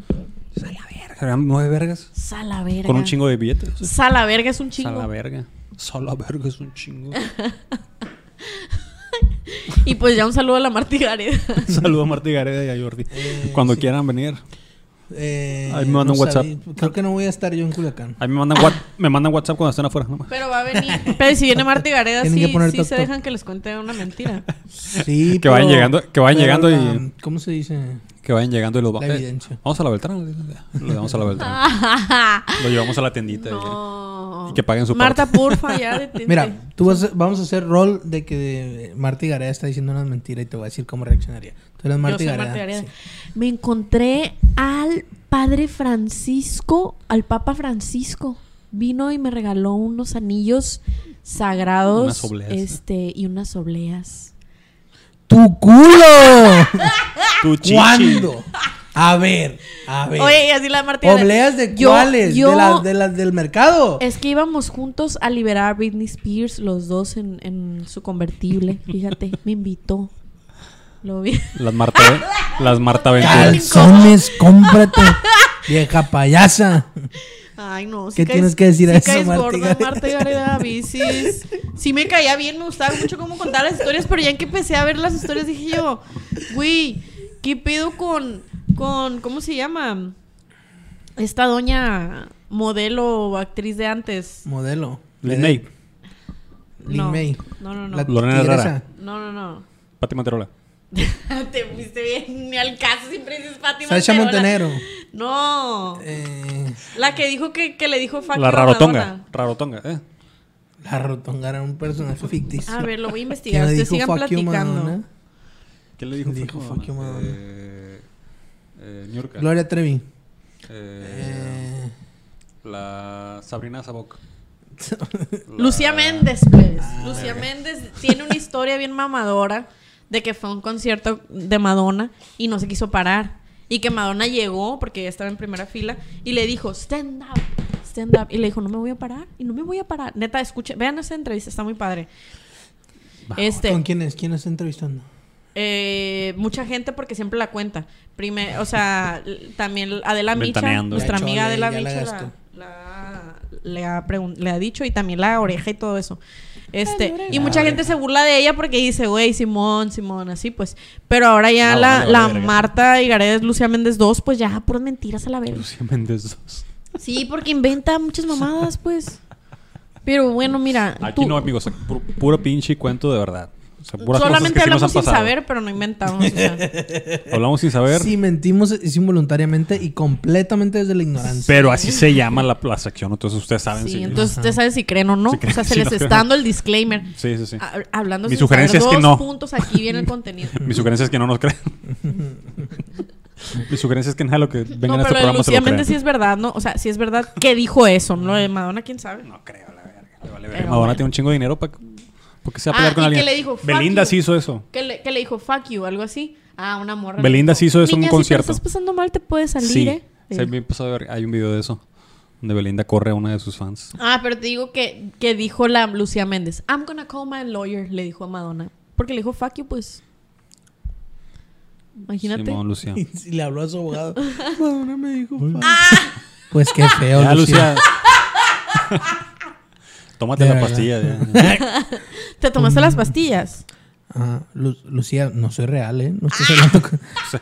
Speaker 3: "Dice, a la verga, eran nueve vergas.
Speaker 1: Sala verga.
Speaker 3: Con un chingo de billetes.
Speaker 1: Sala verga es un chingo.
Speaker 3: la verga. Solo verga es un chingo.
Speaker 1: Y pues ya un saludo a la Martí Gareda.
Speaker 3: Saludos a Martí Gareda y a Jordi.
Speaker 2: Eh,
Speaker 3: Cuando
Speaker 2: sí.
Speaker 3: quieran venir.
Speaker 2: Eh,
Speaker 3: Ahí me mandan
Speaker 2: no
Speaker 3: WhatsApp.
Speaker 2: sabía. Creo que no voy a estar yo en Culiacán.
Speaker 3: A mí me mandan, what- me mandan WhatsApp cuando estén afuera. nomás.
Speaker 1: Pero va a venir. Pero si viene Martí Gareda, sí,
Speaker 2: que poner
Speaker 1: sí se dejan que les cuente una mentira.
Speaker 2: Sí,
Speaker 3: Que vayan llegando- que vayan
Speaker 2: pero
Speaker 3: llegando y-
Speaker 2: ¿Cómo se dice?
Speaker 3: Que vayan llegando y los
Speaker 2: La
Speaker 3: va- eh. Vamos a la Beltrán. Lo llevamos a la Beltrán. Lo llevamos a la tiendita. y-
Speaker 1: no.
Speaker 3: Y que paguen su
Speaker 1: Marta,
Speaker 3: parte.
Speaker 1: porfa, ya detente.
Speaker 2: Mira, tú vas a- vamos a hacer rol de que Marta Gareda está diciendo unas mentiras y te voy a decir cómo reaccionaría. Tú eres Marta Gareda.
Speaker 1: Marta Gareda.
Speaker 2: sí.
Speaker 1: Me encontré al padre Francisco, al Papa Francisco. Vino y me regaló unos anillos sagrados.
Speaker 3: Unas obleas.
Speaker 1: Este, y unas obleas.
Speaker 2: ¡Tu culo!
Speaker 3: Tu chichi.
Speaker 2: ¿Cuándo? A ver, a ver.
Speaker 1: Oye, y así la Marta Gareda.
Speaker 2: ¿Obleas de
Speaker 1: Yo-
Speaker 2: cuáles?
Speaker 1: yo-
Speaker 2: ¿De, las, de las del mercado?
Speaker 1: Es que íbamos juntos a liberar a Britney Spears, los dos en, en su convertible. Fíjate, me invitó. Lo vi.
Speaker 3: Las Marta, las Marta Ventura.
Speaker 2: Calzones, cómprate. Vieja payasa.
Speaker 1: Ay, no.
Speaker 2: ¿Qué tienes que decir a
Speaker 1: sí
Speaker 2: eso,
Speaker 1: caes
Speaker 2: Marta
Speaker 1: gorda,
Speaker 2: Gareda?
Speaker 1: Marta Gareda, bicis. Sí me caía bien, me gustaba mucho cómo contar las historias, pero ya en que empecé a ver las historias dije yo, güey, ¿qué pedo con, con, ¿cómo se llama? Esta doña modelo o actriz de antes.
Speaker 2: Modelo.
Speaker 3: Lin May.
Speaker 2: Lin
Speaker 1: no,
Speaker 2: May.
Speaker 1: No, no, no.
Speaker 2: La
Speaker 3: Lorena. Herrera.
Speaker 1: No, no, no.
Speaker 3: Pati Manterola.
Speaker 1: Te fuiste bien, ni al caso, siempre dices Fátima.
Speaker 2: Sasha Montenegro.
Speaker 1: No.
Speaker 2: Eh,
Speaker 1: La que dijo que, que le dijo fuck
Speaker 3: La Rarotonga.
Speaker 1: Madonna.
Speaker 3: Rarotonga, ¿eh?
Speaker 2: la rotonga era un personaje ficticio.
Speaker 1: A ver, lo voy a
Speaker 2: ¿Quién
Speaker 1: investigar. Ustedes sigan platicando.
Speaker 2: Madonna?
Speaker 3: ¿Qué le dijo?
Speaker 2: Dijo,
Speaker 3: Fuck
Speaker 2: fuck you,
Speaker 3: Madonna?
Speaker 2: Madonna.
Speaker 3: Eh, eh.
Speaker 2: Gloria Trevi.
Speaker 3: Eh,
Speaker 2: Eh,
Speaker 3: la Sabrina Sabok.
Speaker 1: Lucía Méndez, pues. Lucía Méndez tiene una historia bien mamadora de que fue a un concierto de Madonna y no se quiso parar. Y que Madonna llegó, porque ella estaba en primera fila, y le dijo, stand up, stand up. Y le dijo, no me voy a parar, y no me voy a parar. Neta, escuche, vean esa entrevista, está muy padre. Este,
Speaker 2: ¿Con quién es? ¿Quién está entrevistando?
Speaker 1: eh, mucha gente porque siempre la cuenta. Prime- o sea, también Adela Micha, nuestra amiga Adela Micha la, la- le, ha le ha dicho y también la oreja y todo eso. Este, y mucha gente se burla de ella porque dice, güey, Simón, Simón, así pues. Pero ahora ya
Speaker 3: No,
Speaker 1: la,
Speaker 3: vale,
Speaker 1: la. Marta Higaredes, Lucía Méndez 2, pues ya puras mentiras a la vez.
Speaker 3: Lucía Méndez dos.
Speaker 1: Sí, porque inventa muchas mamadas, pues. Pero bueno, mira.
Speaker 3: Aquí
Speaker 1: tú-
Speaker 3: no, amigos. puro pinche cuento de verdad. O sea, puras
Speaker 1: solamente
Speaker 3: cosas que sí nos
Speaker 1: hablamos
Speaker 3: han
Speaker 1: sin saber, pero no inventamos. o sea.
Speaker 3: Hablamos sin saber.
Speaker 2: Sí, mentimos es involuntariamente y completamente desde la ignorancia.
Speaker 3: Pero así se llama la, la sección. Entonces ustedes saben
Speaker 1: Sí,
Speaker 3: si.
Speaker 1: entonces usted sabe si creen o no.
Speaker 3: Si creen,
Speaker 1: o sea, se
Speaker 3: si
Speaker 1: les
Speaker 3: no
Speaker 1: está
Speaker 3: creen.
Speaker 1: dando el disclaimer.
Speaker 3: Sí, sí, sí.
Speaker 1: Ha- hablando
Speaker 3: Mi
Speaker 1: sin
Speaker 3: sugerencia
Speaker 1: saber
Speaker 3: es que
Speaker 1: dos
Speaker 3: no.
Speaker 1: puntos, aquí viene el contenido.
Speaker 3: Mi sugerencia es que no nos crean. Mi sugerencia es que nada lo que venga
Speaker 1: no,
Speaker 3: en este programa se lo
Speaker 1: sí es verdad, ¿no? O sea, sí es verdad que dijo eso, ¿no? De Madonna, ¿quién sabe?
Speaker 3: No creo, la verga. vale Madonna
Speaker 1: bueno.
Speaker 3: tiene un chingo de dinero para porque se va a
Speaker 1: Ah,
Speaker 3: pelear con
Speaker 1: y
Speaker 3: alguien.
Speaker 1: que le dijo, "Fuck
Speaker 3: Belinda
Speaker 1: you".
Speaker 3: sí hizo eso.
Speaker 1: Que le, que le dijo fuck you, algo así. Ah, una morra. le
Speaker 3: Belinda
Speaker 1: dijo,
Speaker 3: sí hizo eso en un
Speaker 1: "Niña, si te
Speaker 3: concierto".
Speaker 1: estás pasando mal, te puedes salir,
Speaker 3: sí.
Speaker 1: ¿eh?
Speaker 3: Sí, me empezó a ver. Hay un video de eso. Donde Belinda corre a una de sus fans.
Speaker 1: Ah, pero te digo que, que dijo la Lucía Méndez. I'm gonna call my lawyer, le dijo a Madonna. Porque le dijo fuck you, pues. Imagínate.
Speaker 3: Simón, Lucía.
Speaker 2: Y si le habló a su abogado. Madonna me dijo.
Speaker 1: Ah.
Speaker 2: Pues qué feo,
Speaker 3: Ya,
Speaker 2: Lucía.
Speaker 3: Lucía. Tómate
Speaker 2: De
Speaker 3: la
Speaker 2: verdad.
Speaker 3: pastilla. ya.
Speaker 1: ¿Te tomaste las pastillas?
Speaker 2: Lu- Lucía, no soy real, ¿eh? No estoy hablando con...
Speaker 3: O sea,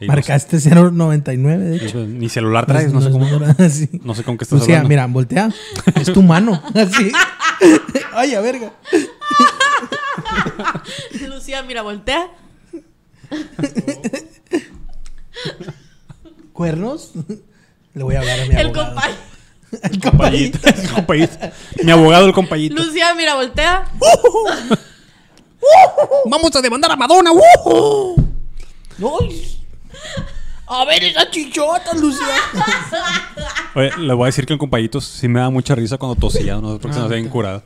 Speaker 3: y no
Speaker 2: Marcaste 099, de
Speaker 3: sé-
Speaker 2: hecho.
Speaker 3: Ni celular traes, no, sé
Speaker 2: es
Speaker 3: cómo.
Speaker 2: así.
Speaker 3: No sé con qué estás
Speaker 2: Lucía,
Speaker 3: hablando.
Speaker 2: mira, voltea. Es tu mano. Así. Ay, a verga.
Speaker 1: Lucía, mira, voltea.
Speaker 2: ¿Cuernos? Le voy a hablar a mi
Speaker 1: El
Speaker 2: abogado.
Speaker 1: compañero.
Speaker 2: El
Speaker 3: Compayito. el compayito. Mi abogado, el compayito.
Speaker 1: Lucía, mira, voltea.
Speaker 3: Vamos a demandar a Madonna.
Speaker 2: A ver esa chichota, Lucía.
Speaker 3: Oye, le voy a decir que el compayito sí me da mucha risa cuando tosía, no sé por qué se nos había incurado.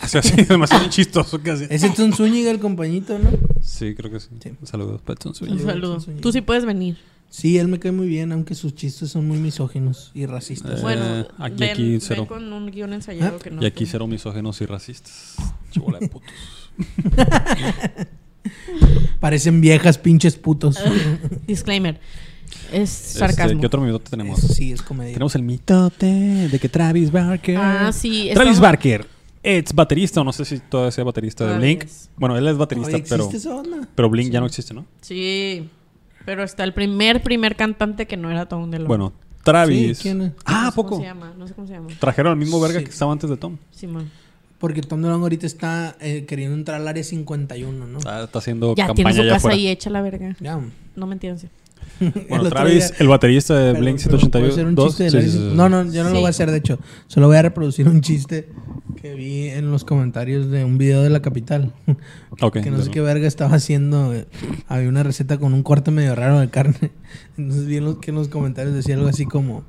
Speaker 3: Así, así, demasiado chistoso que hacía.
Speaker 2: Ese es un Zúñiga, el compañito, ¿no?
Speaker 3: Sí, creo que sí.
Speaker 2: Sí.
Speaker 3: Saludos, Petson Zúñiga.
Speaker 1: Un
Speaker 2: Zúñiga,
Speaker 1: saludo.
Speaker 2: Zúñiga.
Speaker 1: Tú sí puedes venir.
Speaker 2: Sí, él me cae muy bien, aunque sus chistes son muy misóginos y racistas.
Speaker 3: Eh,
Speaker 1: Bueno,
Speaker 3: aquí-
Speaker 1: ven,
Speaker 3: aquí
Speaker 1: ven
Speaker 3: cero.
Speaker 1: con un guion ensayado
Speaker 2: Ah,
Speaker 1: que no.
Speaker 3: Y aquí cero misógenos y racistas. Chibola de putos.
Speaker 2: Parecen viejas pinches putos.
Speaker 1: Disclaimer. Es
Speaker 3: Este,
Speaker 1: sarcasmo.
Speaker 3: ¿Qué otro mitote tenemos?
Speaker 2: Eso sí, es comedia.
Speaker 3: Tenemos el mitote de que Travis Barker.
Speaker 1: Ah, sí,
Speaker 3: Travis
Speaker 1: estamos-
Speaker 3: Barker. Es baterista, o no sé si todavía sea baterista de Blink.
Speaker 1: es.
Speaker 3: Bueno, él es baterista,
Speaker 2: Oye,
Speaker 3: pero,
Speaker 2: ¿existe esa onda?
Speaker 3: pero Blink ya no existe, ¿no?
Speaker 1: Sí. Pero está el primer, primer cantante que no era Tom DeLonge.
Speaker 3: Bueno, Travis.
Speaker 2: Sí, ¿quién es?
Speaker 3: Ah, ¿a
Speaker 1: No sé cómo
Speaker 3: poco?
Speaker 1: se llama, no sé cómo se llama.
Speaker 3: Trajeron al mismo verga
Speaker 2: Sí.
Speaker 3: que estaba antes de Tom.
Speaker 1: Simón.
Speaker 2: Porque Tom DeLonge ahorita está eh, queriendo entrar al área 51, ¿no?
Speaker 3: Ah, está haciendo
Speaker 1: Ya
Speaker 3: campaña
Speaker 1: tiene su casa
Speaker 3: afuera.
Speaker 1: ahí hecha la verga.
Speaker 2: Ya.
Speaker 1: No me entiendes.
Speaker 3: Bueno,
Speaker 2: El
Speaker 3: Travis,
Speaker 2: día-
Speaker 3: el baterista de Blink
Speaker 2: pero ¿puedo hacer un
Speaker 3: 182.
Speaker 2: chiste del
Speaker 3: Sí,
Speaker 2: área
Speaker 3: sí, sí,
Speaker 2: 51?
Speaker 3: sí.
Speaker 2: No, no, yo no lo voy a hacer, de hecho. Solo voy a reproducir un chiste que vi en los comentarios de un video de la capital.
Speaker 3: Ok,
Speaker 2: que no sé qué verga estaba haciendo. Había una receta con un corte medio raro de carne. Entonces vi en los, que en los comentarios decía algo así como...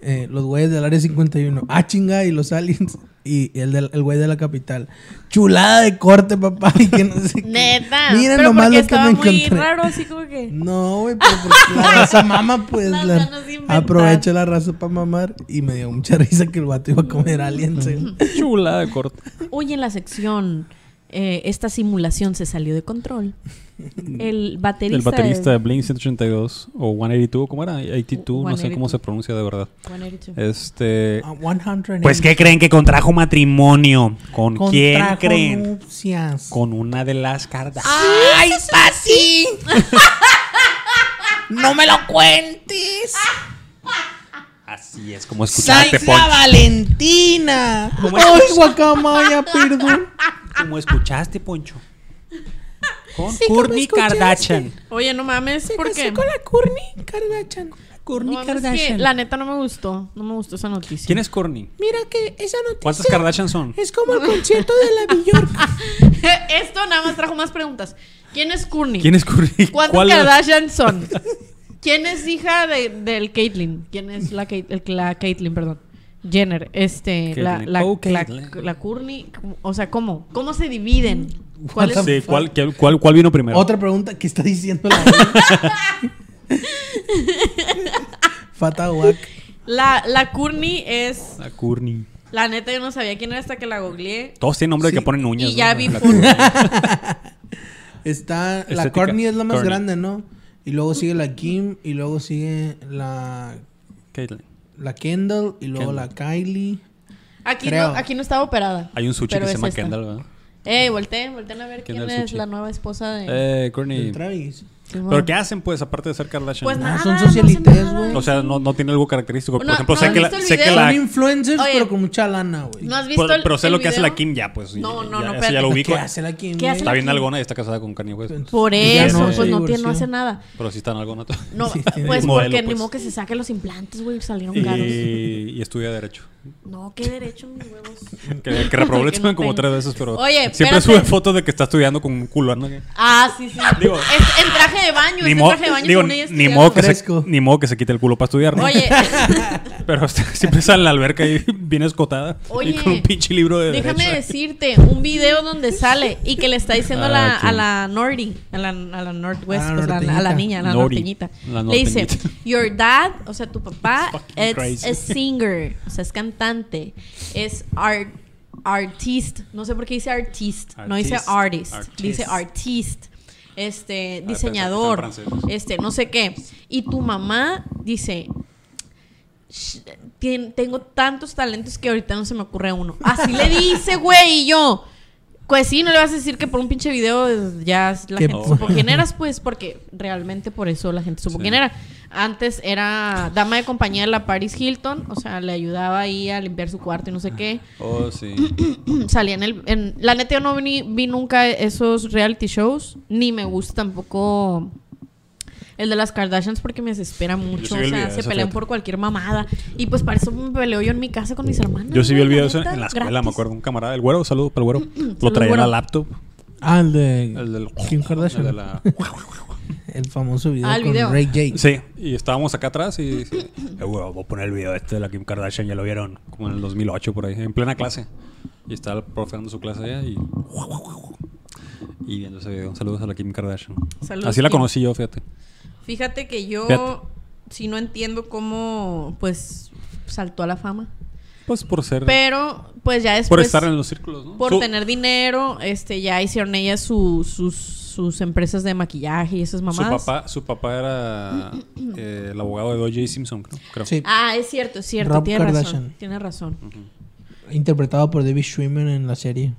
Speaker 2: eh, los güeyes del área 51. Ah, chinga, y los aliens. Y el, del, el güey de la capital. Chulada de corte, papá. Y que no sé qué.
Speaker 1: Neta.
Speaker 2: Miren
Speaker 1: pero
Speaker 2: nomás lo que me
Speaker 1: muy
Speaker 2: encontré.
Speaker 1: raro, así como que.
Speaker 2: No, güey, pero porque la raza mama, pues.
Speaker 1: Las
Speaker 2: la-
Speaker 1: ganas de inventar.
Speaker 2: aprovecha la raza para mamar. Y me dio mucha risa que el vato iba a comer aliens. güey.
Speaker 3: Chula de corte.
Speaker 1: Hoy en la sección, eh, esta simulación se salió de control. El baterista.
Speaker 3: El baterista
Speaker 1: de
Speaker 3: de Blink 182 o 182, ¿cómo era? 82, no sé
Speaker 1: 182.
Speaker 3: cómo se pronuncia de verdad.
Speaker 1: 182.
Speaker 3: Este.
Speaker 2: A 100
Speaker 3: Pues, ¿qué creen que contrajo matrimonio? ¿Con quién creen?
Speaker 2: nupcias.
Speaker 3: Con una de las cartas.
Speaker 2: ¡Ay, Pati! ¡No me lo cuentes!
Speaker 3: Así es como escuchaste,
Speaker 2: ¡Soy la
Speaker 3: Poncho.
Speaker 2: Valentina!
Speaker 3: ¿Cómo
Speaker 2: ¡Ay, guacamaya, perdón!
Speaker 3: Como escuchaste, Poncho. Con
Speaker 2: Sí,
Speaker 3: Kourtney. Kardashian.
Speaker 1: Oye, no mames, ¿por qué?
Speaker 2: con la Kourtney Kardashian.
Speaker 3: Kourtney
Speaker 1: No, es que la neta no me gustó. No me gustó esa noticia.
Speaker 3: ¿Quién es Kourtney?
Speaker 2: Mira que esa noticia
Speaker 3: ¿Cuántas Kardashian son?
Speaker 2: es como el concierto de la Bjork.
Speaker 1: Esto nada más trajo más preguntas. ¿Quién es Courtney?
Speaker 3: ¿Quién es Kourtney?
Speaker 1: ¿Cuántas
Speaker 3: ¿Cuál-
Speaker 1: Kardashian son? ¿Quién es hija de, del Caitlyn? ¿Quién es la, Kate- el- la Caitlyn, perdón? Jenner, este, la, la,
Speaker 3: Oh,
Speaker 1: la, la Courtney, ¿cómo- o sea, ¿cómo? ¿Cómo se dividen? ¿Cuál es?
Speaker 3: Sí, ¿cuál, qué- cuál, cuál vino primero?
Speaker 2: Otra pregunta que está diciendo la Fata Wack.
Speaker 1: La, la Courtney es,
Speaker 3: La Kourtney.
Speaker 1: la neta yo no sabía quién era hasta que la googleé.
Speaker 3: Todos tienen nombre de que ponen uñas.
Speaker 1: Y ya
Speaker 3: ¿no?
Speaker 1: vi.
Speaker 2: Está la. Courtney es la más
Speaker 3: Kourtney.
Speaker 2: grande, ¿no? Y luego sigue la Kim y luego sigue la
Speaker 3: Caitlyn.
Speaker 2: La Kendall y luego
Speaker 3: Kendall.
Speaker 2: la Kylie.
Speaker 1: Aquí
Speaker 2: Creo.
Speaker 1: no, aquí no estaba operada.
Speaker 3: Hay un sushi que se
Speaker 1: es
Speaker 3: llama
Speaker 1: esta.
Speaker 3: Kendall, ¿verdad?
Speaker 1: Eh, volteen, volteen a ver quién es la nueva esposa de...
Speaker 3: Eh, Kourtney.
Speaker 2: El Travis.
Speaker 3: ¿Pero qué hacen, pues, aparte de ser Kardashian?
Speaker 1: Pues
Speaker 2: Ah,
Speaker 1: nada,
Speaker 2: son
Speaker 1: no
Speaker 2: socialites, güey.
Speaker 3: O sea, no, no tiene algo característico. Por
Speaker 1: No,
Speaker 3: ejemplo,
Speaker 1: ¿no
Speaker 3: sé
Speaker 1: has
Speaker 3: que la...
Speaker 1: visto el
Speaker 3: Sé que
Speaker 1: video?
Speaker 3: la
Speaker 2: Son influencers,
Speaker 1: Oye.
Speaker 2: pero con mucha lana, güey.
Speaker 1: ¿No has visto
Speaker 3: pero,
Speaker 1: el-
Speaker 3: pero sé
Speaker 1: el
Speaker 3: lo que hace
Speaker 1: video?
Speaker 3: la Kim ya, pues.
Speaker 1: No,
Speaker 3: ya-
Speaker 1: no, no,
Speaker 3: ya- esa
Speaker 1: espérate.
Speaker 3: ya lo ubico.
Speaker 2: ¿Qué hace la Kim?
Speaker 1: ¿Qué hace?
Speaker 3: Está bien
Speaker 1: Kim?
Speaker 3: algona y está casada con Kanye West.
Speaker 1: Por
Speaker 2: Ya
Speaker 1: eso,
Speaker 2: no,
Speaker 1: pues no, tiene, no
Speaker 2: divorció.
Speaker 1: hace nada.
Speaker 3: Pero sí está en algona.
Speaker 1: No,
Speaker 2: Sí,
Speaker 1: pues
Speaker 3: modelo,
Speaker 1: porque ni
Speaker 3: pues.
Speaker 1: modo que se saque los implantes, güey, salieron caros.
Speaker 3: Y, y estudia Derecho.
Speaker 1: No, qué derecho, mis huevos.
Speaker 3: Que, que reprobó el examen
Speaker 1: no
Speaker 3: como
Speaker 1: tengo.
Speaker 3: tres veces, pero
Speaker 1: Oye,
Speaker 3: siempre
Speaker 1: espérate.
Speaker 3: sube fotos de que está estudiando con un culo, ¿no?
Speaker 1: Ah, sí, sí.
Speaker 3: Digo-
Speaker 1: Es en traje de baño,
Speaker 3: Ni,
Speaker 1: es en traje de baño.
Speaker 3: digo, ni,
Speaker 1: estudiando.
Speaker 3: modo que se, ni modo que se quite el culo para estudiar, ¿no?
Speaker 1: Oye,
Speaker 3: Pero siempre sale en la alberca y bien escotada.
Speaker 1: Oye,
Speaker 3: y con un pinche libro de
Speaker 1: déjame
Speaker 3: derecho.
Speaker 1: decirte, un video donde sale y que le está diciendo a, la,
Speaker 3: Ah, ¿quién?
Speaker 1: a la Nordy, a la, a la Northwest,
Speaker 2: A la
Speaker 1: pues, la- a la niña, a la
Speaker 3: Nordy.
Speaker 1: norteñita.
Speaker 3: La
Speaker 1: Le dice, your dad, o sea, tu papá, es a singer, o sea, es cantante, es art, artist, no sé por qué dice artist, no dice
Speaker 3: Artist.
Speaker 1: dice artist. Este,
Speaker 3: Ah,
Speaker 1: diseñador, este, no sé qué. Y tu mamá dice, "Sh- tien- tengo tantos talentos que ahorita no se me ocurre uno. Así le dice, güey, y yo. Pues sí, no le vas a decir que por un pinche video ya la gente
Speaker 2: po-
Speaker 1: supo quién eras, pues, porque realmente por eso la gente supo
Speaker 3: Sí.
Speaker 1: quién era. Antes era dama de compañía de la Paris Hilton, o sea, le ayudaba ahí a limpiar su cuarto y no sé qué.
Speaker 3: Oh, sí.
Speaker 1: Salía en el... En, la neta yo no vi, vi nunca esos reality shows, ni me gusta tampoco el de las Kardashians porque me desespera mucho.
Speaker 3: sí
Speaker 1: O sea, se pelean por cualquier mamada. Y pues para eso me peleo yo en mi casa con mis hermanas.
Speaker 3: Yo sí vi el video en la escuela,
Speaker 1: gratis.
Speaker 3: me acuerdo. Un camarada, el güero, saludo para el güero. Lo traía en la laptop.
Speaker 2: Ah, el de
Speaker 3: El del...
Speaker 2: Kim Kardashian.
Speaker 3: el de la-
Speaker 2: el famoso video
Speaker 1: Ah, el
Speaker 2: con
Speaker 1: video.
Speaker 2: Ray J.
Speaker 3: Sí, y estábamos acá atrás y dije, eh, voy a poner el video este de la Kim Kardashian, ya lo vieron, como en el 2008 por ahí, en plena clase. Y estaba el profe dando su clase allá y... Y viendo ese video. Saludos a la Kim Kardashian.
Speaker 1: Saludos,
Speaker 3: Así la
Speaker 1: Kim.
Speaker 3: conocí yo, fíjate.
Speaker 1: Fíjate que yo
Speaker 3: Fíjate.
Speaker 1: sí no entiendo cómo pues saltó a la fama.
Speaker 3: Pues por ser...
Speaker 1: Pero pues ya después
Speaker 3: por estar en los círculos, ¿no?
Speaker 1: por tener dinero, este ya hicieron ellas su- sus, sus empresas de maquillaje y esas
Speaker 3: Su
Speaker 1: mamadas.
Speaker 3: papá, su papá era eh, el abogado de O.J. Simpson, creo. creo.
Speaker 2: Sí,
Speaker 1: Ah, es cierto, es cierto,
Speaker 2: Rob
Speaker 1: tiene razón.
Speaker 2: Kardashian.
Speaker 1: Tiene razón.
Speaker 2: interpretado por David Schwimmer en la serie.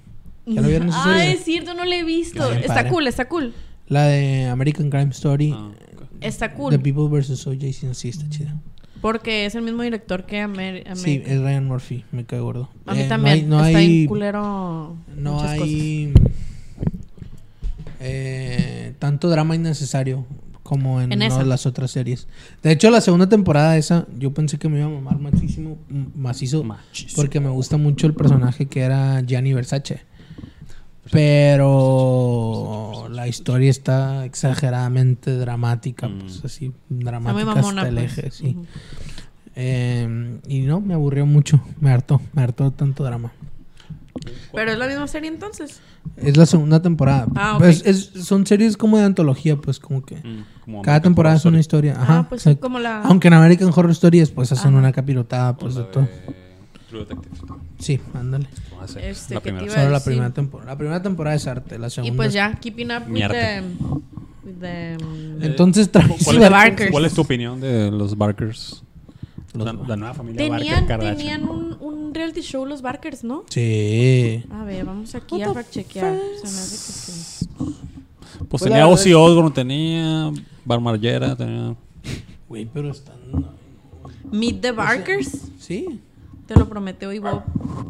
Speaker 2: ¿Ya lo vieron esa
Speaker 1: Ah,
Speaker 2: serie?
Speaker 1: es cierto, no lo he visto.
Speaker 2: Está padre.
Speaker 1: cool, está cool.
Speaker 2: La de American Crime Story.
Speaker 3: Ah, ok.
Speaker 1: Está
Speaker 2: The
Speaker 1: cool.
Speaker 2: People vs. O.J. Simpson. Sí, está chida.
Speaker 1: Porque es el mismo director que Amer American.
Speaker 2: Sí, es Ryan Murphy. Me cae gordo.
Speaker 1: A mí
Speaker 2: Eh, no
Speaker 1: también.
Speaker 2: hay- No
Speaker 1: está
Speaker 2: hay,
Speaker 1: bien culero.
Speaker 2: no
Speaker 1: muchas cosas.
Speaker 2: Eh, tanto drama innecesario como en,
Speaker 1: En
Speaker 2: las otras series. De hecho, la segunda temporada esa, yo pensé que me iba a mamar muchísimo, macizo,
Speaker 3: Macizo.
Speaker 2: porque me gusta mucho el personaje que era Gianni Versace. Pero la historia está exageradamente dramática,
Speaker 3: Mm.
Speaker 2: pues así, dramática
Speaker 1: mamona,
Speaker 2: hasta el
Speaker 1: pues.
Speaker 2: eje. Eh, y no, me aburrió mucho, me hartó, me hartó tanto drama.
Speaker 1: Pero es la misma serie entonces.
Speaker 2: Es la segunda temporada.
Speaker 1: Ah, ok.
Speaker 2: Es- es- son series como de antología, pues como que
Speaker 3: Mm, como
Speaker 2: cada
Speaker 3: American
Speaker 2: temporada es
Speaker 3: Horror
Speaker 2: una
Speaker 3: Story.
Speaker 2: historia. Ajá,
Speaker 1: ah, pues sí,
Speaker 2: exacto.
Speaker 1: como la.
Speaker 2: Aunque en American Horror Story después hacen
Speaker 1: Ajá.
Speaker 2: una capirotada,
Speaker 3: O
Speaker 2: pues de todo.
Speaker 3: True Detective.
Speaker 2: Sí, ándale.
Speaker 1: Este,
Speaker 3: la
Speaker 1: ¿qué te
Speaker 3: primera.
Speaker 2: Solo la primera temporada. La primera temporada es arte, la segunda.
Speaker 1: Y pues
Speaker 2: es-
Speaker 1: ya, keeping up with the, with the,
Speaker 2: Entonces,
Speaker 3: ¿Cuál,
Speaker 1: Sí, de
Speaker 3: es,
Speaker 1: Barkers.
Speaker 3: cuál es tu opinión de los Barkers?
Speaker 2: Los
Speaker 3: la, la nueva familia
Speaker 1: tenían,
Speaker 3: Barker Kardashian.
Speaker 1: tenían un, un reality show los Barkers, ¿no?
Speaker 2: Sí.
Speaker 1: A ver, vamos aquí a fact chequear. Se me hace que sí.
Speaker 3: Pues
Speaker 2: Pues
Speaker 3: tenía Ozzy Osbourne, tenía Bar Margera, tenía...
Speaker 2: Güey, pero están.
Speaker 1: Meet the Barkers.
Speaker 2: Sí.
Speaker 1: Te lo prometió Ivo.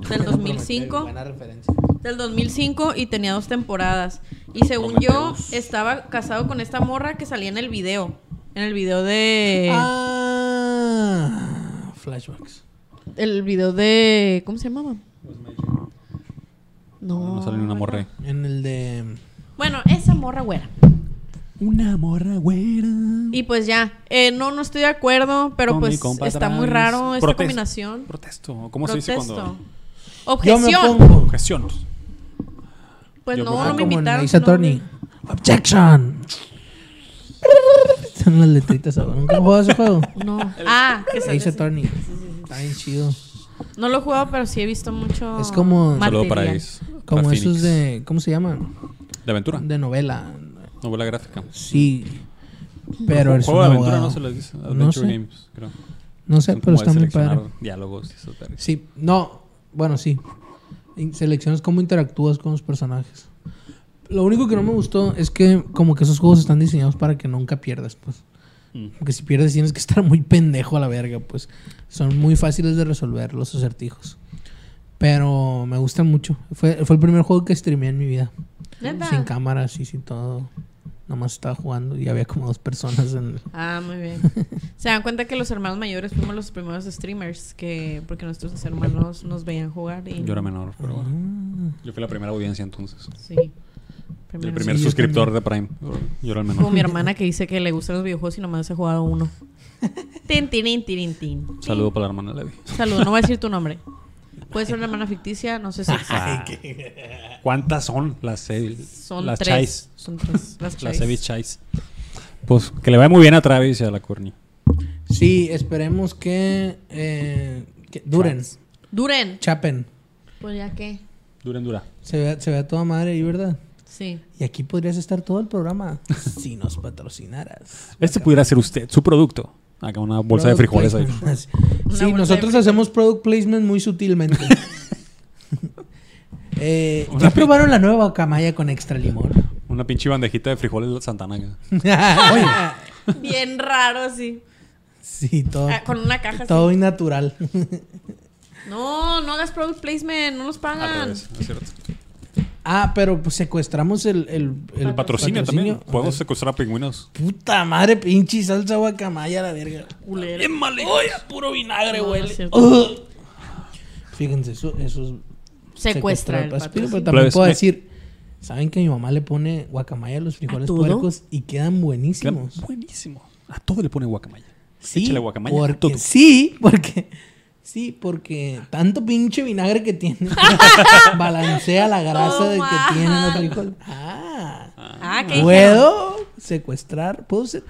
Speaker 1: Del 2005.
Speaker 2: Buena referencia.
Speaker 1: Del 2005 y tenía dos temporadas. Y según yo,
Speaker 3: Prometheus.
Speaker 1: estaba casado con esta morra que salía en el video. En el video de.
Speaker 2: Ah, flashbacks.
Speaker 1: El video de. ¿Cómo se llamaba? No.
Speaker 3: No sale ni una morra.
Speaker 2: En el de.
Speaker 1: Bueno, esa morra güera.
Speaker 3: Una morra güera.
Speaker 1: Y pues ya. Eh, no, no estoy de acuerdo, pero
Speaker 3: Con
Speaker 1: pues está muy raro esta
Speaker 3: Protesto.
Speaker 1: combinación.
Speaker 3: Protesto. ¿Cómo se dice
Speaker 1: Protesto.
Speaker 3: cuando...?
Speaker 2: Yo me
Speaker 1: Objeción.
Speaker 3: Objeción.
Speaker 1: Pues
Speaker 3: Yo
Speaker 1: no,
Speaker 3: me
Speaker 1: no me
Speaker 2: como en
Speaker 1: invitaron.
Speaker 2: Ace
Speaker 1: no,
Speaker 2: Attorney. Objection. Son las letritas ahora. ¿Nunca has jugado ese juego?
Speaker 1: No. Ah, que sale
Speaker 2: Ace
Speaker 1: así.
Speaker 2: Attorney. Está bien chido.
Speaker 1: No lo he jugado, pero sí he visto mucho.
Speaker 2: Es como-
Speaker 3: Saludo para
Speaker 1: material.
Speaker 3: Ace.
Speaker 2: Como
Speaker 3: para
Speaker 2: esos
Speaker 3: Phoenix.
Speaker 2: de. ¿Cómo se llaman?
Speaker 3: De aventura.
Speaker 2: De novela.
Speaker 3: Novela gráfica.
Speaker 2: Sí. Pero es
Speaker 3: Juego de aventura
Speaker 2: abogado.
Speaker 3: no se les dice.
Speaker 2: No
Speaker 3: Adventure
Speaker 2: sé.
Speaker 3: Games, creo.
Speaker 2: No sé,
Speaker 3: Son
Speaker 2: pero
Speaker 3: como de
Speaker 2: está muy
Speaker 3: seleccionar
Speaker 2: padre.
Speaker 3: Diálogos y eso. pero-
Speaker 2: Sí. No. Bueno, sí. In- Seleccionas cómo interactúas con los personajes. Lo único que no me gustó es que como que esos juegos están diseñados para que nunca pierdas, pues.
Speaker 3: Mm.
Speaker 2: Porque si pierdes tienes que estar muy pendejo a la verga, pues. Son muy fáciles de resolver los acertijos. Pero me gustan mucho. Fue, fue el primer juego que streameé en mi vida.
Speaker 1: ¿Neta?
Speaker 2: Sin cámaras y sin todo. Nomás estaba jugando y había como dos personas en el...
Speaker 1: Ah, muy bien. Se dan cuenta que los hermanos mayores fuimos los primeros streamers que porque nuestros hermanos nos veían jugar y
Speaker 3: Yo era menor, pero bueno.
Speaker 2: Ah.
Speaker 3: Yo fui la primera audiencia entonces.
Speaker 1: sí.
Speaker 3: El primer
Speaker 2: Sí,
Speaker 3: suscriptor de Prime. Yo era el menor.
Speaker 1: Como mi hermana que dice que le gustan los videojuegos y nomás he jugado uno. Tin, tin, tin, tin.
Speaker 3: Saludo para la hermana Levi.
Speaker 1: Saludo, no voy a decir tu nombre. Puede ser una hermana ficticia, no sé si
Speaker 3: Ah, ¿Cuántas son las Sevis?
Speaker 1: son
Speaker 3: las
Speaker 1: tres.
Speaker 3: Chais.
Speaker 1: Son tres. Las
Speaker 3: Las
Speaker 1: Chais.
Speaker 3: Sevis Chais. Pues que le vaya muy bien a Travis y a la Courtney.
Speaker 2: Sí, esperemos que, eh, que duren.
Speaker 1: Duren.
Speaker 2: Chapen.
Speaker 1: Pues ya que.
Speaker 3: Duren dura.
Speaker 2: Se ve, se ve a toda madre ahí, ¿verdad?
Speaker 1: Sí.
Speaker 2: Y aquí podrías estar todo el programa si nos patrocinaras.
Speaker 3: Este pudiera ser usted, su producto. Acá una bolsa de
Speaker 2: Product
Speaker 3: frijoles ahí.
Speaker 2: Sí, nosotros hacemos product placement muy sutilmente. Eh, ¿Ya probaron la nueva camaya con extra limón?
Speaker 3: Una pinche bandejita de frijoles Santana. acá.
Speaker 2: Oye,
Speaker 1: Bien raro, sí.
Speaker 2: Sí, todo.
Speaker 1: Ah, con una caja. así.
Speaker 2: Todo innatural.
Speaker 1: No, no hagas product placement, no nos
Speaker 3: Al
Speaker 1: pagan.
Speaker 3: revés, es cierto.
Speaker 2: Ah, pero pues secuestramos el, el,
Speaker 3: El patrocinio, también. Podemos secuestrar a pingüinos.
Speaker 2: Puta madre, pinche salsa guacamaya, la verga.
Speaker 1: Culero.
Speaker 2: Oye, puro vinagre,
Speaker 1: No, no
Speaker 2: güey.
Speaker 1: es.
Speaker 2: Fíjense, eso, eso es
Speaker 1: Secuestra el
Speaker 2: patrocinio, Pero también
Speaker 3: Plebes,
Speaker 2: puedo
Speaker 3: me-
Speaker 2: decir, ¿saben que mi mamá le pone guacamaya a los frijoles puercos y quedan
Speaker 3: Queda
Speaker 2: buenísimos?
Speaker 3: Buenísimo. A todo le pone guacamaya.
Speaker 2: Sí,
Speaker 3: Échale guacamaya a
Speaker 2: porque,
Speaker 3: todo.
Speaker 2: sí, porque sí, porque tanto pinche vinagre que tiene balancea la grasa de que tienen los frijoles. Ah,
Speaker 1: Ah, ¿qué dijeron?
Speaker 2: puedo secuestrar, puedo ser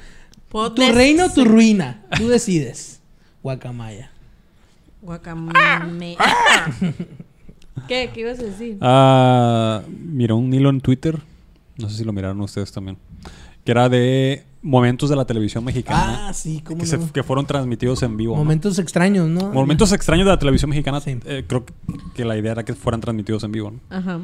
Speaker 1: Puedo
Speaker 2: tu reino o tu ruina, tú decides. Guacamaya.
Speaker 1: Guacamole. ¿Qué? ¿Qué ibas a decir?
Speaker 3: Ah, miró un hilo en Twitter. No sé si lo miraron ustedes también. Que era de momentos de la televisión mexicana.
Speaker 2: Ah, sí, cómo
Speaker 3: que, se-
Speaker 2: no.
Speaker 3: que fueron transmitidos en vivo. ¿no?
Speaker 2: Momentos extraños, ¿no?
Speaker 3: Momentos extraños de la televisión mexicana.
Speaker 2: Sí.
Speaker 3: eh, creo que la idea era que fueran transmitidos en vivo. ¿no?
Speaker 1: Ajá.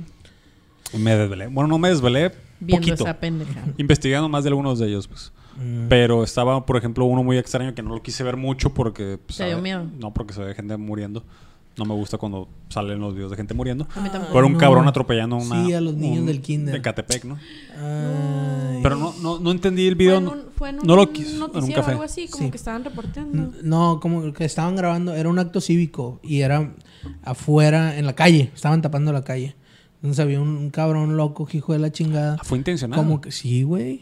Speaker 3: Y me desvelé. Bueno, no me desvelé.
Speaker 1: Viendo
Speaker 3: poquito.
Speaker 1: esa pendeja.
Speaker 3: Investigando más de algunos de ellos, pues.
Speaker 2: Mm.
Speaker 3: Pero estaba, por ejemplo, uno muy extraño que no lo quise ver mucho porque... pues,
Speaker 1: ¿Te dio miedo?
Speaker 3: No, porque se ve gente muriendo. No me gusta cuando salen los videos de gente muriendo.
Speaker 1: A mí tampoco.
Speaker 3: Pero un
Speaker 2: no.
Speaker 3: cabrón atropellando a una...
Speaker 2: Sí, a los niños
Speaker 3: un-
Speaker 2: del kinder.
Speaker 3: De Catepec, ¿no?
Speaker 2: Ay.
Speaker 3: Pero no, no, no entendí el
Speaker 1: Fue
Speaker 3: video.
Speaker 1: en
Speaker 3: no-
Speaker 1: un, fue en un
Speaker 3: no lo quise. En un café.
Speaker 1: algo así, como
Speaker 2: Sí.
Speaker 1: que estaban reporteando.
Speaker 2: No, como que estaban grabando, era un acto cívico y era afuera, en la calle, estaban tapando la calle. Entonces había un, un cabrón loco, hijo de la chingada.
Speaker 3: Ah, Fue intencional.
Speaker 2: Como que sí, güey.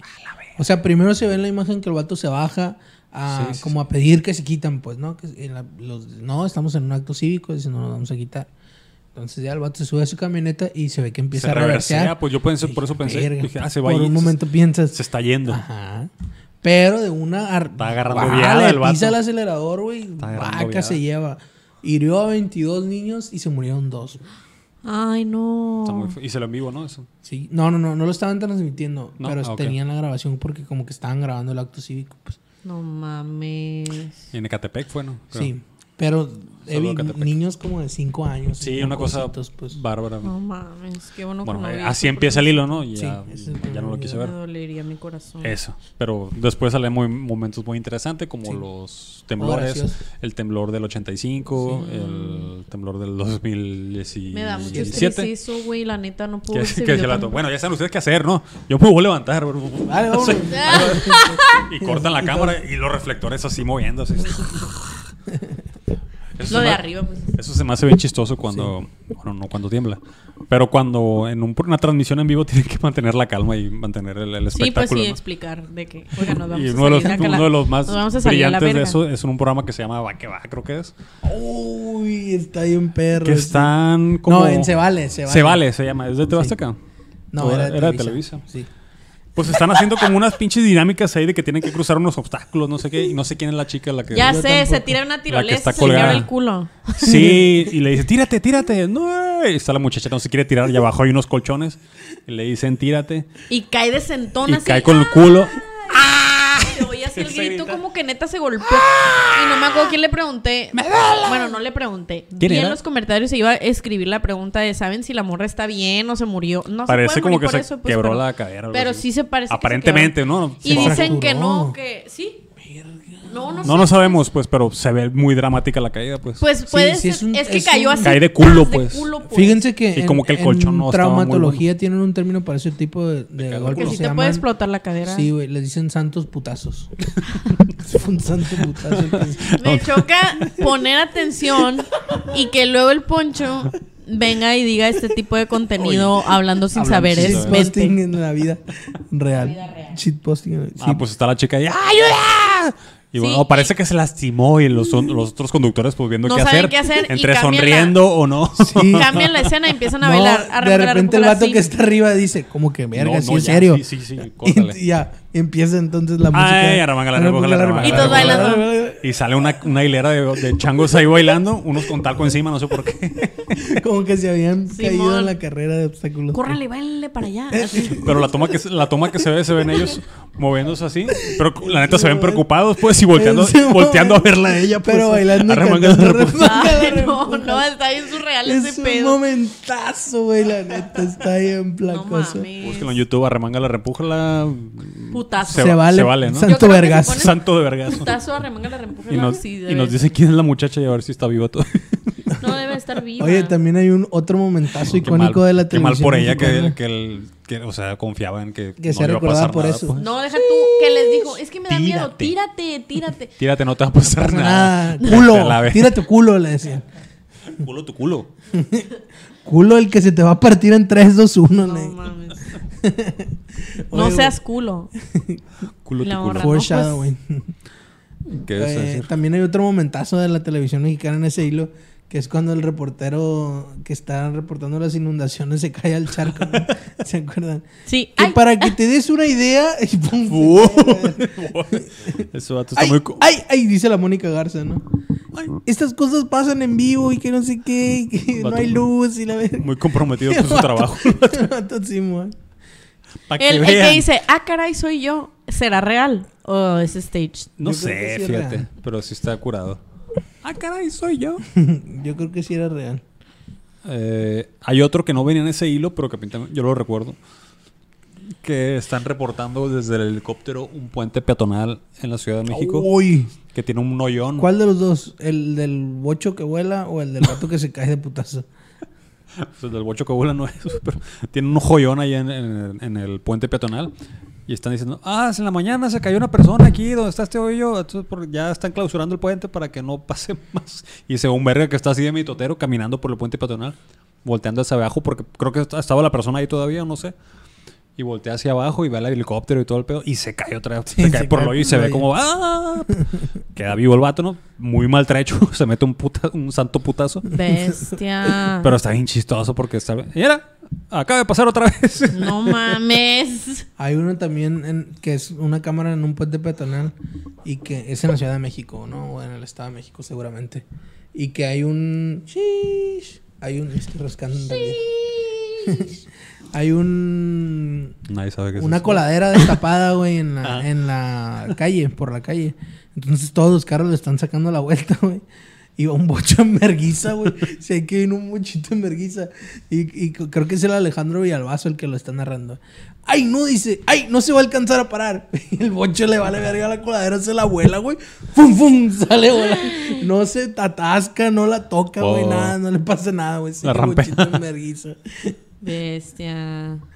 Speaker 2: O sea, primero se ve en la imagen que el vato se baja a
Speaker 3: Sí, sí,
Speaker 2: como a pedir que se quitan, pues, ¿no? Que en la- los, no, estamos en un acto cívico, dice, no nos vamos a quitar. Entonces ya el vato se sube a su camioneta y se ve que empieza
Speaker 3: Se
Speaker 2: a reversear.
Speaker 3: reversea, pues yo pensé- por eso pensé,
Speaker 2: Verga.
Speaker 3: dije, ah, se va
Speaker 2: Por
Speaker 3: y
Speaker 2: un
Speaker 3: se-
Speaker 2: momento piensas,
Speaker 3: Se está yendo.
Speaker 2: Ajá. Pero de una... ar-
Speaker 3: Está agarrando viada el vato.
Speaker 2: pisa el acelerador, güey. Vaca
Speaker 3: viada.
Speaker 2: se lleva. Hirió a 22 niños y se murieron dos.
Speaker 1: Ay, no.
Speaker 3: Está muy y se lo en vivo, ¿no? Eso.
Speaker 2: Sí. No, no, no. No lo estaban transmitiendo.
Speaker 3: No,
Speaker 2: pero
Speaker 3: ah,
Speaker 2: tenían la grabación porque como que estaban grabando el acto cívico. Pues.
Speaker 1: No mames.
Speaker 3: Y en Ecatepec fue, ¿no? Creo.
Speaker 2: Sí. Pero he niños como de 5 años.
Speaker 3: Sí, una cosa
Speaker 2: pues.
Speaker 3: bárbara.
Speaker 1: No mames. Qué bueno,
Speaker 3: Bueno,
Speaker 1: que no
Speaker 3: eh, así
Speaker 1: eso,
Speaker 3: empieza el hilo, ¿no? Y
Speaker 2: Sí,
Speaker 3: ya, ya no lo quise
Speaker 1: Me
Speaker 3: ver.
Speaker 1: dolería mi corazón.
Speaker 3: Eso. Pero después salen muy, momentos muy interesantes como
Speaker 2: Sí.
Speaker 3: los temblores.
Speaker 2: gracioso.
Speaker 3: el temblor del 85, el temblor del 2017.
Speaker 1: Me da mucho eso, güey. La neta, no puedo
Speaker 3: ¿Qué, qué
Speaker 1: tan-
Speaker 3: Bueno, ya saben ustedes qué hacer, ¿no? Yo me voy a levantar.
Speaker 2: Vale,
Speaker 3: y cortan la cámara y los reflectores así moviéndose. Eso
Speaker 1: Lo
Speaker 3: se
Speaker 1: de arriba, pues.
Speaker 3: Eso se me hace bien chistoso cuando, bueno, no cuando tiembla, pero cuando en un- una transmisión en vivo tienen que mantener la calma y mantener el, el
Speaker 1: Sí, pues
Speaker 3: espectáculo.
Speaker 1: sí,
Speaker 3: ¿no?
Speaker 1: explicar de que, oiga, nos vamos
Speaker 3: Y
Speaker 1: a
Speaker 3: uno de, los,
Speaker 1: salir acá la-
Speaker 3: uno de los más
Speaker 1: a a
Speaker 3: brillantes de eso es en un programa que se llama Va que va, creo que es.
Speaker 2: Uy, está bien perro.
Speaker 3: Que
Speaker 2: sí.
Speaker 3: están como...
Speaker 2: No, en Se Vale, Se Vale.
Speaker 3: Se vale, se llama. ¿Es de TV
Speaker 2: Sí.
Speaker 3: Azteca?
Speaker 2: No,
Speaker 3: ¿O
Speaker 2: era de
Speaker 3: era de
Speaker 2: Televisa.
Speaker 3: Televisa.
Speaker 2: Sí.
Speaker 3: Pues están haciendo como unas pinches dinámicas ahí de que tienen que cruzar unos obstáculos, no sé qué, y no sé quién es la chica la que...
Speaker 1: Ya sé,
Speaker 2: tampoco.
Speaker 1: se tira una tirolesa y se abre el culo.
Speaker 3: Sí, y le dice, tírate, tírate. No, y está la muchacha, no se quiere tirar, y abajo hay unos colchones. Y le dicen, tírate.
Speaker 1: Y cae de sentón
Speaker 3: Y
Speaker 1: así.
Speaker 3: cae con el culo.
Speaker 1: Oye así el grito como que neta se golpeó. Y no me acuerdo quién le pregunté. Bueno, no le pregunté.
Speaker 3: ¿Quién
Speaker 1: Vi en
Speaker 3: era?
Speaker 1: los comentarios se iba a escribir la pregunta de ¿saben si la morra está bien o se murió? No
Speaker 3: Parece
Speaker 1: se puede
Speaker 3: como
Speaker 1: morir
Speaker 3: que
Speaker 1: por
Speaker 3: se
Speaker 1: eso, pues,
Speaker 3: quebró
Speaker 1: pero-
Speaker 3: la cadera. algo
Speaker 1: Pero
Speaker 3: así.
Speaker 1: sí se parece que se
Speaker 3: Aparentemente,
Speaker 1: quebró.
Speaker 3: ¿no?
Speaker 1: Y
Speaker 3: Sí.
Speaker 1: Dicen que no, que sí. No, no,
Speaker 3: No,
Speaker 1: sé.
Speaker 3: no sabemos, pues, pero se ve muy dramática la caída, pues.
Speaker 1: Pues puede
Speaker 2: sí,
Speaker 1: ser.
Speaker 2: es un-
Speaker 1: es que
Speaker 2: es
Speaker 1: cayó
Speaker 2: un-
Speaker 1: así.
Speaker 3: Cae de culo, pues.
Speaker 1: culo, pues.
Speaker 2: Fíjense que
Speaker 3: Y como que el
Speaker 2: en
Speaker 3: colchón no
Speaker 2: traumatología tienen un término para ese tipo de, de golpes.
Speaker 1: Que
Speaker 2: se
Speaker 1: te puede explotar la cadera.
Speaker 2: Sí, güey, les dicen santos putazos. Fue un santo putazo.
Speaker 1: Me choca poner atención y que luego el poncho venga y diga este tipo de contenido hablando sin saber. Es vente.
Speaker 2: en la vida real.
Speaker 1: vida real.
Speaker 2: Shitposting. sí.
Speaker 3: Ah, pues está la chica ahí. ¡Ayuda! Y bueno,
Speaker 1: Sí,
Speaker 3: parece que se lastimó y los, los otros conductores pues viendo
Speaker 1: No
Speaker 3: qué,
Speaker 1: saben
Speaker 3: hacer,
Speaker 1: qué hacer y
Speaker 3: Entre sonriendo o no.
Speaker 2: Sí.
Speaker 1: Cambian la escena y empiezan a
Speaker 2: No,
Speaker 1: bailar. A
Speaker 2: de repente el vato
Speaker 1: así.
Speaker 2: que está arriba dice, como que verga,
Speaker 3: No,
Speaker 2: sí
Speaker 3: ya,
Speaker 2: serio.
Speaker 3: Sí, sí, sí.
Speaker 2: Y ya empieza entonces la música.
Speaker 3: Ay.
Speaker 1: Y todos bailando.
Speaker 3: Y sale una, una hilera de, de changos ahí bailando, unos con talco encima, no sé por qué.
Speaker 2: Como que se habían caído
Speaker 1: Simón.
Speaker 2: en la carrera de obstáculos.
Speaker 1: Córrale, bailale para allá. Así.
Speaker 3: Pero la toma que se, la toma que se ve, se ven ellos moviéndose así. Pero la neta se ven preocupados, pues, y volteando, volteando a verla a ella. Pues,
Speaker 2: Pero bailando.
Speaker 1: Ay, no, no, está bien surreal
Speaker 2: Es
Speaker 1: ese
Speaker 2: un
Speaker 1: pedo.
Speaker 2: momentazo, güey, la neta. Está bien
Speaker 1: No
Speaker 2: placoso.
Speaker 1: mames.
Speaker 3: Búsquenlo en YouTube, arremángala, repújala.
Speaker 1: Putazo.
Speaker 3: Se,
Speaker 2: Se
Speaker 3: va-
Speaker 2: vale.
Speaker 3: se vale, ¿no?
Speaker 2: Santo vergazo.
Speaker 3: Santo de vergazo.
Speaker 1: Putazo, arremángala, arremángala.
Speaker 3: Y nos,
Speaker 1: Sí,
Speaker 3: y nos dice quién es la muchacha y a ver si está viva todavía.
Speaker 1: No debe estar viva.
Speaker 2: Oye, también hay un otro momentazo icónico
Speaker 3: mal-
Speaker 2: de la
Speaker 3: qué mal
Speaker 2: televisión.
Speaker 3: por ella que,
Speaker 2: mexicana.
Speaker 3: que, el- que, o sea, confiaba en que,
Speaker 2: Que
Speaker 3: no le iba a pasar
Speaker 2: por
Speaker 3: nada,
Speaker 2: eso.
Speaker 3: pues.
Speaker 1: No, deja tú que les dijo, es que me da miedo,
Speaker 2: Tírate.
Speaker 1: tírate, tírate.
Speaker 3: Tírate, no te va a pasar
Speaker 2: pasa
Speaker 3: nada.
Speaker 2: nada. Culo,
Speaker 3: Te la ve.
Speaker 2: tira tu culo, le decían.
Speaker 3: Culo tu culo.
Speaker 2: Culo el que se te va a partir en 3, 2, 1.
Speaker 1: No mames. No
Speaker 2: Oye,
Speaker 1: seas culo.
Speaker 3: Culo tu culo.
Speaker 2: Foreshadowing.
Speaker 3: ¿Qué vas
Speaker 2: Eh,
Speaker 3: decir?
Speaker 2: también hay otro momentazo de la televisión mexicana en ese hilo, que es cuando el reportero que está reportando las inundaciones se cae al charco. ¿no? ¿Se acuerdan?
Speaker 1: Sí.
Speaker 2: Que
Speaker 1: Ay,
Speaker 2: para que te des una idea, y pum, cae.
Speaker 3: Eso está
Speaker 2: ay,
Speaker 3: muy... co-
Speaker 2: ay, ay, dice la Mónica Garza, ¿no?
Speaker 3: Ay.
Speaker 2: Estas cosas pasan en vivo y que no sé qué, y que no hay luz y la.
Speaker 3: Muy comprometido con su trabajo.
Speaker 2: Vato, sí.
Speaker 1: El, el que dice, ah, caray, soy yo, ¿será real? ¿O es stage?
Speaker 3: No
Speaker 2: Yo
Speaker 3: sé,
Speaker 2: sí
Speaker 3: fíjate.
Speaker 2: real.
Speaker 3: Pero sí está curado. Ah, caray, soy yo.
Speaker 2: Yo creo que sí era real.
Speaker 3: Eh, hay otro que no venía en ese hilo, pero que yo lo recuerdo. Que están reportando desde el helicóptero un puente peatonal en la Ciudad de México.
Speaker 2: Uy,
Speaker 3: Que tiene un hoyón.
Speaker 2: ¿cuál de los dos? ¿El del bocho que vuela o el del vato que se cae de putazo?
Speaker 3: Pues el del bocho vuela no es, pero tiene un joyón ahí en, el puente peatonal. Y están diciendo, ah, en la mañana se cayó una persona aquí donde está este hoyo. Entonces ya están clausurando el puente para que no pase más. Y se un verga que está así de mitotero caminando por el puente peatonal, volteando hacia abajo, porque creo que est- estaba la persona ahí todavía, no sé. Y voltea hacia abajo y ve el helicóptero y todo el pedo. Y se cae otra vez.
Speaker 2: Sí,
Speaker 3: se cae
Speaker 2: se
Speaker 3: por
Speaker 2: cae
Speaker 3: el hoyo y se ve como, ¡ah! Queda vivo el vato, ¿no? Muy maltrecho. se mete un, puta, un santo putazo.
Speaker 1: Bestia.
Speaker 3: Pero está bien chistoso porque está... Y era, acaba de pasar otra vez.
Speaker 1: No mames.
Speaker 2: Hay uno también en, que es una cámara en un puente peatonal y que es en la Ciudad de México, ¿no? O en el Estado de México seguramente. Y que hay un... Shish. Hay un... Estoy rascando en realidad. Hay un...
Speaker 3: Nadie sabe qué es
Speaker 2: Una
Speaker 3: eso.
Speaker 2: coladera destapada, güey, en la,
Speaker 3: Ah.
Speaker 2: en la calle, por la calle. Entonces todos los carros le están sacando la vuelta, güey. Y va un bocho en verguiza, güey. Se hay que viene un bochito en verguiza. Y, y creo que es el Alejandro Villalbazo el que lo está narrando. ¡Ay, no! Dice, ¡ay, no se va a alcanzar a parar! Y el bocho le vale verga a la coladera, se la vuela, güey. ¡Fum, fum! Sale, güey. No se atasca, no la toca, güey,
Speaker 3: Oh.
Speaker 2: nada. No le pasa nada, güey. Sigue
Speaker 3: La
Speaker 2: bochito en verguiza.
Speaker 1: Bestia.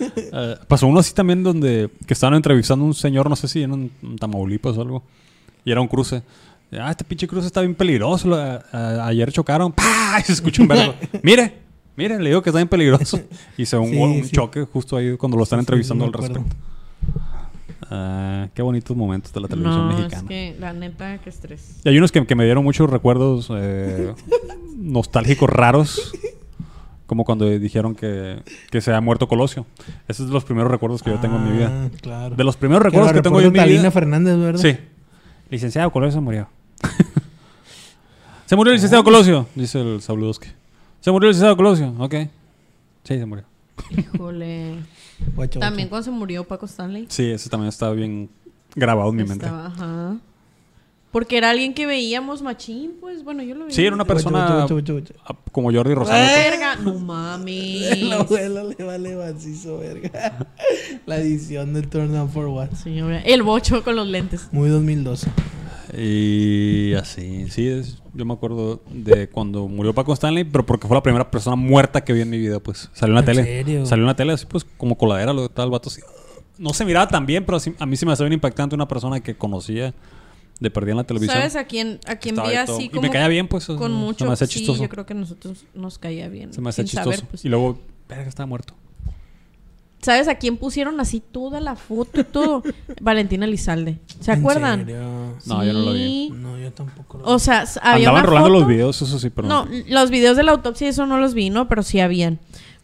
Speaker 3: Eh, pasó uno así también donde que estaban entrevistando a un señor, no sé si en un, en Tamaulipas o algo. Y era un cruce. Ah, este pinche cruce está bien peligroso. a- ayer chocaron. ¡Pah! Y se escucha un verbo. mire, mire, le digo que está bien peligroso. Y se un,
Speaker 2: Sí,
Speaker 3: un
Speaker 2: sí.
Speaker 3: choque justo ahí cuando lo están
Speaker 2: Sí,
Speaker 3: entrevistando al respecto. Ah, qué bonitos momentos de la televisión
Speaker 1: No,
Speaker 3: mexicana.
Speaker 1: es que la neta, qué estrés.
Speaker 3: Y hay unos que, que me dieron muchos recuerdos eh, nostálgicos raros. Como cuando dijeron que, que se ha muerto Colosio. Ese es de los primeros recuerdos que yo tengo en mi vida.
Speaker 2: Ah, claro.
Speaker 3: De los primeros recuerdos que, tengo yo en mi
Speaker 2: reporta
Speaker 3: vida.
Speaker 2: Talina Fernández, ¿verdad?
Speaker 3: Sí. Licenciado Colosio se murió. se murió el licenciado Colosio, dice el Sabludowski. Se murió el licenciado Colosio. Ok. Sí, se murió.
Speaker 1: Híjole.
Speaker 2: Guacho,
Speaker 1: También
Speaker 2: guacho.
Speaker 1: cuando se murió Paco Stanley.
Speaker 3: Sí, ese también está bien grabado en mi mente.
Speaker 1: Estaba, ajá. Porque era alguien que veíamos machín, pues bueno, yo lo veía.
Speaker 3: Sí, era una persona
Speaker 2: guacho, guacho,
Speaker 3: ah, como Jordi Rosado.
Speaker 1: Verga, no mames.
Speaker 2: La abuela le vale macizo, verga. La edición de Turn Down for What.
Speaker 1: Señora, el bocho con los lentes.
Speaker 2: Muy 2012.
Speaker 3: Y así, sí, es- yo me acuerdo de cuando murió Paco Stanley, pero porque fue la primera persona muerta que vi en mi vida, pues. Salió en la
Speaker 2: ¿En
Speaker 3: tele.
Speaker 2: serio?
Speaker 3: Salió en la tele así, pues, como coladera, lo de tal vato así. No se miraba tan bien, pero sí- a mí sí me hacía bien impactante una persona que conocía de perdida en la televisión.
Speaker 1: ¿Sabes a quién, a quién vi así
Speaker 3: y
Speaker 1: como
Speaker 3: me caía bien, pues.
Speaker 1: con
Speaker 3: se
Speaker 1: mucho
Speaker 3: me hacía
Speaker 1: sí,
Speaker 3: chistoso.
Speaker 1: yo creo que a nosotros nos caía bien.
Speaker 3: Se me
Speaker 1: sin
Speaker 3: chistoso.
Speaker 1: saber, pues.
Speaker 3: Y luego, verga, estaba muerto.
Speaker 1: ¿Sabes a quién pusieron así toda la foto y todo? Valentina Elizalde. ¿Se
Speaker 2: ¿En
Speaker 1: acuerdan?
Speaker 2: serio?
Speaker 3: No, yo no lo vi.
Speaker 1: Sí.
Speaker 2: No, yo tampoco lo
Speaker 1: O sea, había
Speaker 3: Andaban
Speaker 1: una
Speaker 3: rolando
Speaker 1: foto-
Speaker 3: los videos, eso sí, pero
Speaker 1: No, los videos de la autopsia eso no los vi, ¿no? Pero sí habían.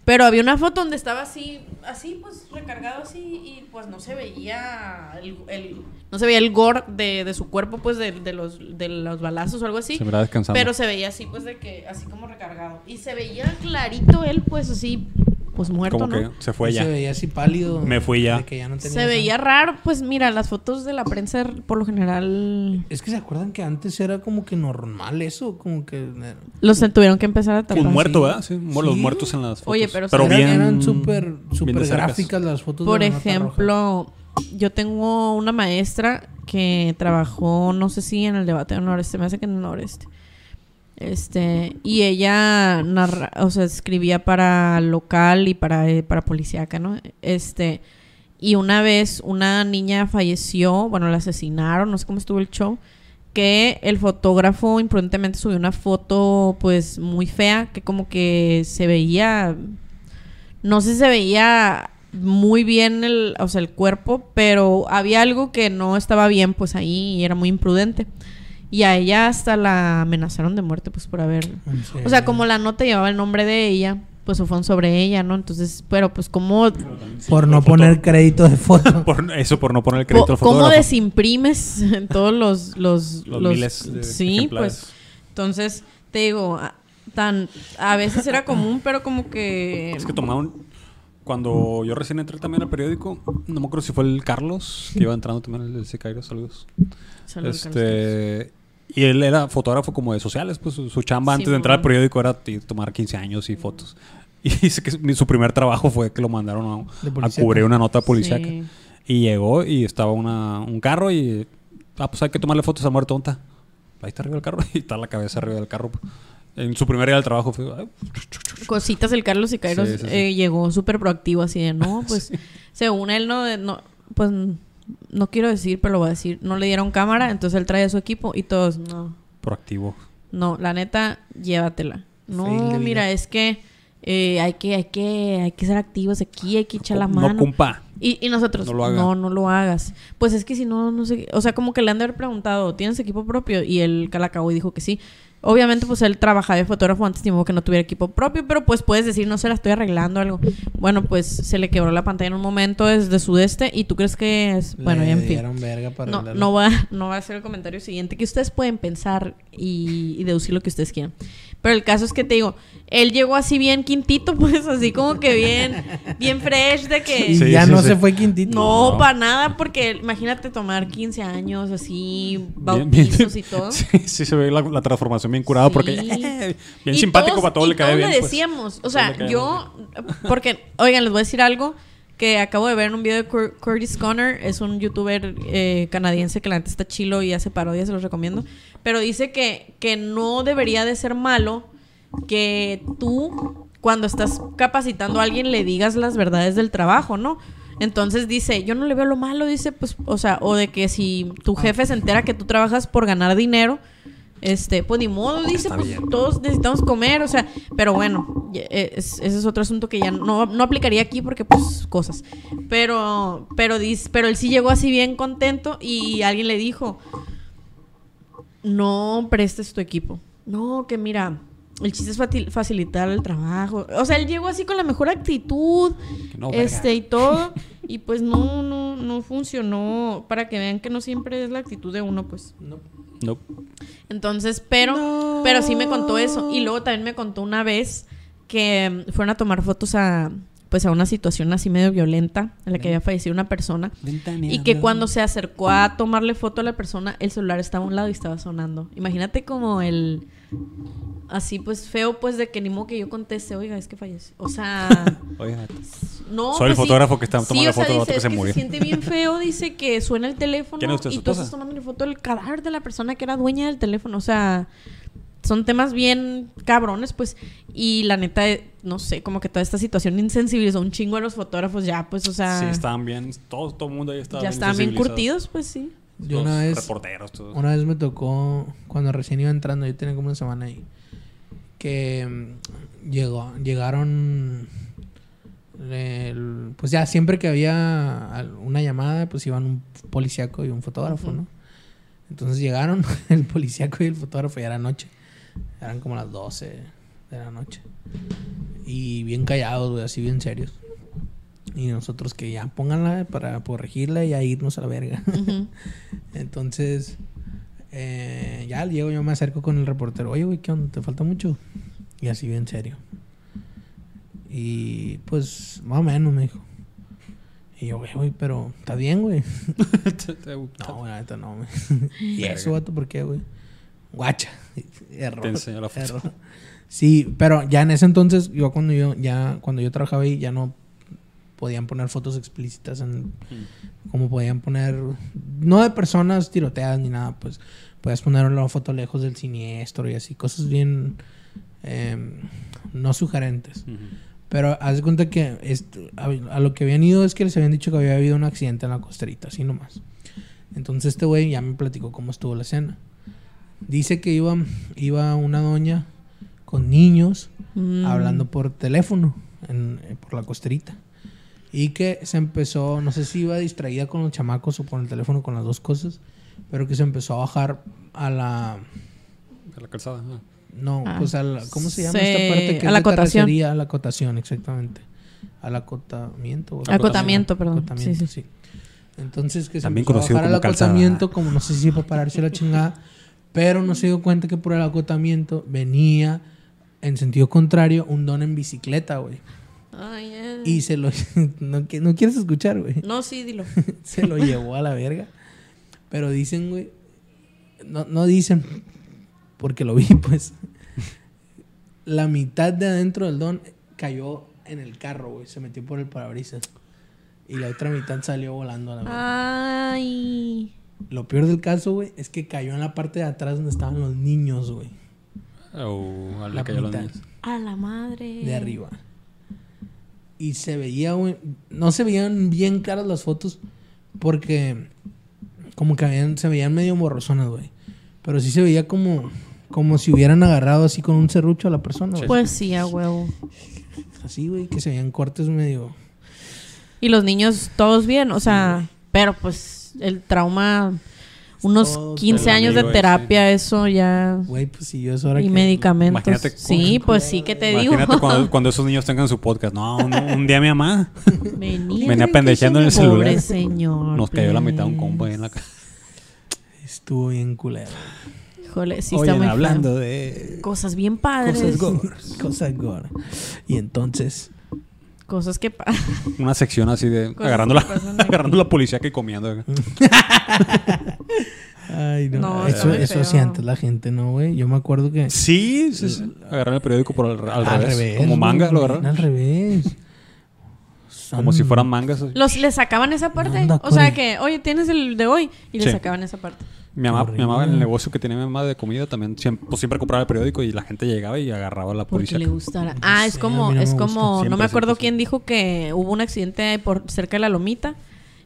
Speaker 1: Pero había una foto donde estaba así, así pues recargado así y pues no se veía el, el- no se veía el gore de, de su cuerpo pues de, de los de los balazos o algo así.
Speaker 3: se miraba descansando.
Speaker 1: Pero se veía así pues de que así como recargado y se veía clarito él pues así pues muerto,
Speaker 3: como
Speaker 1: ¿no?
Speaker 3: que se fue ya.
Speaker 2: Se veía así pálido.
Speaker 3: Me fui ya.
Speaker 2: de que ya no tenía
Speaker 1: Se veía raro, pues mira, las fotos de la prensa por lo general
Speaker 2: Es que se acuerdan que antes era como que normal eso, como que eh,
Speaker 1: los tuvieron que empezar a tapar.
Speaker 3: Un muerto. ¿verdad? Sí, mu- los
Speaker 2: Sí.
Speaker 3: muertos en las fotos.
Speaker 1: Oye, pero
Speaker 2: eran,
Speaker 3: bien,
Speaker 2: eran súper
Speaker 3: bien
Speaker 2: gráficas las fotos
Speaker 1: Por
Speaker 2: de la nota roja.
Speaker 1: ejemplo, yo tengo una maestra que trabajó, no sé si en el debate del noreste, me hace que en el noreste. Este, y ella o sea, escribía para local y para, eh, para policíaca, ¿no? Este, y una vez una niña falleció, bueno, la asesinaron, no sé cómo estuvo el show, que el fotógrafo imprudentemente subió una foto pues muy fea, que como que se veía, no sé si se veía muy bien el, o sea, el cuerpo, pero había algo que no estaba bien pues ahí y era muy imprudente. Y a ella hasta la amenazaron de muerte pues por haber... O sea, como la nota llevaba el nombre de ella, pues fueron sobre ella, ¿no? Entonces, pero pues como...
Speaker 2: Por no poner crédito de foto.
Speaker 3: Por, eso por no poner el crédito al
Speaker 1: ¿Cómo
Speaker 3: fotógrafo.
Speaker 1: desimprimes en todos los... los,
Speaker 3: Los
Speaker 1: los-
Speaker 3: miles de
Speaker 1: Sí,
Speaker 3: ejemplares.
Speaker 1: pues... Entonces, te digo, a- tan... A veces era común, pero como que...
Speaker 3: Es que tomaron... Cuando yo recién entré también al periódico, no me acuerdo si fue el Carlos, que iba entrando también el Sicario, saludos.
Speaker 1: Saludos, Carlos.
Speaker 3: Y él era fotógrafo como de sociales, pues su, su chamba antes de entrar al periódico era tomar 15 años y fotos. Y dice que su- primer trabajo fue que lo mandaron a, a cubrir una nota policíaca.
Speaker 1: Sí.
Speaker 3: Y llegó y estaba una, un carro y... Ah, pues hay que tomarle fotos a muerte tonta. Ahí está arriba del carro y está la cabeza arriba del carro. En su primer día del trabajo fue... "Ay,
Speaker 1: Cositas del Carlos
Speaker 3: Sí, sí, sí.
Speaker 1: eh, llegó súper proactivo así de, no, pues, según él, no, no, pues, no quiero decir, pero lo voy a decir, no le dieron cámara, entonces él trae a su equipo y todos, no,
Speaker 3: proactivo.
Speaker 1: no, la neta, llévatela. No, mira, es que eh, hay que, hay que, hay que ser activos aquí, hay que echar la
Speaker 3: No
Speaker 1: mano.
Speaker 3: cumpa.
Speaker 1: Y, y nosotros,
Speaker 3: No lo haga.
Speaker 1: no, no lo hagas. Pues es que si no, no sé. O sea, como que le han de haber preguntado, ¿tienes equipo propio? Y él calacabó y dijo que sí. Obviamente, pues él trabajaba de fotógrafo antes, ni modo que no tuviera equipo propio, pero pues puedes decir, no sé, la estoy arreglando algo. Bueno, pues se le quebró la pantalla en un momento desde su este y tú crees que es. Bueno,
Speaker 2: Le
Speaker 1: en fin.
Speaker 2: verga para
Speaker 1: No, no, va, no va a ser el comentario siguiente, que ustedes pueden pensar y, y deducir lo que ustedes quieran. Pero el caso es que te digo, él llegó así bien quintito, pues así como que bien, bien fresh de que...
Speaker 3: Sí,
Speaker 2: ya
Speaker 3: sí,
Speaker 2: no
Speaker 3: sí.
Speaker 2: se fue quintito.
Speaker 1: No,
Speaker 3: No.
Speaker 1: para nada, porque imagínate tomar 15 años así,
Speaker 3: Bien-
Speaker 1: bautizos y todo.
Speaker 3: Sí, sí se ve la, la transformación bien curada porque eh, bien
Speaker 1: Y
Speaker 3: simpático
Speaker 1: todos-
Speaker 3: para todo
Speaker 1: y
Speaker 3: le cae
Speaker 1: todos
Speaker 3: bien.
Speaker 1: le
Speaker 3: pues.
Speaker 1: decíamos, o sea, yo, porque, oigan, les voy a decir algo que acabo de ver en un video de Cur- Curtis Connor, es un youtuber eh, canadiense que la neta está chilo y hace parodias, se los recomiendo, pero dice que, que no debería de ser malo que tú, cuando estás capacitando a alguien, le digas las verdades del trabajo, ¿no? Entonces dice, yo no le veo lo malo, dice, pues, o sea, o de que si tu jefe se entera que tú trabajas por ganar dinero, este, pues ni modo, dice, pues todos necesitamos comer, o sea, pero bueno, eh, es- ese es otro asunto que ya no, no aplicaría aquí porque pues cosas. Pero, pero, pero él sí llegó así bien contento y alguien le dijo, no prestes tu equipo. No, que mira, el chiste es facilitar el trabajo. O sea, él llegó así con la mejor actitud,
Speaker 3: no,
Speaker 1: este y todo. Y pues no, no, no funcionó. Para que vean que no siempre es la actitud de uno, pues.
Speaker 2: No.
Speaker 3: No.
Speaker 1: Entonces, pero, pero sí me contó eso. Y luego también me contó una vez que fueron a tomar fotos a, pues a una situación así medio violenta en la que había fallecido una persona. Y que cuando se acercó a tomarle foto a la persona, el celular estaba a un lado y estaba sonando. Imagínate como el... Así pues feo pues de que ni modo que yo conteste, oiga, es que falleció. O sea...
Speaker 3: Oiga,
Speaker 1: No,
Speaker 3: Soy el
Speaker 1: pues sí.
Speaker 3: fotógrafo que está tomando
Speaker 1: Sí,
Speaker 3: la
Speaker 1: o sea,
Speaker 3: foto
Speaker 1: dice,
Speaker 3: vato que se murió.
Speaker 1: Se siente bien feo, dice que suena el teléfono
Speaker 3: ¿Quién es usted,
Speaker 1: y tú estás tomando foto del cadáver de la persona que era dueña del teléfono. O sea, son temas bien cabrones, pues. Y la neta, no sé, como que toda esta situación insensibilizó un chingo a los fotógrafos ya, pues, o sea,
Speaker 3: sí, estaban bien. Todo, todo el mundo ahí estaba
Speaker 1: ya estaban bien curtidos, pues sí.
Speaker 2: Yo
Speaker 3: Los
Speaker 2: una vez,
Speaker 3: Reporteros, todos.
Speaker 2: una vez me tocó, cuando recién iba entrando, yo tenía como una semana ahí, que mm, llegó, llegaron, el- pues ya siempre que había una llamada, pues iban un policíaco y un fotógrafo. ¿no? Entonces llegaron el policíaco y el fotógrafo, ya era noche, eran como las 12 de la noche. Y bien callados, güey, así bien serios. Y nosotros que ya pónganla para corregirla y a irnos a la verga. Entonces, eh, ya llego, yo me acerco con el reportero. Oye, güey, ¿qué onda? ¿Te falta mucho? Y así bien serio. Y pues, más o menos, me dijo. Y yo, güey, güey, pero está bien, güey. No, güey, neta no, güey. ¿Y eso, vato, por qué, güey? Guacha. Error.
Speaker 3: Te enseño la foto.
Speaker 2: error. Sí, pero ya en ese entonces, yo cuando yo, ya, cuando yo trabajaba ahí, ya no, podían poner fotos explícitas en... Como podían poner... No de personas tiroteadas ni nada, pues... Podías poner la foto lejos del siniestro y así. Cosas bien... em, no sugerentes. Pero haz de cuenta que esto- a, a lo que habían ido es que les habían dicho que había habido un accidente en la costerita, así nomás. Entonces este güey ya me platicó cómo estuvo la escena. Dice que iba, iba una doña con niños
Speaker 1: Mm.
Speaker 2: hablando por teléfono en- eh, por la costerita. Y que se empezó, no sé si iba distraída con los chamacos o por el teléfono con las dos cosas, pero que se empezó a bajar a la...
Speaker 3: A la calzada. ah.
Speaker 2: No,
Speaker 1: Ah,
Speaker 2: pues a la, ¿cómo se llama
Speaker 1: se-
Speaker 2: esta parte? Que
Speaker 1: a
Speaker 2: es
Speaker 1: la acotación.
Speaker 2: A la acotación, exactamente. Al acotamiento. o-
Speaker 1: Acotamiento, perdón.
Speaker 2: Acotamiento,
Speaker 1: Sí,
Speaker 2: sí. Entonces que se
Speaker 3: También
Speaker 2: empezó a bajar al acotamiento, como no sé si para pararse la chingada, pero no se dio cuenta que por el acotamiento venía en sentido contrario un don en bicicleta, güey.
Speaker 1: Ay.
Speaker 2: Y se lo... no, no quieres escuchar, güey.
Speaker 1: No, sí, dilo.
Speaker 2: se lo llevó a la verga. Pero dicen, güey. No, no dicen, porque lo vi, pues. La mitad de adentro del don cayó en el carro, güey. Se metió por el parabrisas. Y la otra mitad salió volando a la verga.
Speaker 1: Ay.
Speaker 2: Lo peor del caso, güey, es que cayó en la parte de atrás donde estaban los niños, güey.
Speaker 3: O a la
Speaker 2: La
Speaker 3: los.
Speaker 1: A la madre.
Speaker 2: de arriba. Y se veía, güey. No se veían bien claras las fotos porque como que habían, se veían medio borrosonas, güey. Pero sí se veía como, como si hubieran agarrado así con un serrucho a la persona, güey.
Speaker 1: Pues sí, a huevo.
Speaker 2: Así, güey, que se veían cortes medio.
Speaker 1: Y los niños todos bien, o sea, pero pues el trauma, unos
Speaker 2: Todos
Speaker 1: 15
Speaker 3: el
Speaker 1: años de terapia, eso ya.
Speaker 2: Güey, pues si yo es hora
Speaker 1: Y
Speaker 2: que.
Speaker 1: medicamentos.
Speaker 3: Imagínate
Speaker 1: Sí, pues sí que te digo.
Speaker 3: Imagínate cuando, cuando esos niños tengan su podcast. No, un, un día mi mamá
Speaker 1: Venía,
Speaker 3: Venía pendejeando en el
Speaker 1: Pobre
Speaker 3: celular.
Speaker 1: señor.
Speaker 3: nos cayó la mitad de un
Speaker 1: pues.
Speaker 3: combo ahí en la cara.
Speaker 2: Estuvo bien culero.
Speaker 1: Híjole, sí
Speaker 3: Oigan,
Speaker 1: está muy feo.
Speaker 3: hablando de
Speaker 1: Cosas bien padres.
Speaker 3: cosas
Speaker 1: Cosas,
Speaker 3: gore.
Speaker 2: Cosa gore. Y entonces.
Speaker 1: que pasan.
Speaker 3: Una sección así de
Speaker 1: Cosas
Speaker 3: agarrando
Speaker 1: que
Speaker 3: la, agarrando la policía que comiendo.
Speaker 2: Ay, no.
Speaker 1: No,
Speaker 2: eso hacía antes la gente, ¿no, güey? Yo me acuerdo que.
Speaker 3: Sí, sí, sí. Agarrar el periódico por al, al revés, Como manga lo agarraron.
Speaker 2: Al revés.
Speaker 3: Como si fueran mangas.
Speaker 1: Los, le sacaban esa parte.
Speaker 2: Anda,
Speaker 1: o sea que, oye, tienes el de hoy. Y le
Speaker 3: Sí.
Speaker 1: sacaban esa parte.
Speaker 3: Mi mamá, mi mamá en el negocio que tenía mi mamá de comida también siempre, pues, siempre compraba el periódico y la gente llegaba y agarraba a la
Speaker 1: Porque
Speaker 3: policía.
Speaker 1: le gustara. Ah, es como,
Speaker 2: no
Speaker 1: es como, no me acuerdo
Speaker 3: siempre,
Speaker 1: quién dijo que hubo un accidente por cerca de la lomita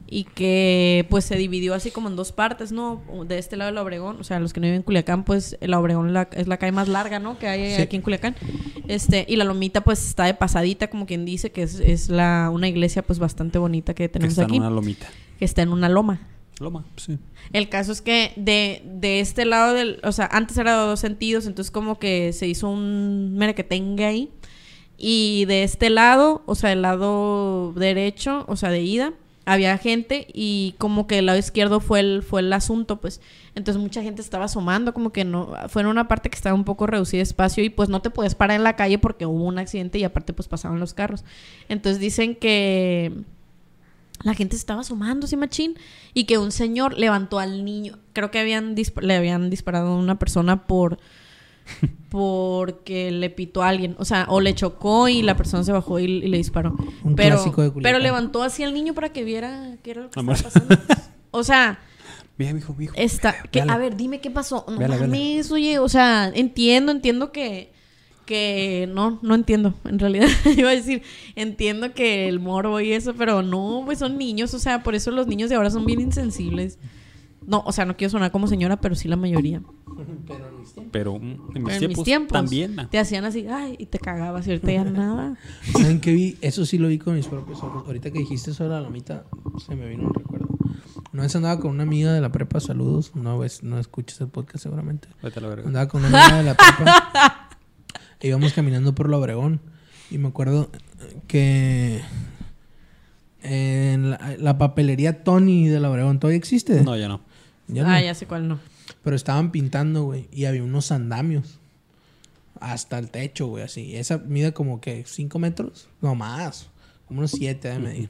Speaker 1: y que pues se dividió así como en dos partes, ¿no? De este lado de la Obregón, o sea, los que no viven en Culiacán, pues la Obregón es la, es la calle más larga, ¿no? Que hay
Speaker 2: Sí.
Speaker 1: aquí en Culiacán. Este, y la lomita pues está de pasadita, como quien dice, que es, es la, una iglesia pues bastante bonita que
Speaker 3: que
Speaker 1: tenemos
Speaker 3: está en
Speaker 1: aquí,
Speaker 3: una lomita.
Speaker 1: que está en una loma.
Speaker 3: Loma, sí.
Speaker 1: El caso es que de, de este lado del... O sea, antes era de dos sentidos, entonces como que se hizo un merequetengue ahí. Y de este lado, o sea, del lado derecho, o sea, de ida, había gente y como que el lado izquierdo fue el, fue el asunto, pues. Entonces mucha gente estaba asomando, como que no... Fue en una parte que estaba un poco reducida de espacio y pues no te puedes parar en la calle porque hubo un accidente y aparte pues pasaban los carros. Entonces dicen que la gente estaba asomando, sí, machín, y que un señor levantó al niño. Creo que habían le habían disparado a una persona por porque le pitó a alguien, o sea, o le chocó y la persona se bajó y, y le disparó.
Speaker 2: Un
Speaker 1: pero,
Speaker 2: clásico de Culiacán.
Speaker 1: pero levantó así al niño para que viera qué era lo que
Speaker 3: Amor.
Speaker 1: estaba pasando. O sea,
Speaker 3: Mira, mijo, mijo.
Speaker 1: Está, que, a ver, dime qué pasó. No
Speaker 3: Véala, véala.
Speaker 1: mames, oye, o sea, entiendo, entiendo que, que no, no entiendo, en realidad. Iba a decir, entiendo que el morbo y eso, pero no, pues son niños, o sea, por eso los niños de ahora son bien insensibles. No, o sea, no quiero sonar como señora, pero sí la mayoría.
Speaker 3: Pero en mis,
Speaker 1: Pero en mis
Speaker 3: tiempos,
Speaker 1: tiempos
Speaker 3: también.
Speaker 1: te hacían así, ay, y te cagabas, y ahorita ya nada.
Speaker 2: ¿Saben qué vi? Eso sí lo vi con mis propios ojos. Ahorita que dijiste sobre la lomita, se me vino un recuerdo. Una vez andaba con una amiga de la prepa, saludos. No, ves, no escuchas el podcast seguramente.
Speaker 3: Vete a la verga.
Speaker 2: Andaba con una amiga de la prepa. e íbamos caminando por la Obregón. Y me acuerdo que en la, la papelería Tony de la Obregón todavía existe.
Speaker 3: No, ya no.
Speaker 2: Ya no.
Speaker 1: Ah, ya sé cuál no.
Speaker 2: Pero estaban pintando, güey. Y había unos andamios. Hasta el techo, güey, así. Esa mide como que 5 metros. No más. Como unos 7 de medir.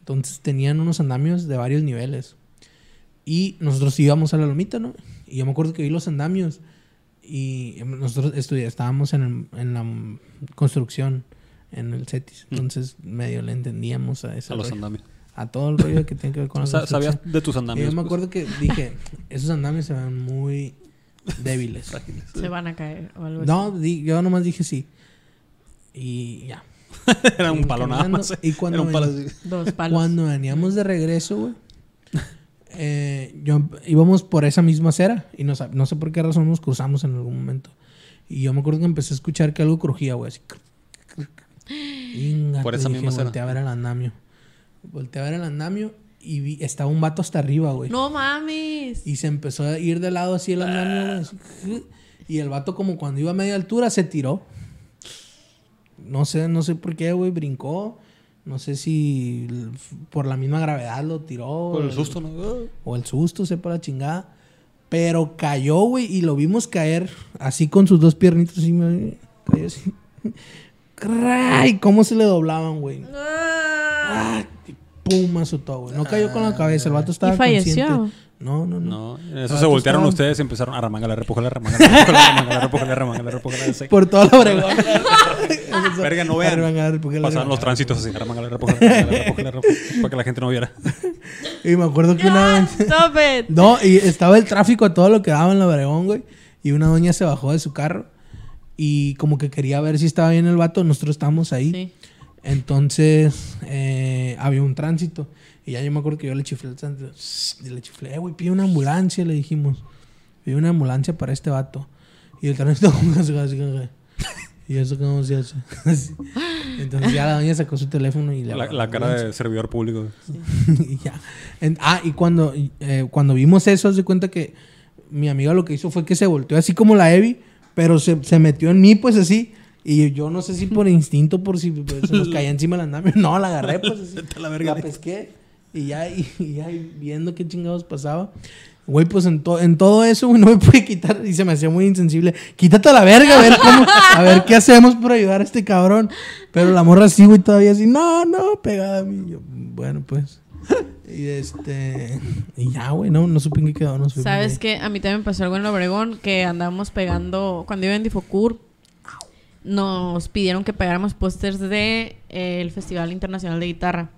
Speaker 2: Entonces tenían unos andamios de varios niveles. Y nosotros íbamos a la lomita, ¿no? Y yo me acuerdo que vi los andamios. Y nosotros estábamos en, el- en la mm, construcción en el CETIS. Entonces, medio le entendíamos a ese
Speaker 3: A los
Speaker 2: rollo.
Speaker 3: andamios.
Speaker 2: A todo el rollo que tiene que ver con la construcción.
Speaker 3: ¿Sabías de tus
Speaker 2: Y
Speaker 3: andamios?
Speaker 2: yo me
Speaker 3: pues?
Speaker 2: acuerdo que dije, esos andamios se ven muy débiles.
Speaker 1: Se van a caer o algo
Speaker 2: no, di- yo nomás dije sí. Y ya.
Speaker 3: Era un palo nada más. eh.
Speaker 2: y cuando
Speaker 3: Era un palo
Speaker 2: ven-
Speaker 3: así.
Speaker 1: así. Dos palos.
Speaker 2: Cuando veníamos de regreso, güey, eh, yo, íbamos por esa misma acera y no, no sé por qué razón nos cruzamos en algún momento. Y yo me acuerdo que empecé a escuchar que algo crujía, güey, así.
Speaker 3: Por esa
Speaker 2: dije,
Speaker 3: misma acera.
Speaker 2: A ver el andamio. Volteé a ver el andamio y vi, estaba un vato hasta arriba, güey.
Speaker 1: No mames.
Speaker 2: Y se empezó a ir de lado así el andamio, güey. Y el vato como cuando iba a media altura se tiró. No sé, no sé por qué, güey, brincó. No sé si por la misma gravedad lo tiró.
Speaker 3: Por el susto, ¿no?
Speaker 2: O el susto, sepa la chingada. Pero cayó, güey, y lo vimos caer así con sus dos piernitas así. me- Cayó así. ¡Cray! ¿Cómo se le doblaban, güey?
Speaker 1: Ah.
Speaker 2: ¡Ah! y ¡Pum! Azotó, güey. No cayó con la cabeza. El vato estaba
Speaker 1: ¿Y falleció?
Speaker 2: consciente. No, no, no.
Speaker 3: No, eso
Speaker 2: Ah,
Speaker 3: se voltearon ustedes y empezaron a remangala, repújala, remangala, repújala, remangala, repújala, sí.
Speaker 2: Por toda la Obregón.
Speaker 3: Verga, no vean. Pasaban los tránsitos así, remangala, repújala, repújala, para que la gente no viera.
Speaker 2: Y me acuerdo que una
Speaker 1: Ah, Stop it.
Speaker 2: No, y estaba el tráfico a todo lo que daba en la Obregón, güey. Y una doña se bajó de su carro. Y como que quería ver si estaba bien el vato. Nosotros estábamos ahí.
Speaker 1: Sí.
Speaker 2: Entonces, eh, había un tránsito. Y ya yo me acuerdo que yo le chiflé al tránsito. Y le chiflé, eh, güey, pide una ambulancia, le dijimos. Pide una ambulancia para este vato. Y el tránsito como que se así, que, Y eso cómo se hace. Entonces ya la doña sacó su teléfono y le
Speaker 3: La, la cara de servidor público.
Speaker 2: y ya. En- ah, y cuando, eh, cuando vimos eso, de cuenta que mi amiga lo que hizo fue que se volteó así como la Evi, pero se, se metió en mí, pues así. Y yo no sé si por instinto, por si pues, se nos caía encima el andamio. No, la agarré, pues así.
Speaker 3: La
Speaker 2: la,
Speaker 3: verga.
Speaker 2: pesqué. Y ya, y, y ya viendo qué chingados pasaba. Güey, pues en, to- en todo eso, güey, no me pude quitar. Y se me hacía muy insensible. Quítate a la verga, a ver cómo, a ver qué hacemos por ayudar a este cabrón. Pero la morra así, güey, todavía así, no, no, pegada a mí. Yo, bueno, pues. Y este. Y ya, güey, no, no supe en qué quedó. No supe
Speaker 1: ¿Sabes qué? A mí también me pasó algo en Obregón que andábamos pegando. Cuando iba en Difocur, nos pidieron que pegáramos pósters de eh, el Festival Internacional de Guitarra.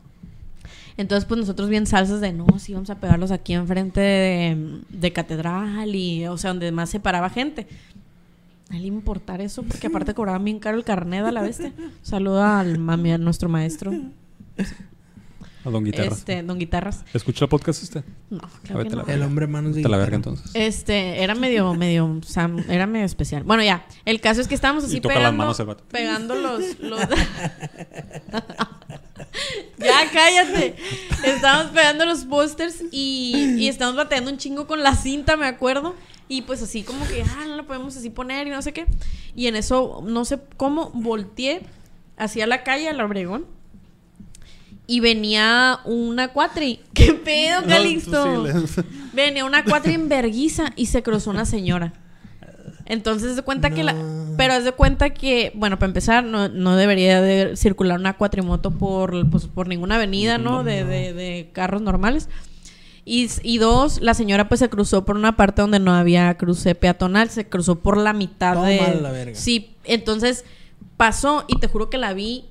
Speaker 1: Entonces, pues nosotros bien salsas de no, sí, vamos a pegarlos aquí enfrente de, de Catedral y, o sea, donde más se paraba gente. A él le iba a importar eso porque aparte cobraban bien caro el carnet a la bestia. Saluda al mami, a nuestro maestro,
Speaker 3: A Don Guitarra.
Speaker 1: este, Don Guitarras.
Speaker 3: ¿Escucha el podcast este?
Speaker 1: No, claro que
Speaker 3: a la
Speaker 1: no.
Speaker 2: El hombre manos de
Speaker 3: Te la verga entonces.
Speaker 1: Este, era medio, medio, o sea, era medio especial. Bueno, ya, el caso es que estábamos así
Speaker 3: Y toca las
Speaker 1: pegando,
Speaker 3: manos el vato.
Speaker 1: pegando los, los... ya, cállate. Estábamos pegando los pósters y, y estábamos bateando un chingo con la cinta, me acuerdo. Y pues así como que, ah, no lo podemos así poner y no sé qué. Y en eso, no sé cómo, volteé hacia la calle, al Obregón. Y venía una cuatri. ¿Qué pedo, Calixto? Venía una cuatri en verguiza y se cruzó una señora. Entonces, de cuenta que la... Pero haz de cuenta que, bueno, para empezar, no, no debería de circular una cuatrimoto por, pues, por ninguna avenida, ¿no? De, de- de carros normales. Y, y dos, la señora pues se cruzó por una parte donde no había cruce peatonal, se cruzó por la mitad
Speaker 2: Todo
Speaker 1: de...
Speaker 2: la verga.
Speaker 1: Sí, entonces pasó y te juro que la vi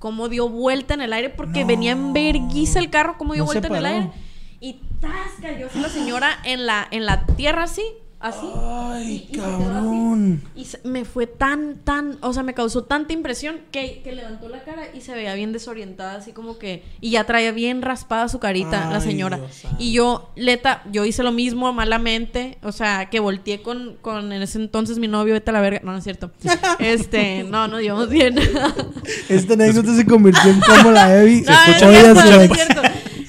Speaker 1: cómo dio vuelta en el aire porque
Speaker 2: No.
Speaker 1: venía en verguiza el carro, cómo dio
Speaker 2: No
Speaker 1: vuelta en el aire. Y ¡tas! cayó la señora en la, en la tierra así, así.
Speaker 2: Ay,
Speaker 1: Y- y así.
Speaker 2: cabrón.
Speaker 1: Y se- me fue tan, tan, o sea, me causó tanta impresión que, que levantó la cara y se veía bien desorientada, así como que, y ya traía bien raspada su carita la señora.
Speaker 2: Dios.
Speaker 1: Y yo, Leta, yo hice lo mismo malamente, o sea, que volteé con, con en ese entonces mi novio, vete a la verga, no, no es cierto. Este, no, no llevamos bien.
Speaker 2: Esta anécdota se convirtió en como la Evi.
Speaker 1: No, no es
Speaker 2: Oye,
Speaker 1: cierto,
Speaker 2: se
Speaker 1: no
Speaker 2: la-
Speaker 1: es cierto.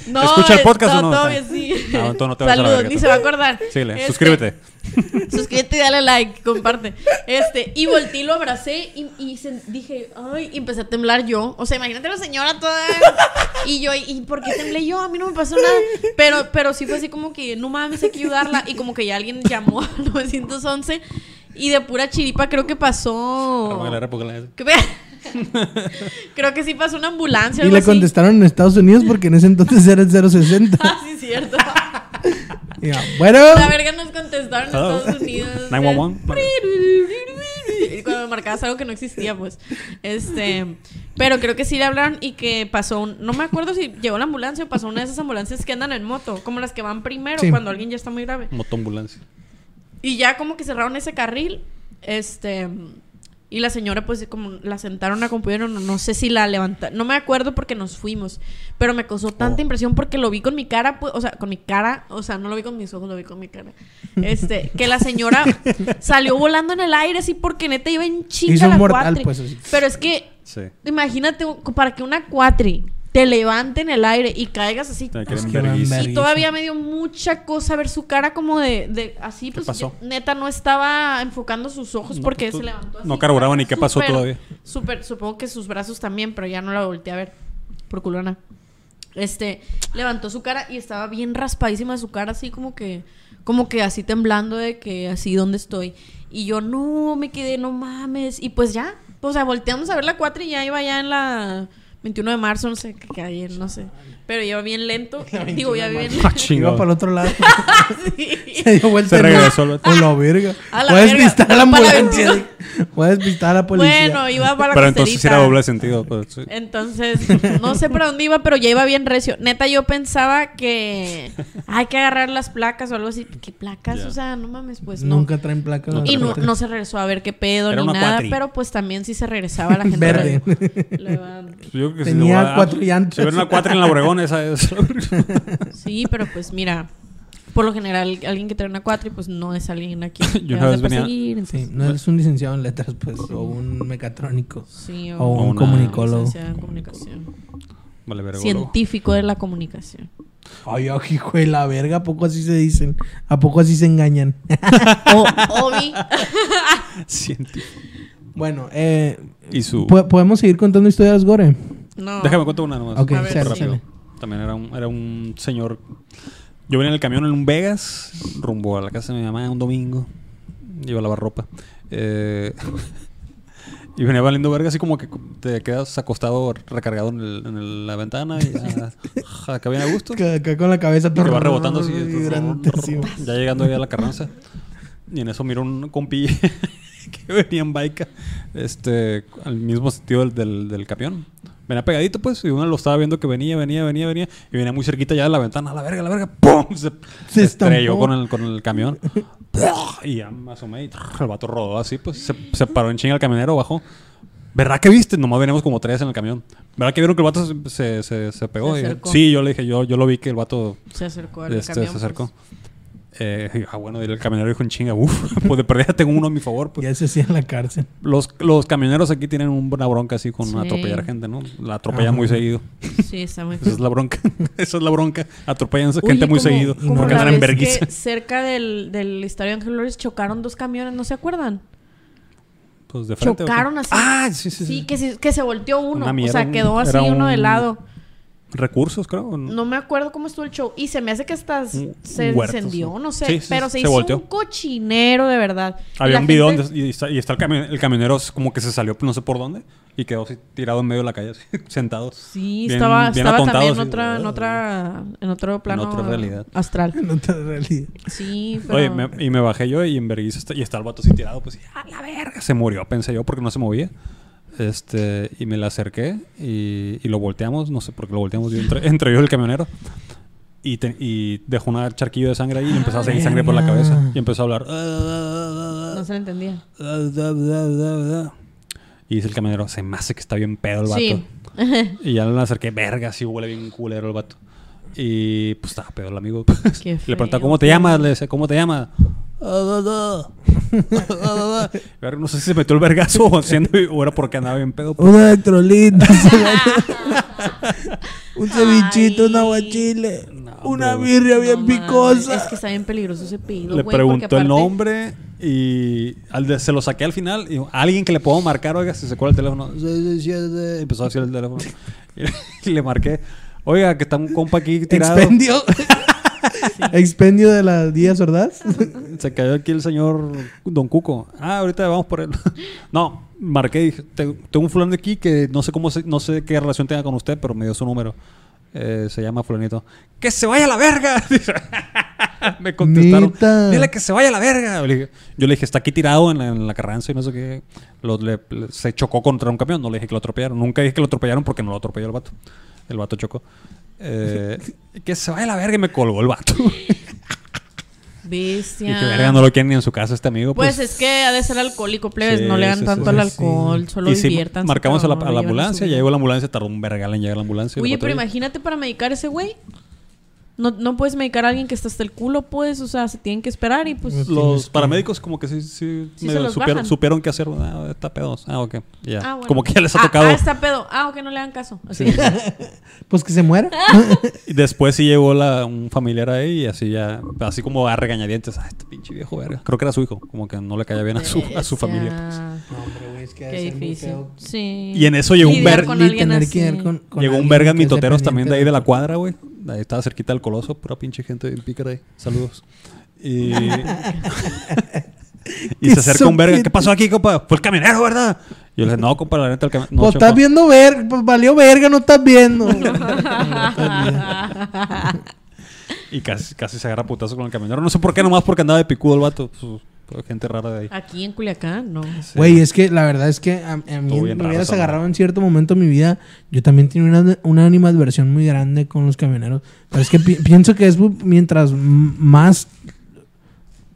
Speaker 1: No,
Speaker 3: ¿Escucha el
Speaker 1: es-
Speaker 3: podcast o no?
Speaker 1: bien, sí.
Speaker 3: No, tú no te vas a la
Speaker 1: Saludos,
Speaker 3: verga,
Speaker 1: ni se va a acordar.
Speaker 3: Síguele,
Speaker 1: Este,
Speaker 3: suscríbete.
Speaker 1: Suscríbete y dale like, comparte. Este, y volteé y lo abracé y, y se- dije, ay, y empecé a temblar yo. O sea, imagínate la señora toda. Y yo, ¿y por qué temblé yo? A mí no me pasó nada. Pero, pero sí fue así como que, no mames, hay que ayudarla. Y como que ya alguien llamó al 911 y de pura chiripa creo que pasó.
Speaker 3: Remangala, repújala.
Speaker 1: ¿Qué pe- Creo que sí pasó una ambulancia.
Speaker 2: Y le contestaron en Estados Unidos porque en ese entonces era el 060.
Speaker 1: Ah, sí, cierto.
Speaker 2: Bueno.
Speaker 1: La verga nos contestaron en
Speaker 3: Hello.
Speaker 1: Estados Unidos.
Speaker 3: 911.
Speaker 1: Y cuando marcabas algo que no existía, pues. Este. Pero creo que sí le hablaron y que pasó un... No me acuerdo si llegó la ambulancia o pasó una de esas ambulancias que andan en moto. Como las que van primero
Speaker 2: Sí.
Speaker 1: cuando alguien ya está muy grave.
Speaker 3: Motoambulancia.
Speaker 1: Y ya como que cerraron ese carril. Este... Y la señora, pues, como la sentaron a computadora, no, no sé si la levantaron. No me acuerdo porque nos fuimos. Pero me causó tanta
Speaker 3: Oh.
Speaker 1: impresión porque lo vi con mi cara, pues, o sea, con mi cara, o sea, no lo vi con mis ojos, lo vi con mi cara. Este, que la señora salió volando en el aire así porque neta iba en chinga la
Speaker 2: mortal,
Speaker 1: cuatri.
Speaker 2: pues, así.
Speaker 1: Pero es que,
Speaker 3: Sí.
Speaker 1: imagínate, para que una cuatri te levante en el aire y caigas así.
Speaker 3: Te
Speaker 1: Y todavía me dio mucha cosa ver su cara como de, de así, pues
Speaker 3: pasó?
Speaker 1: yo, neta no estaba enfocando sus ojos
Speaker 3: No,
Speaker 1: porque
Speaker 3: pues, tú-
Speaker 1: se levantó así.
Speaker 3: no carburaba ni qué pasó todavía.
Speaker 1: Súper, supongo que sus brazos también, pero ya no la volteé a ver por culona. Este, levantó su cara y estaba bien raspadísima su cara, así como que, como que así temblando de que así, ¿dónde estoy? Y yo, no, me quedé, no mames. Y pues ya, o sea, volteamos a ver la 4 y ya iba ya en la 21 de marzo, no sé, que ayer, no sé. Pero iba bien lento. Digo, ya bien.
Speaker 3: Ah,
Speaker 2: Iba para el otro lado.
Speaker 1: Sí.
Speaker 2: Se dio vuelta.
Speaker 3: Se regresó vato.
Speaker 2: A la verga.
Speaker 1: A la
Speaker 2: Puedes pistar a la
Speaker 1: la
Speaker 2: ambulancia. Puedes pistar a la policía.
Speaker 1: Bueno, iba para la
Speaker 3: Pero entonces era doble sentido. pues, sí.
Speaker 1: Entonces, no sé para dónde iba, pero ya iba bien recio. Neta, yo pensaba que hay que agarrar las placas o algo así. ¿Qué placas? O sea, no mames, pues no.
Speaker 2: Nunca traen placas.
Speaker 3: No
Speaker 1: Y no, se regresó a ver qué pedo
Speaker 3: Era
Speaker 1: ni nada,
Speaker 3: cuatri.
Speaker 1: pero pues también sí se regresaba la gente.
Speaker 2: Verde.
Speaker 1: Le va-
Speaker 3: Yo creo que si
Speaker 2: Tenía
Speaker 3: lo va-
Speaker 2: cuatro llantas.
Speaker 3: Si hubiera una cuatro en la Obregón, esa es.
Speaker 1: Sí, pero pues mira, por lo general alguien que trae una cuatri pues no es alguien aquí.
Speaker 3: Yo una vez venía-
Speaker 2: Sí, no eres un licenciado en letras, pues, o un mecatrónico.
Speaker 1: sí,
Speaker 2: o un
Speaker 3: una
Speaker 2: comunicólogo.
Speaker 1: licenciado en comunicación.
Speaker 3: Vale, verga.
Speaker 1: Científico de la comunicación.
Speaker 2: Ay, oh, hijo de la verga, ¿a poco así se dicen? ¿A poco así se engañan?
Speaker 1: O, Obi.
Speaker 3: Científico.
Speaker 2: bueno, eh,
Speaker 3: Y su.
Speaker 2: ¿po- ¿podemos seguir contando historias, Gore?
Speaker 1: No.
Speaker 3: Déjame contar una nomás.
Speaker 2: Ok,
Speaker 1: A ver, sí.
Speaker 3: También era un, era un señor. Yo venía en el camión en un Vegas, rumbo a la casa de mi mamá un domingo. Iba a lavar ropa. Eh, y venía valiendo verga, así como que te quedas acostado, recargado en, el- en el- la ventana y ya, acá bien a gusto.
Speaker 2: Acá, con la cabeza
Speaker 3: Que va rebotando así. Ya llegando ahí a la carranza. Y en eso miro un compi que venía en bike. Este, al mismo sentido del, del, del camión. Venía pegadito, pues, y uno lo estaba viendo que venía, venía, venía, venía. Y venía muy cerquita ya de la ventana. A la verga, a la verga. ¡Pum! Se, se estrelló con el, con el camión. y ya me asomé y el vato rodó así, pues. Se, se paró en chinga el camionero, bajó. ¿Verdad que viste? Nomás veníamos como tres en el camión. ¿Verdad que vieron que el vato se, se, se, se pegó?
Speaker 1: Se
Speaker 3: Y-
Speaker 1: acercó.
Speaker 3: sí, yo le dije, yo, yo lo vi que el vato
Speaker 1: Se acercó al
Speaker 3: este,
Speaker 1: camión.
Speaker 3: se acercó.
Speaker 1: pues.
Speaker 3: Eh, ah, bueno, el camionero dijo en chinga, uff, pues de perdida tengo uno a mi favor. Pues.
Speaker 2: Ya se hacía en la cárcel.
Speaker 3: Los, los camioneros aquí tienen una bronca así con
Speaker 1: Sí.
Speaker 3: atropellar gente, ¿no? La atropellan
Speaker 2: Ajá.
Speaker 3: muy seguido.
Speaker 1: Sí, está muy
Speaker 3: Esa es la bronca. Esa es la bronca. Atropellan
Speaker 1: Oye,
Speaker 3: gente muy
Speaker 1: como-
Speaker 3: seguido.
Speaker 1: como
Speaker 3: Porque
Speaker 1: la
Speaker 3: andan en
Speaker 1: vez
Speaker 3: vergüenza.
Speaker 1: que cerca del, del Estadio Ángel Flores chocaron dos camiones, ¿no se acuerdan?
Speaker 3: Pues de frente.
Speaker 1: Chocaron así.
Speaker 3: Ah, sí, sí,
Speaker 1: Sí,
Speaker 3: sí.
Speaker 1: que, se- que se volteó uno.
Speaker 3: Una mierda,
Speaker 1: o sea, quedó así uno de lado.
Speaker 3: Recursos, creo.
Speaker 1: No me acuerdo cómo estuvo el show. Y se me hace que hasta
Speaker 3: Un-
Speaker 1: se encendió,
Speaker 3: sí.
Speaker 1: no sé.
Speaker 3: Sí, sí,
Speaker 1: pero se,
Speaker 3: se
Speaker 1: hizo
Speaker 3: volteó.
Speaker 1: un cochinero de verdad.
Speaker 3: Había
Speaker 1: la
Speaker 3: un
Speaker 1: gente-
Speaker 3: donde y está, y está el, cami- el camionero como que se salió no sé por dónde y quedó así tirado en medio de la calle así, sentado.
Speaker 1: Sí,
Speaker 3: bien-
Speaker 1: estaba,
Speaker 3: bien
Speaker 1: estaba
Speaker 3: atontado,
Speaker 1: también en otra, en otra, en otro plano
Speaker 3: otra realidad.
Speaker 1: astral.
Speaker 2: En otra realidad.
Speaker 1: Sí, pero...
Speaker 3: Oye, me- y me bajé yo y en vergüenza está, y está el vato así tirado, pues, y, a la verga, se murió, pensé yo, porque no se movía. Este, y me le acerqué y, y lo volteamos, no sé por qué lo volteamos, yo entre, entre yo y el camionero. Y, te- y dejó una charquillo de sangre ahí y empezó a seguir sangre por la cabeza. Y empezó a hablar.
Speaker 1: No se le entendía.
Speaker 3: Y dice el camionero, se me hace que está bien pedo el vato.
Speaker 1: Sí.
Speaker 3: Y ya le acerqué, verga, sí huele bien culero el vato. Y pues estaba pedo el amigo.
Speaker 1: Qué
Speaker 3: le preguntaba, ¿cómo te llamas? Le decía, ¿cómo te llamas? Verga, no sé si se metió el vergazo o, haciendo, o era porque andaba bien pedo.
Speaker 2: Un electrolit. un cevichito, un aguachile.
Speaker 3: No,
Speaker 2: una
Speaker 3: hombre,
Speaker 2: birria
Speaker 1: No
Speaker 2: bien picosa.
Speaker 1: Es que está bien peligroso ese pido,
Speaker 3: Le preguntó el nombre y al de- se lo saqué al final. Y alguien que le puedo marcar, oiga, se sacó el teléfono. Empezó a decir el teléfono. y le marqué, oiga, que está un compa aquí tirado.
Speaker 2: Expendio. Expendio de las días sordas.
Speaker 3: Se cayó aquí el señor Don Cuco. Ah, ahorita vamos por él. no, marqué y dije, "Te- tengo un fulano aquí que no sé cómo se- no sé qué relación tenga con usted, pero me dio su número. Eh, se llama fulanito. ¡Que se vaya a la verga! Me contestaron. Dile que se vaya a la verga. Le dije- yo le dije, está aquí tirado en la, en la carranza y no sé qué. Lo- le- le- se chocó contra un camión. No le dije que lo atropellaron. Nunca dije que lo atropellaron porque no lo atropelló el vato. El vato chocó. Eh, que se vaya a la verga y me colgó el vato.
Speaker 1: Bestia.
Speaker 3: Y que verga, no lo quieren ni en su casa este amigo.
Speaker 1: Pues,
Speaker 3: Pues,
Speaker 1: es que ha de ser alcohólico, plebes.
Speaker 3: Sí,
Speaker 1: no le dan
Speaker 3: sí,
Speaker 1: tanto
Speaker 3: sí,
Speaker 1: al alcohol, solo
Speaker 3: y sí,
Speaker 1: diviértanse.
Speaker 3: marcamos a la, a la ambulancia. Ya llegó la ambulancia. Tardó un vergal en llegar la ambulancia.
Speaker 1: Oye, pero imagínate para medicar a ese güey. No, no puedes medicar a alguien que está hasta el culo, pues. O sea, se tienen que esperar y pues.
Speaker 3: Los paramédicos como que sí, sí,
Speaker 1: Sí
Speaker 3: medio
Speaker 1: se los
Speaker 3: supieron,
Speaker 1: bajan.
Speaker 3: supieron qué hacer. Ah, está pedos. Ah, ok. Ya.
Speaker 1: Ah, bueno.
Speaker 3: Como que ya les ha
Speaker 1: Ah,
Speaker 3: tocado.
Speaker 1: Ah, está pedo. Ah, ok, no le hagan caso. Así.
Speaker 2: Pues que se muera.
Speaker 3: Y después sí llegó la, un familiar ahí y así ya, así como a regañadientes. Ah, este pinche viejo verga. Creo que era su hijo. Como que no le caía bien a su, a su familia.
Speaker 2: No, hombre, güey, es que
Speaker 1: Qué difícil. Sí.
Speaker 3: Y en eso llegó un
Speaker 1: Lidiar
Speaker 3: ver-
Speaker 1: con
Speaker 2: Ni
Speaker 1: alguien
Speaker 2: tener
Speaker 1: así.
Speaker 2: que ir con- con
Speaker 3: Llegó un verga mitoteros también de ahí de la cuadra, güey. Ahí estaba cerquita del Coloso, pura pinche gente bien pícara ahí. Saludos. Y, y se acerca un verga. ¿Qué pasó aquí, compa? Fue el camionero, ¿verdad? Y yo le dije, no, compa, la neta, el camionero. No,
Speaker 2: pues
Speaker 3: chocó".
Speaker 2: estás viendo ver, pues valió verga, no estás viendo.
Speaker 3: Y casi, casi se agarra putazo con el camionero. No sé por qué, nomás porque andaba de picudo el vato. Pues, pues, gente rara de ahí.
Speaker 1: Aquí en Culiacán, no.
Speaker 3: Sí.
Speaker 2: Güey, es que la verdad es que a, a mí me hubieras agarrado en cierto momento de mi vida. Yo también tenía una, una animadversión muy grande con los camioneros. Pero es que pi- pienso que es mientras más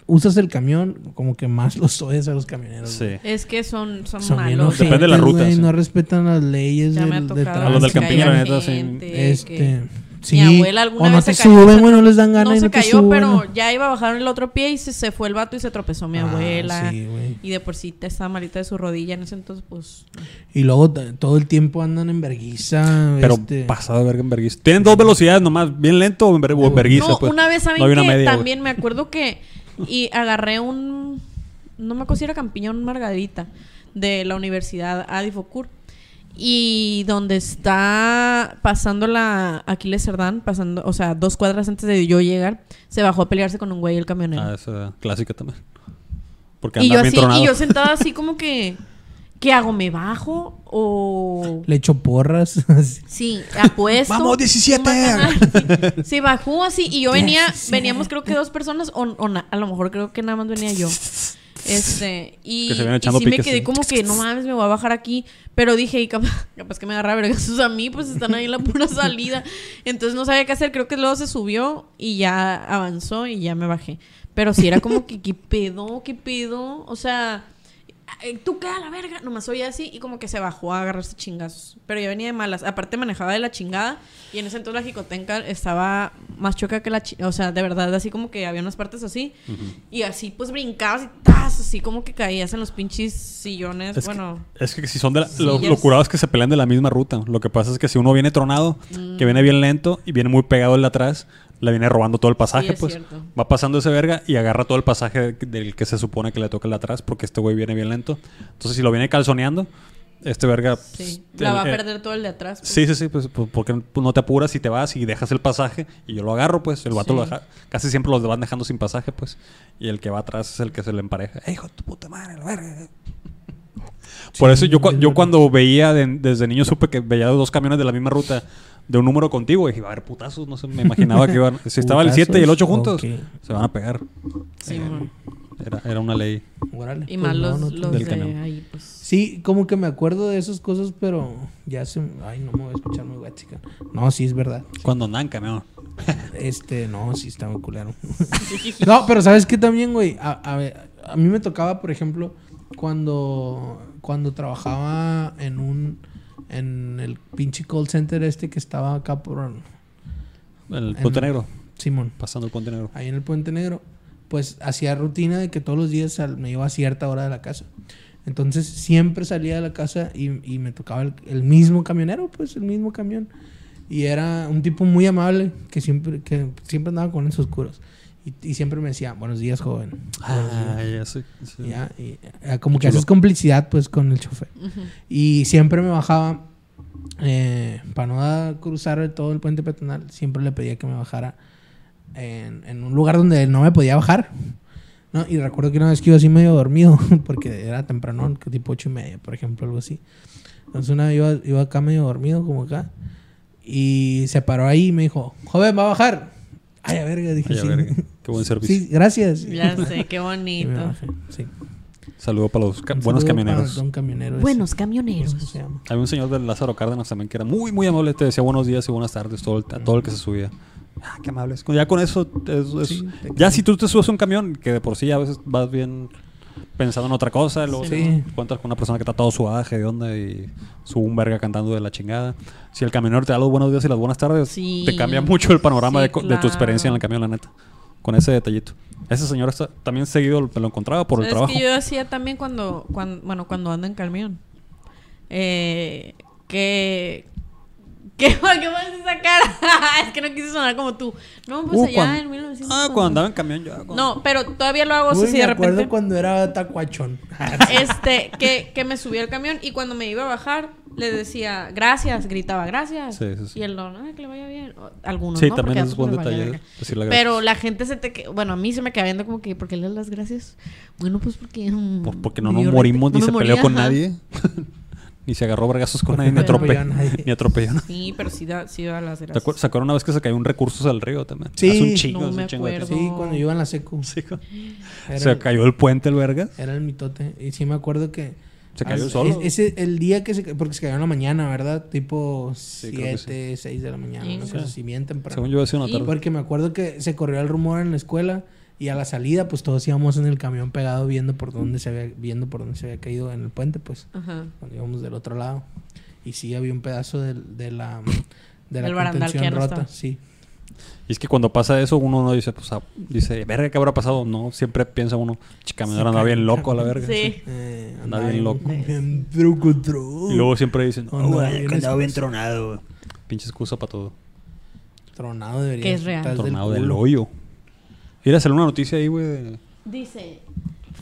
Speaker 2: usas el camión, como que más los odias a los camioneros.
Speaker 3: Sí.
Speaker 2: güey.
Speaker 1: Es que son, son, malos.
Speaker 3: Depende de la ruta,
Speaker 2: güey,
Speaker 3: sí.
Speaker 2: No respetan las leyes
Speaker 1: Ya me ha
Speaker 2: del, del
Speaker 1: tocado
Speaker 3: A los del
Speaker 1: que
Speaker 3: Campiño, la neta, sí.
Speaker 2: Este,
Speaker 1: que-
Speaker 2: sí.
Speaker 1: Mi abuela alguna
Speaker 2: o no
Speaker 1: vez
Speaker 2: te
Speaker 1: se cayó,
Speaker 2: suben, güey, no les dan ganas
Speaker 1: No
Speaker 2: y
Speaker 1: se
Speaker 2: no te
Speaker 1: cayó,
Speaker 2: suben.
Speaker 1: pero ya iba a bajar el otro pie y se, se fue el vato y se tropezó mi
Speaker 2: Ah,
Speaker 1: abuela.
Speaker 2: sí, güey.
Speaker 1: y de por sí te estaba malita de su rodilla en ese entonces, pues.
Speaker 2: Y luego todo el tiempo andan en verguiza.
Speaker 3: Pero
Speaker 2: este,
Speaker 3: pasado de verga en verguiza. Tienen dos velocidades nomás, bien lento o en ver- o en verguiza.
Speaker 1: no,
Speaker 3: pues.
Speaker 1: una vez saben
Speaker 3: No
Speaker 1: que
Speaker 3: media,
Speaker 1: también me acuerdo que y agarré un no me acuerdo si era Campiñón Margarita de la Universidad Adifocur y donde está pasando la Aquiles Cerdán, pasando, o sea, dos cuadras antes de yo llegar, se bajó a pelearse con un güey el camionero.
Speaker 3: Ah, esa clásica también. Porque
Speaker 1: y yo
Speaker 3: bien
Speaker 1: así, y yo sentada así como que ¿qué hago? ¿Me bajo o
Speaker 2: Le echo porras.
Speaker 1: Sí, apuesto.
Speaker 3: ¡Vamos, 17!
Speaker 1: Sí, sí, bajó así y yo venía,
Speaker 2: 17.
Speaker 1: veníamos creo que dos personas o, o na- a lo mejor creo que nada más venía yo. Este, y,
Speaker 3: Que se
Speaker 1: y sí me quedé
Speaker 3: sí.
Speaker 1: como que no mames, me voy a bajar aquí, pero dije, y capaz, capaz que me agarra vergazos a mí, pues están ahí en la pura salida. Entonces no sabía qué hacer, creo que luego se subió y ya avanzó y ya me bajé. Pero sí era como que qué pedo, qué pedo, o sea, tú qué a la verga, nomás oía así y como que se bajó a agarrarse chingazos. Pero yo venía de malas, aparte manejaba de la chingada y en ese entonces la jicotenca estaba más choca que la chi- o sea, de verdad, así como que había unas partes así y así pues brincabas y tas, así como que caías en los pinches sillones,
Speaker 3: Es que-
Speaker 1: bueno,
Speaker 3: Es que si son de la, lo, curado es que se pelean de la misma ruta. Lo que pasa es que si uno viene tronado,
Speaker 1: Mm.
Speaker 3: que viene bien lento y viene muy pegado el de atrás, le viene robando todo el pasaje,
Speaker 1: Sí, es
Speaker 3: pues.
Speaker 1: cierto.
Speaker 3: Va pasando ese verga y agarra todo el pasaje del que se supone que le toca el de atrás, porque este güey viene bien lento. Entonces, si lo viene calzoneando, este verga.
Speaker 1: sí,
Speaker 3: pues,
Speaker 1: la
Speaker 3: el-
Speaker 1: va a
Speaker 3: eh,
Speaker 1: perder todo el de atrás. pues.
Speaker 3: Sí, sí, sí, pues, pues, porque no te apuras y te vas y dejas el pasaje y yo lo agarro, pues el vato
Speaker 1: Sí.
Speaker 3: lo deja, casi siempre los van dejando sin pasaje, pues, y el que va atrás es el que se le empareja. ¡Eh, hijo de tu puta madre, la verga! Por eso yo, yo cuando veía, de- desde niño supe que veía dos camiones de la misma ruta de un número contigo y dije, va a haber putazos, no sé, me imaginaba que iban, si estaba el 7 y el 8 juntos, se van a pegar.
Speaker 1: Sí,
Speaker 3: Eh, era, era una ley.
Speaker 1: Y
Speaker 2: pues
Speaker 1: más
Speaker 2: no,
Speaker 1: los,
Speaker 2: no
Speaker 1: los
Speaker 3: del
Speaker 1: de
Speaker 3: canal.
Speaker 1: ahí, pues.
Speaker 2: Sí, como que me acuerdo de esas cosas, pero ya se... Ay, no me voy a escuchar muy guachica. No, sí es verdad.
Speaker 3: Cuando andan camión.
Speaker 2: Este, no, sí está muy culero. no, pero ¿sabes qué también, güey? A, a ver, a mí me tocaba, por ejemplo, cuando, cuando trabajaba en un... En el pinche call center este que estaba acá por...
Speaker 3: El
Speaker 2: En-
Speaker 3: puente negro,
Speaker 2: Simón.
Speaker 3: pasando el puente negro.
Speaker 2: ahí en el Puente Negro, pues hacía rutina de que todos los días me iba a cierta hora de la casa. Entonces siempre salía de la casa y, y me tocaba el, el mismo camionero, pues el mismo camión. Y era un tipo muy amable que siempre, que siempre andaba con lentes oscuros. Y, y siempre me decía, buenos días, joven.
Speaker 3: Ah,
Speaker 2: días".
Speaker 3: ya sé. sí.
Speaker 2: Y ya, y, como que haces complicidad pues con el chofer. Y siempre me bajaba, eh, para no cruzar todo el puente peatonal, siempre le pedía que me bajara en, en un lugar donde no me podía bajar. ¿no? Y recuerdo que una vez que iba así medio dormido, porque era temprano, tipo ocho y media, por ejemplo, algo así. Entonces una vez iba, iba acá medio dormido, como acá. Y se paró ahí y me dijo, joven, va a bajar. Ay, a verga, dije
Speaker 3: Ay, a
Speaker 2: sí.
Speaker 3: verga, qué buen servicio.
Speaker 2: Sí, gracias.
Speaker 1: Ya sé, qué bonito.
Speaker 2: sí.
Speaker 3: Saludo para los ca- buenos camioneros.
Speaker 2: para don camionero.
Speaker 1: Buenos
Speaker 2: ¿Cómo
Speaker 1: camioneros.
Speaker 2: se llama?
Speaker 3: Había un señor del Lázaro Cárdenas también que era muy, muy amable. Te decía buenos días y buenas tardes todo el- a todo el que se subía. Ah, qué amables. Ya con eso, es- es-
Speaker 2: Sí, te
Speaker 3: ya si tú te subes a un camión, que de por sí a veces vas bien pensando en otra cosa, luego
Speaker 1: Sí.
Speaker 3: te encuentras con una persona que está todo suaje de onda y su un verga cantando de la chingada. Si el camionero te da los buenos días y las buenas tardes,
Speaker 1: Sí.
Speaker 3: te cambia mucho el panorama
Speaker 1: Sí,
Speaker 3: de, tu experiencia en el camión, la neta. Con ese detallito. Ese señor está, también seguido me lo encontraba por el
Speaker 1: ¿Sabes
Speaker 3: trabajo.
Speaker 1: que yo hacía también cuando, cuando, bueno, cuando ando en camión? Eh, que... ¿Qué, ¿Qué vas a sacar? es que no quise sonar como tú. No, pues
Speaker 3: Uh,
Speaker 1: allá
Speaker 3: cuando-
Speaker 1: en 1900.
Speaker 3: Ah, cuando andaba en camión ya. cuando-
Speaker 1: No, pero todavía lo hago
Speaker 2: Uy,
Speaker 1: así
Speaker 2: me
Speaker 1: de
Speaker 2: acuerdo
Speaker 1: repente.
Speaker 2: cuando era tacuachón.
Speaker 1: Este, que, que me subí al camión y cuando me iba a bajar le decía gracias, gritaba gracias.
Speaker 3: Sí, sí, sí.
Speaker 1: Y él no, "Ah, que le vaya bien. O- Algunos,
Speaker 3: Sí,
Speaker 1: ¿no?
Speaker 3: también
Speaker 1: Porque
Speaker 3: es buen detalle decirle gracias.
Speaker 1: Pero la gente se te bueno, a mí se me queda viendo como que ¿por qué le das las gracias? Bueno, pues porque
Speaker 3: Por- porque no nos morimos ni
Speaker 1: no
Speaker 3: se peleó con
Speaker 1: ajá.
Speaker 3: nadie. ni se agarró vergazos con nadie, ni,
Speaker 2: Atropelló a nadie.
Speaker 3: ni atropelló a nadie.
Speaker 1: Sí, pero sí da, sí da las
Speaker 3: ¿Te
Speaker 1: gracias.
Speaker 3: acuerdas? ¿Se acuerdan una vez que se cayó un recursos al río también?
Speaker 2: Sí.
Speaker 3: Hace un chingo,
Speaker 1: No me
Speaker 3: un chingo
Speaker 1: acuerdo.
Speaker 2: Sí, cuando yo iba en la secu.
Speaker 3: Sí, Se
Speaker 2: el-
Speaker 3: cayó el puente el verga.
Speaker 2: Era el mitote. Y sí me acuerdo que...
Speaker 3: Se cayó solo.
Speaker 2: es- Ese, el día que se... Porque se cayó en la mañana, ¿verdad? Tipo
Speaker 3: creo que
Speaker 2: 7, 6 de la mañana.
Speaker 1: Sí.
Speaker 2: Una cosa así, bien temprano.
Speaker 3: Según yo una
Speaker 1: Y-
Speaker 3: tarde.
Speaker 2: Porque me acuerdo que se corrió el rumor en la escuela y a la salida pues todos íbamos en el camión pegado viendo por dónde se había viendo por dónde se había caído en el puente pues
Speaker 1: Ajá.
Speaker 2: cuando íbamos del otro lado y sí había un pedazo de, la de la
Speaker 1: Del barandal que ya
Speaker 2: contención
Speaker 1: no
Speaker 2: rota sí
Speaker 3: Y es que cuando pasa eso, uno no dice, pues, dice, verga, ¿qué habrá pasado? No, siempre piensa uno, chica, me andaba bien
Speaker 2: el
Speaker 3: loco a la
Speaker 1: Sí.
Speaker 3: verga.
Speaker 2: Eh,
Speaker 3: Anda bien loco.
Speaker 2: bien truco, truco.
Speaker 3: Y luego siempre dicen,
Speaker 2: Andaba
Speaker 3: "Oh,
Speaker 2: bien
Speaker 3: que andaba bien
Speaker 2: esposo".
Speaker 3: tronado. Pinche excusa para todo.
Speaker 2: tronado debería
Speaker 1: Que es real.
Speaker 2: estar
Speaker 3: Tornado
Speaker 2: del
Speaker 3: hoyo. Ir a hacer una noticia ahí, güey. de-
Speaker 1: Dice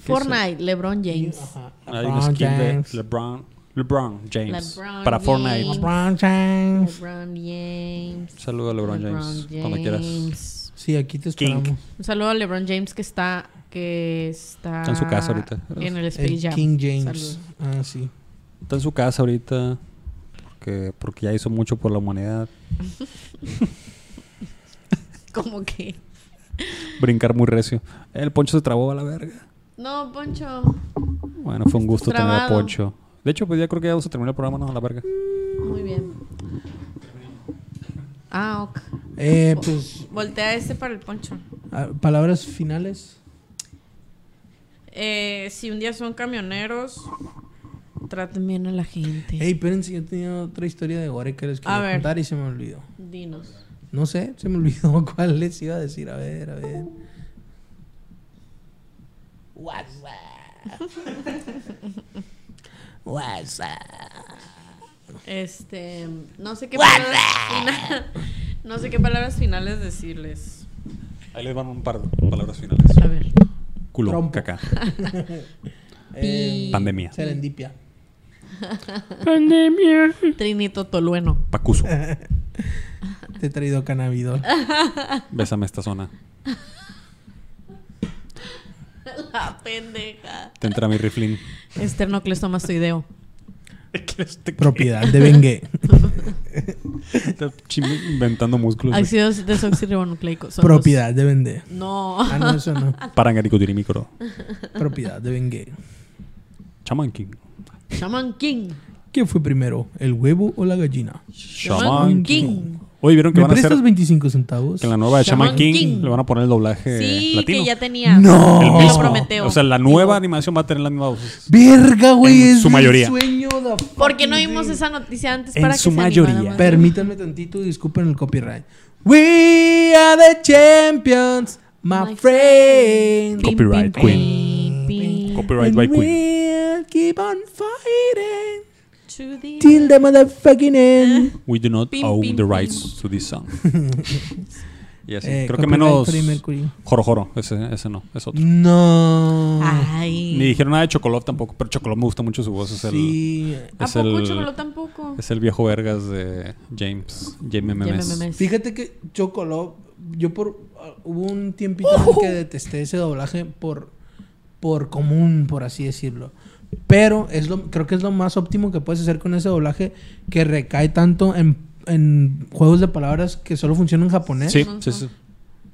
Speaker 1: Fortnite, LeBron James.
Speaker 2: Ajá.
Speaker 3: Hay una
Speaker 2: LeBron
Speaker 3: skin de
Speaker 2: James.
Speaker 3: LeBron, LeBron James.
Speaker 1: LeBron
Speaker 3: para Fortnite.
Speaker 1: James.
Speaker 2: LeBron James
Speaker 1: LeBron James.
Speaker 3: Saludo a LeBron, James, cuando quieras.
Speaker 1: James.
Speaker 2: sí aquí te
Speaker 3: King.
Speaker 2: esperamos
Speaker 1: Un saludo a LeBron James que está que está
Speaker 3: Está en su casa ahorita.
Speaker 1: En el Space
Speaker 2: el
Speaker 1: Jam.
Speaker 2: King James
Speaker 1: Saludos.
Speaker 2: ah sí
Speaker 3: Está en su casa ahorita porque, porque ya hizo mucho por la humanidad.
Speaker 1: Como que
Speaker 3: Brincar muy recio. El Poncho se trabó a la verga.
Speaker 1: No, Poncho.
Speaker 3: Bueno, fue un gusto tener a. Poncho. De hecho, pues ya creo que ya vamos a terminar el programa, ¿no? A la verga.
Speaker 1: Muy bien. Ah, ok.
Speaker 2: eh pues
Speaker 1: Voltea este para el Poncho.
Speaker 2: ah, palabras finales
Speaker 1: Eh, si un día son camioneros, traten bien a la gente.
Speaker 2: Ey, espérense, yo tenía otra historia de Gore que les quería
Speaker 1: A ver.
Speaker 2: contar y se me olvidó.
Speaker 1: Dinos.
Speaker 2: No sé, se me olvidó cuál les iba a decir. A ver, a ver.
Speaker 1: Este, no sé qué palabras no sé qué palabras finales decirles.
Speaker 3: Ahí les van un par de palabras finales.
Speaker 1: A ver.
Speaker 3: Culo, caca.
Speaker 2: Eh,
Speaker 3: Pandemia.
Speaker 2: Serendipia.
Speaker 1: Trinito Tolueno.
Speaker 3: Pacuso.
Speaker 2: Te he traído cannabidol.
Speaker 3: Bésame esta zona.
Speaker 1: La pendeja.
Speaker 3: Te entra mi riflín.
Speaker 1: Esternocleistomastoideo.
Speaker 2: Propiedad de Bengue.
Speaker 3: Está inventando músculos. güey.
Speaker 1: Ácido desoxirribonucleico. Son
Speaker 2: Propiedad de Bengue.
Speaker 1: No.
Speaker 2: Ah, no, eso no. Propiedad de Bengue.
Speaker 3: Shaman King.
Speaker 1: Shaman King.
Speaker 2: ¿Quién fue primero, el huevo o la gallina?
Speaker 1: Shaman King.
Speaker 3: Hoy vieron que
Speaker 2: ¿Me
Speaker 3: van a hacer
Speaker 2: prestas 25 centavos?
Speaker 3: que en la nueva de
Speaker 1: Shaman
Speaker 3: Shaman King,
Speaker 1: King.
Speaker 3: le van a poner el doblaje
Speaker 1: Sí,
Speaker 3: latino.
Speaker 1: que ya tenía.
Speaker 2: ¡No!
Speaker 3: El mismo.
Speaker 1: Prometeo.
Speaker 3: O sea, la nueva animación va a tener la misma voz.
Speaker 2: Verga, güey.
Speaker 3: En
Speaker 2: es
Speaker 3: su mayoría.
Speaker 2: sueño, the
Speaker 1: ¿Por qué no vimos esa noticia antes
Speaker 3: En
Speaker 1: para que
Speaker 3: su
Speaker 1: se
Speaker 3: mayoría.
Speaker 1: animara más?
Speaker 2: Permítanme tantito y disculpen el copyright. We are the champions, my,
Speaker 1: My
Speaker 2: friend.
Speaker 3: Copyright Queen. Copyright
Speaker 2: And
Speaker 3: by Queen.
Speaker 2: we'll keep on fighting
Speaker 1: To the-
Speaker 2: till the motherfucking end.
Speaker 3: We do not
Speaker 1: Pim,
Speaker 3: own
Speaker 1: pim,
Speaker 3: the
Speaker 1: pim.
Speaker 3: rights to this song. y así.
Speaker 2: Eh,
Speaker 3: Creo que menos.
Speaker 2: Freddie Mercury.
Speaker 3: Joro Joro. Ese, ese no, es otro.
Speaker 2: No.
Speaker 1: Ay.
Speaker 3: Ni dijeron nada de Chocolate tampoco, pero Chocolate me gusta mucho su voz. Es el,
Speaker 2: Sí.
Speaker 1: ¿A
Speaker 3: es
Speaker 1: poco
Speaker 3: el-
Speaker 1: Chocolate tampoco?
Speaker 3: es el viejo vergas de James. James
Speaker 1: Ya
Speaker 3: memes.
Speaker 2: Fíjate que Chocolate, yo por ah, hubo un tiempito en el que detesté ese doblaje por por común, por así decirlo. Pero es lo creo que es lo más óptimo que puedes hacer con ese doblaje que recae tanto en, en juegos de palabras que solo funcionan en japonés.
Speaker 3: Sí, sí, sí.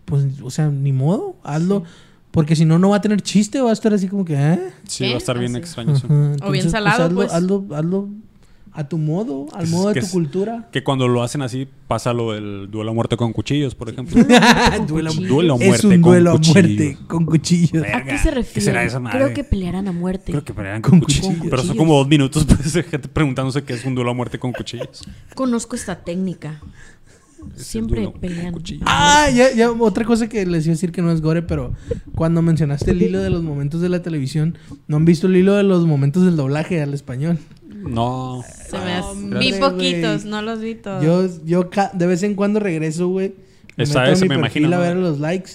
Speaker 2: Pues, o sea, ni modo, hazlo. Porque si no, no va a tener chiste, va a estar así como que, ¿eh?
Speaker 3: Sí,
Speaker 1: ¿Qué?
Speaker 3: va a estar bien
Speaker 1: Así.
Speaker 3: extraño eso.
Speaker 2: Ajá,
Speaker 1: O bien
Speaker 2: entonces,
Speaker 1: salado,
Speaker 2: hazlo,
Speaker 1: pues.
Speaker 2: Hazlo, hazlo a tu modo, al
Speaker 3: Es-
Speaker 2: modo de tu
Speaker 3: es-
Speaker 2: cultura.
Speaker 3: Que cuando lo hacen así, pasa lo del duelo a muerte con cuchillos, por ejemplo.
Speaker 2: duelo,
Speaker 3: Duelo a
Speaker 2: es
Speaker 3: muerte
Speaker 2: un
Speaker 3: con
Speaker 2: duelo a muerte con cuchillos.
Speaker 1: ¿A qué se refiere?
Speaker 3: será esa madre?
Speaker 1: Creo que pelearán a muerte.
Speaker 3: Creo que pelean
Speaker 2: Con
Speaker 3: con, cuchillos.
Speaker 2: cuchillos.
Speaker 3: Pero son como dos minutos pues, gente preguntándose qué es un duelo a muerte con cuchillos.
Speaker 1: Conozco esta técnica.
Speaker 3: Es
Speaker 1: Siempre pelean.
Speaker 3: cuchillos.
Speaker 2: Ah, ya, ya, otra cosa que les iba a decir que no es gore, pero cuando mencionaste el hilo de los momentos de la televisión, ¿no han visto el hilo de los momentos del doblaje al español?
Speaker 3: No.
Speaker 1: Se me hace-
Speaker 2: Hombre,
Speaker 1: vi poquitos, no los vi todos.
Speaker 2: Yo, yo ca- de vez en cuando regreso, güey. Me
Speaker 3: Está
Speaker 2: meto a
Speaker 3: ese,
Speaker 2: mi
Speaker 3: me imagino,
Speaker 2: a ver
Speaker 3: ¿no?
Speaker 2: los likes.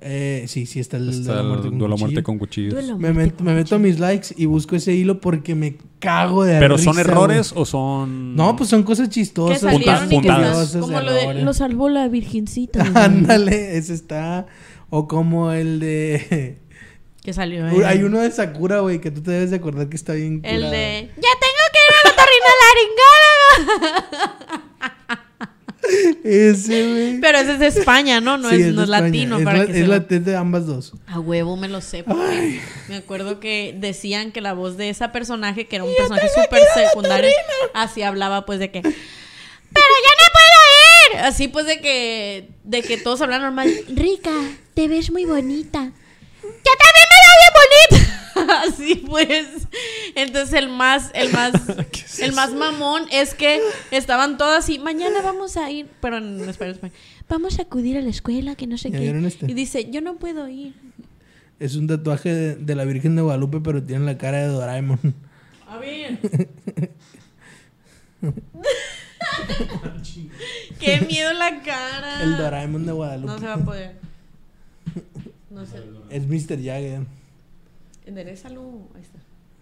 Speaker 2: Eh, sí, sí, está el
Speaker 3: Está
Speaker 2: de la muerte con
Speaker 3: duelo a
Speaker 2: cuchillo.
Speaker 3: muerte con cuchillos.
Speaker 2: Me,
Speaker 1: muerte
Speaker 2: met-
Speaker 1: con
Speaker 2: me meto a mis likes y busco ese hilo porque me cago de
Speaker 3: ¿Pero
Speaker 2: risa,
Speaker 3: son errores o son...?
Speaker 2: No, pues son cosas
Speaker 1: que
Speaker 2: chistosas.
Speaker 1: que
Speaker 3: puntadas.
Speaker 1: como lo de lo salvó la virgencita. güey.
Speaker 2: Ándale, ese está. O como el de.
Speaker 1: Que salió
Speaker 2: Hay uno de Sakura, güey, que tú te debes de acordar que está bien.
Speaker 1: el
Speaker 2: curado.
Speaker 1: de ya tengo que ir a la laringóloga.
Speaker 2: Ese, güey.
Speaker 1: Pero ese es de España, ¿no? No
Speaker 2: Sí,
Speaker 1: es, no es latino
Speaker 2: Es,
Speaker 1: para
Speaker 2: la,
Speaker 1: que
Speaker 2: es,
Speaker 1: se
Speaker 2: la- es de ambas dos.
Speaker 1: A huevo me lo sé. porque Me acuerdo que decían que la voz de esa personaje, que era un personaje súper secundario, así hablaba pues de que... ¡Pero ya no puedo ir! Así pues de que, de que todos hablan normal. Rica, te ves muy bonita. ¡Yo también me veo bien bonita! Así pues. Entonces el más, el más,
Speaker 3: ¿Qué es
Speaker 1: el más mamón es que estaban todas así, mañana vamos a ir, pero en español, español, vamos a acudir a la escuela, que no sé
Speaker 2: ¿Ya
Speaker 1: qué.
Speaker 2: este?
Speaker 1: Y dice, yo no puedo ir.
Speaker 2: Es un tatuaje de, de la Virgen de Guadalupe, pero tiene la cara de Doraemon.
Speaker 1: A ver. Qué miedo la cara.
Speaker 2: El Doraemon de Guadalupe.
Speaker 1: No se va a poder. No sé.
Speaker 2: Es Mr. Jagger.
Speaker 1: Enderezalo. Ahí está.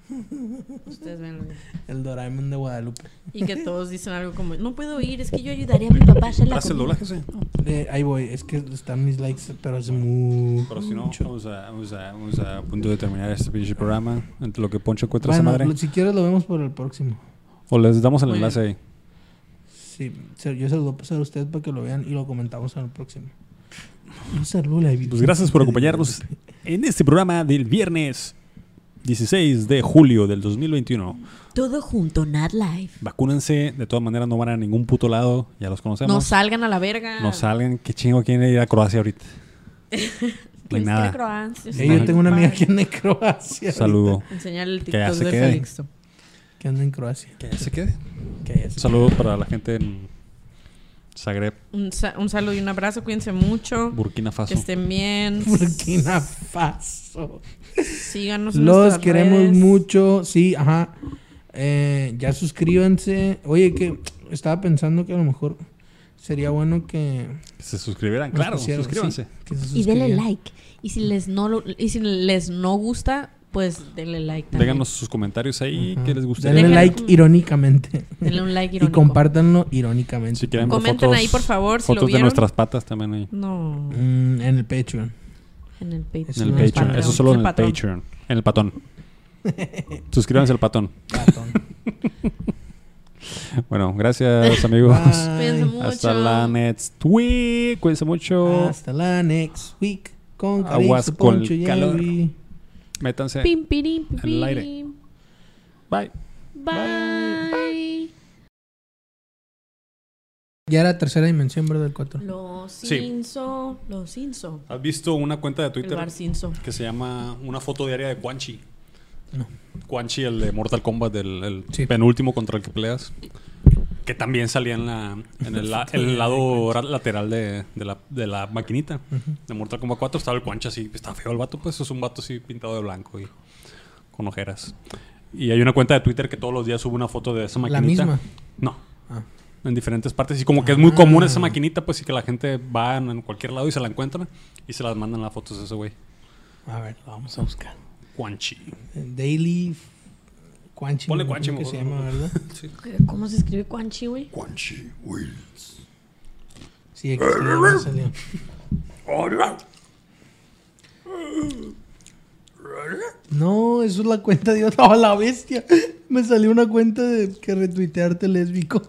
Speaker 1: Ustedes ven.
Speaker 2: El Doraemon de Guadalupe.
Speaker 1: Y que todos dicen algo como, no puedo ir, es que yo ayudaré a mi papá a hacer la
Speaker 3: ¿Hace el
Speaker 1: comida".
Speaker 3: doblaje? Sí.
Speaker 2: Eh, ahí voy. Es que están mis likes, pero hace mucho.
Speaker 3: Pero si no, vamos a, vamos, a, vamos a punto de terminar este pinche programa. Entre lo que Poncho encuentra
Speaker 2: Bueno,
Speaker 3: esa madre.
Speaker 2: si quieres lo vemos por el próximo.
Speaker 3: O les damos el
Speaker 1: Muy
Speaker 3: enlace ahí.
Speaker 2: Sí, yo se los voy a pasar a ustedes para que lo vean y lo comentamos en el próximo. Un saludo a la
Speaker 3: Pues gracias por acompañarnos en este programa del viernes 16 de julio del 2021.
Speaker 1: Todo junto, Not Live.
Speaker 3: Vacúnense, de todas maneras no van a ningún puto lado, ya los conocemos.
Speaker 1: No salgan a la verga.
Speaker 3: No salgan, qué chingo quieren ir a Croacia ahorita. No hay
Speaker 1: Pues
Speaker 3: nada.
Speaker 1: Croacia,
Speaker 2: Eh, yo tengo una amiga que anda en Croacia.
Speaker 3: Saludo.
Speaker 1: Enseñar el TikTok de. Felixto.
Speaker 2: Que anda en Croacia.
Speaker 3: Que ya se quede.
Speaker 2: Que ya se-
Speaker 3: Saludos para la gente en Zagreb,
Speaker 1: Un, sa- un saludo y un abrazo, cuídense mucho.
Speaker 3: Burkina Faso.
Speaker 1: Que estén bien.
Speaker 2: Burkina Faso.
Speaker 1: Síganos en
Speaker 2: Los queremos
Speaker 1: redes.
Speaker 2: mucho. Sí, ajá. Eh, ya suscríbanse. Oye, que estaba pensando que a lo mejor sería bueno que.
Speaker 3: Que se suscribieran, claro,
Speaker 2: pusieran-
Speaker 3: suscríbanse.
Speaker 2: sí, que se
Speaker 1: Y denle like. Y si les no lo- y si les no gusta, pues denle like también.
Speaker 3: Déganos sus comentarios ahí,
Speaker 2: Ajá.
Speaker 3: que les gustaría.
Speaker 2: Denle like irónicamente.
Speaker 1: Denle un like
Speaker 2: Y
Speaker 1: irónico.
Speaker 2: compártanlo irónicamente.
Speaker 3: Si quieren
Speaker 1: Comenten
Speaker 3: fotos,
Speaker 1: ahí, por favor, si
Speaker 3: fotos
Speaker 1: lo
Speaker 3: de nuestras patas también ahí.
Speaker 1: No,
Speaker 2: Mm, en el Patreon.
Speaker 1: en el Patreon.
Speaker 2: Eso
Speaker 3: En el Patreon.
Speaker 2: Patreon.
Speaker 3: Eso solo en el. Patreon. En el patón. Suscríbanse al patón.
Speaker 2: Patón.
Speaker 3: Bueno, gracias amigos.
Speaker 1: Cuídense mucho.
Speaker 3: Hasta la next week. Cuídense mucho.
Speaker 2: Hasta la next week. Con
Speaker 3: Aguas con
Speaker 2: y
Speaker 3: calor. Métanse.
Speaker 1: Pim, pirim,
Speaker 3: En el aire.
Speaker 1: pim.
Speaker 3: Bye.
Speaker 1: Bye.
Speaker 2: Ya era tercera dimensión, ¿verdad? El 4.
Speaker 1: Los
Speaker 3: Sí.
Speaker 1: Cinso. Los Cinso.
Speaker 3: ¿Has visto una cuenta de
Speaker 1: El
Speaker 3: Twitter
Speaker 1: bar Cinso.
Speaker 3: que se llama Una foto diaria de Quan Chi?
Speaker 2: No.
Speaker 3: Quan Chi, el de Mortal Kombat, el, el
Speaker 2: Sí.
Speaker 3: penúltimo contra el que peleas. Que también salía en, la, en el, la- el lado ra- lateral de, de la, de la maquinita. De Mortal Kombat 4 estaba el Quan Chi así. Está feo el vato, pues es un vato así pintado de blanco y con ojeras. Y hay una cuenta de Twitter que todos los días sube una foto de esa
Speaker 2: La
Speaker 3: maquinita.
Speaker 2: misma.
Speaker 3: No.
Speaker 2: Ah.
Speaker 3: En diferentes partes. Y como que es muy común esa maquinita, pues, y que la gente va en, en cualquier lado y se la encuentra y se las mandan las fotos de ese güey.
Speaker 2: A ver, lo vamos a buscar.
Speaker 3: Quan Chi.
Speaker 2: Daily Quanchi.
Speaker 3: Ponle
Speaker 2: me
Speaker 3: Quan Chi,
Speaker 2: imagino que se
Speaker 3: mejor,
Speaker 2: llama,
Speaker 3: ¿no?
Speaker 2: ¿verdad?
Speaker 3: Sí.
Speaker 1: ¿Cómo se escribe Quanchi, güey?
Speaker 3: Quan Chi Wills.
Speaker 2: Sí, aquí salió. No, eso es la cuenta de otra la bestia. Me salió una cuenta de que retuitearte lésbico.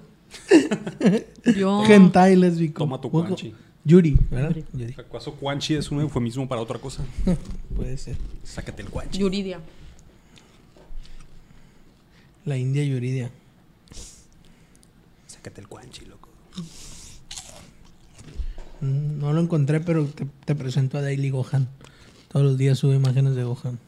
Speaker 1: Yo.
Speaker 2: Hentai lésbico.
Speaker 3: Toma tu guanchi.
Speaker 2: Yuri, ¿verdad? Yuri.
Speaker 3: ¿Acaso Quanchi es un eufemismo para otra cosa?
Speaker 2: Puede ser.
Speaker 3: Sácate el Quanchi.
Speaker 1: Yuridia.
Speaker 2: La India Yuridia.
Speaker 3: Sácate el Quanchi, loco.
Speaker 2: Mm, No lo encontré, pero te, te presento a Daily Gohan. Todos los días sube imágenes de Gohan.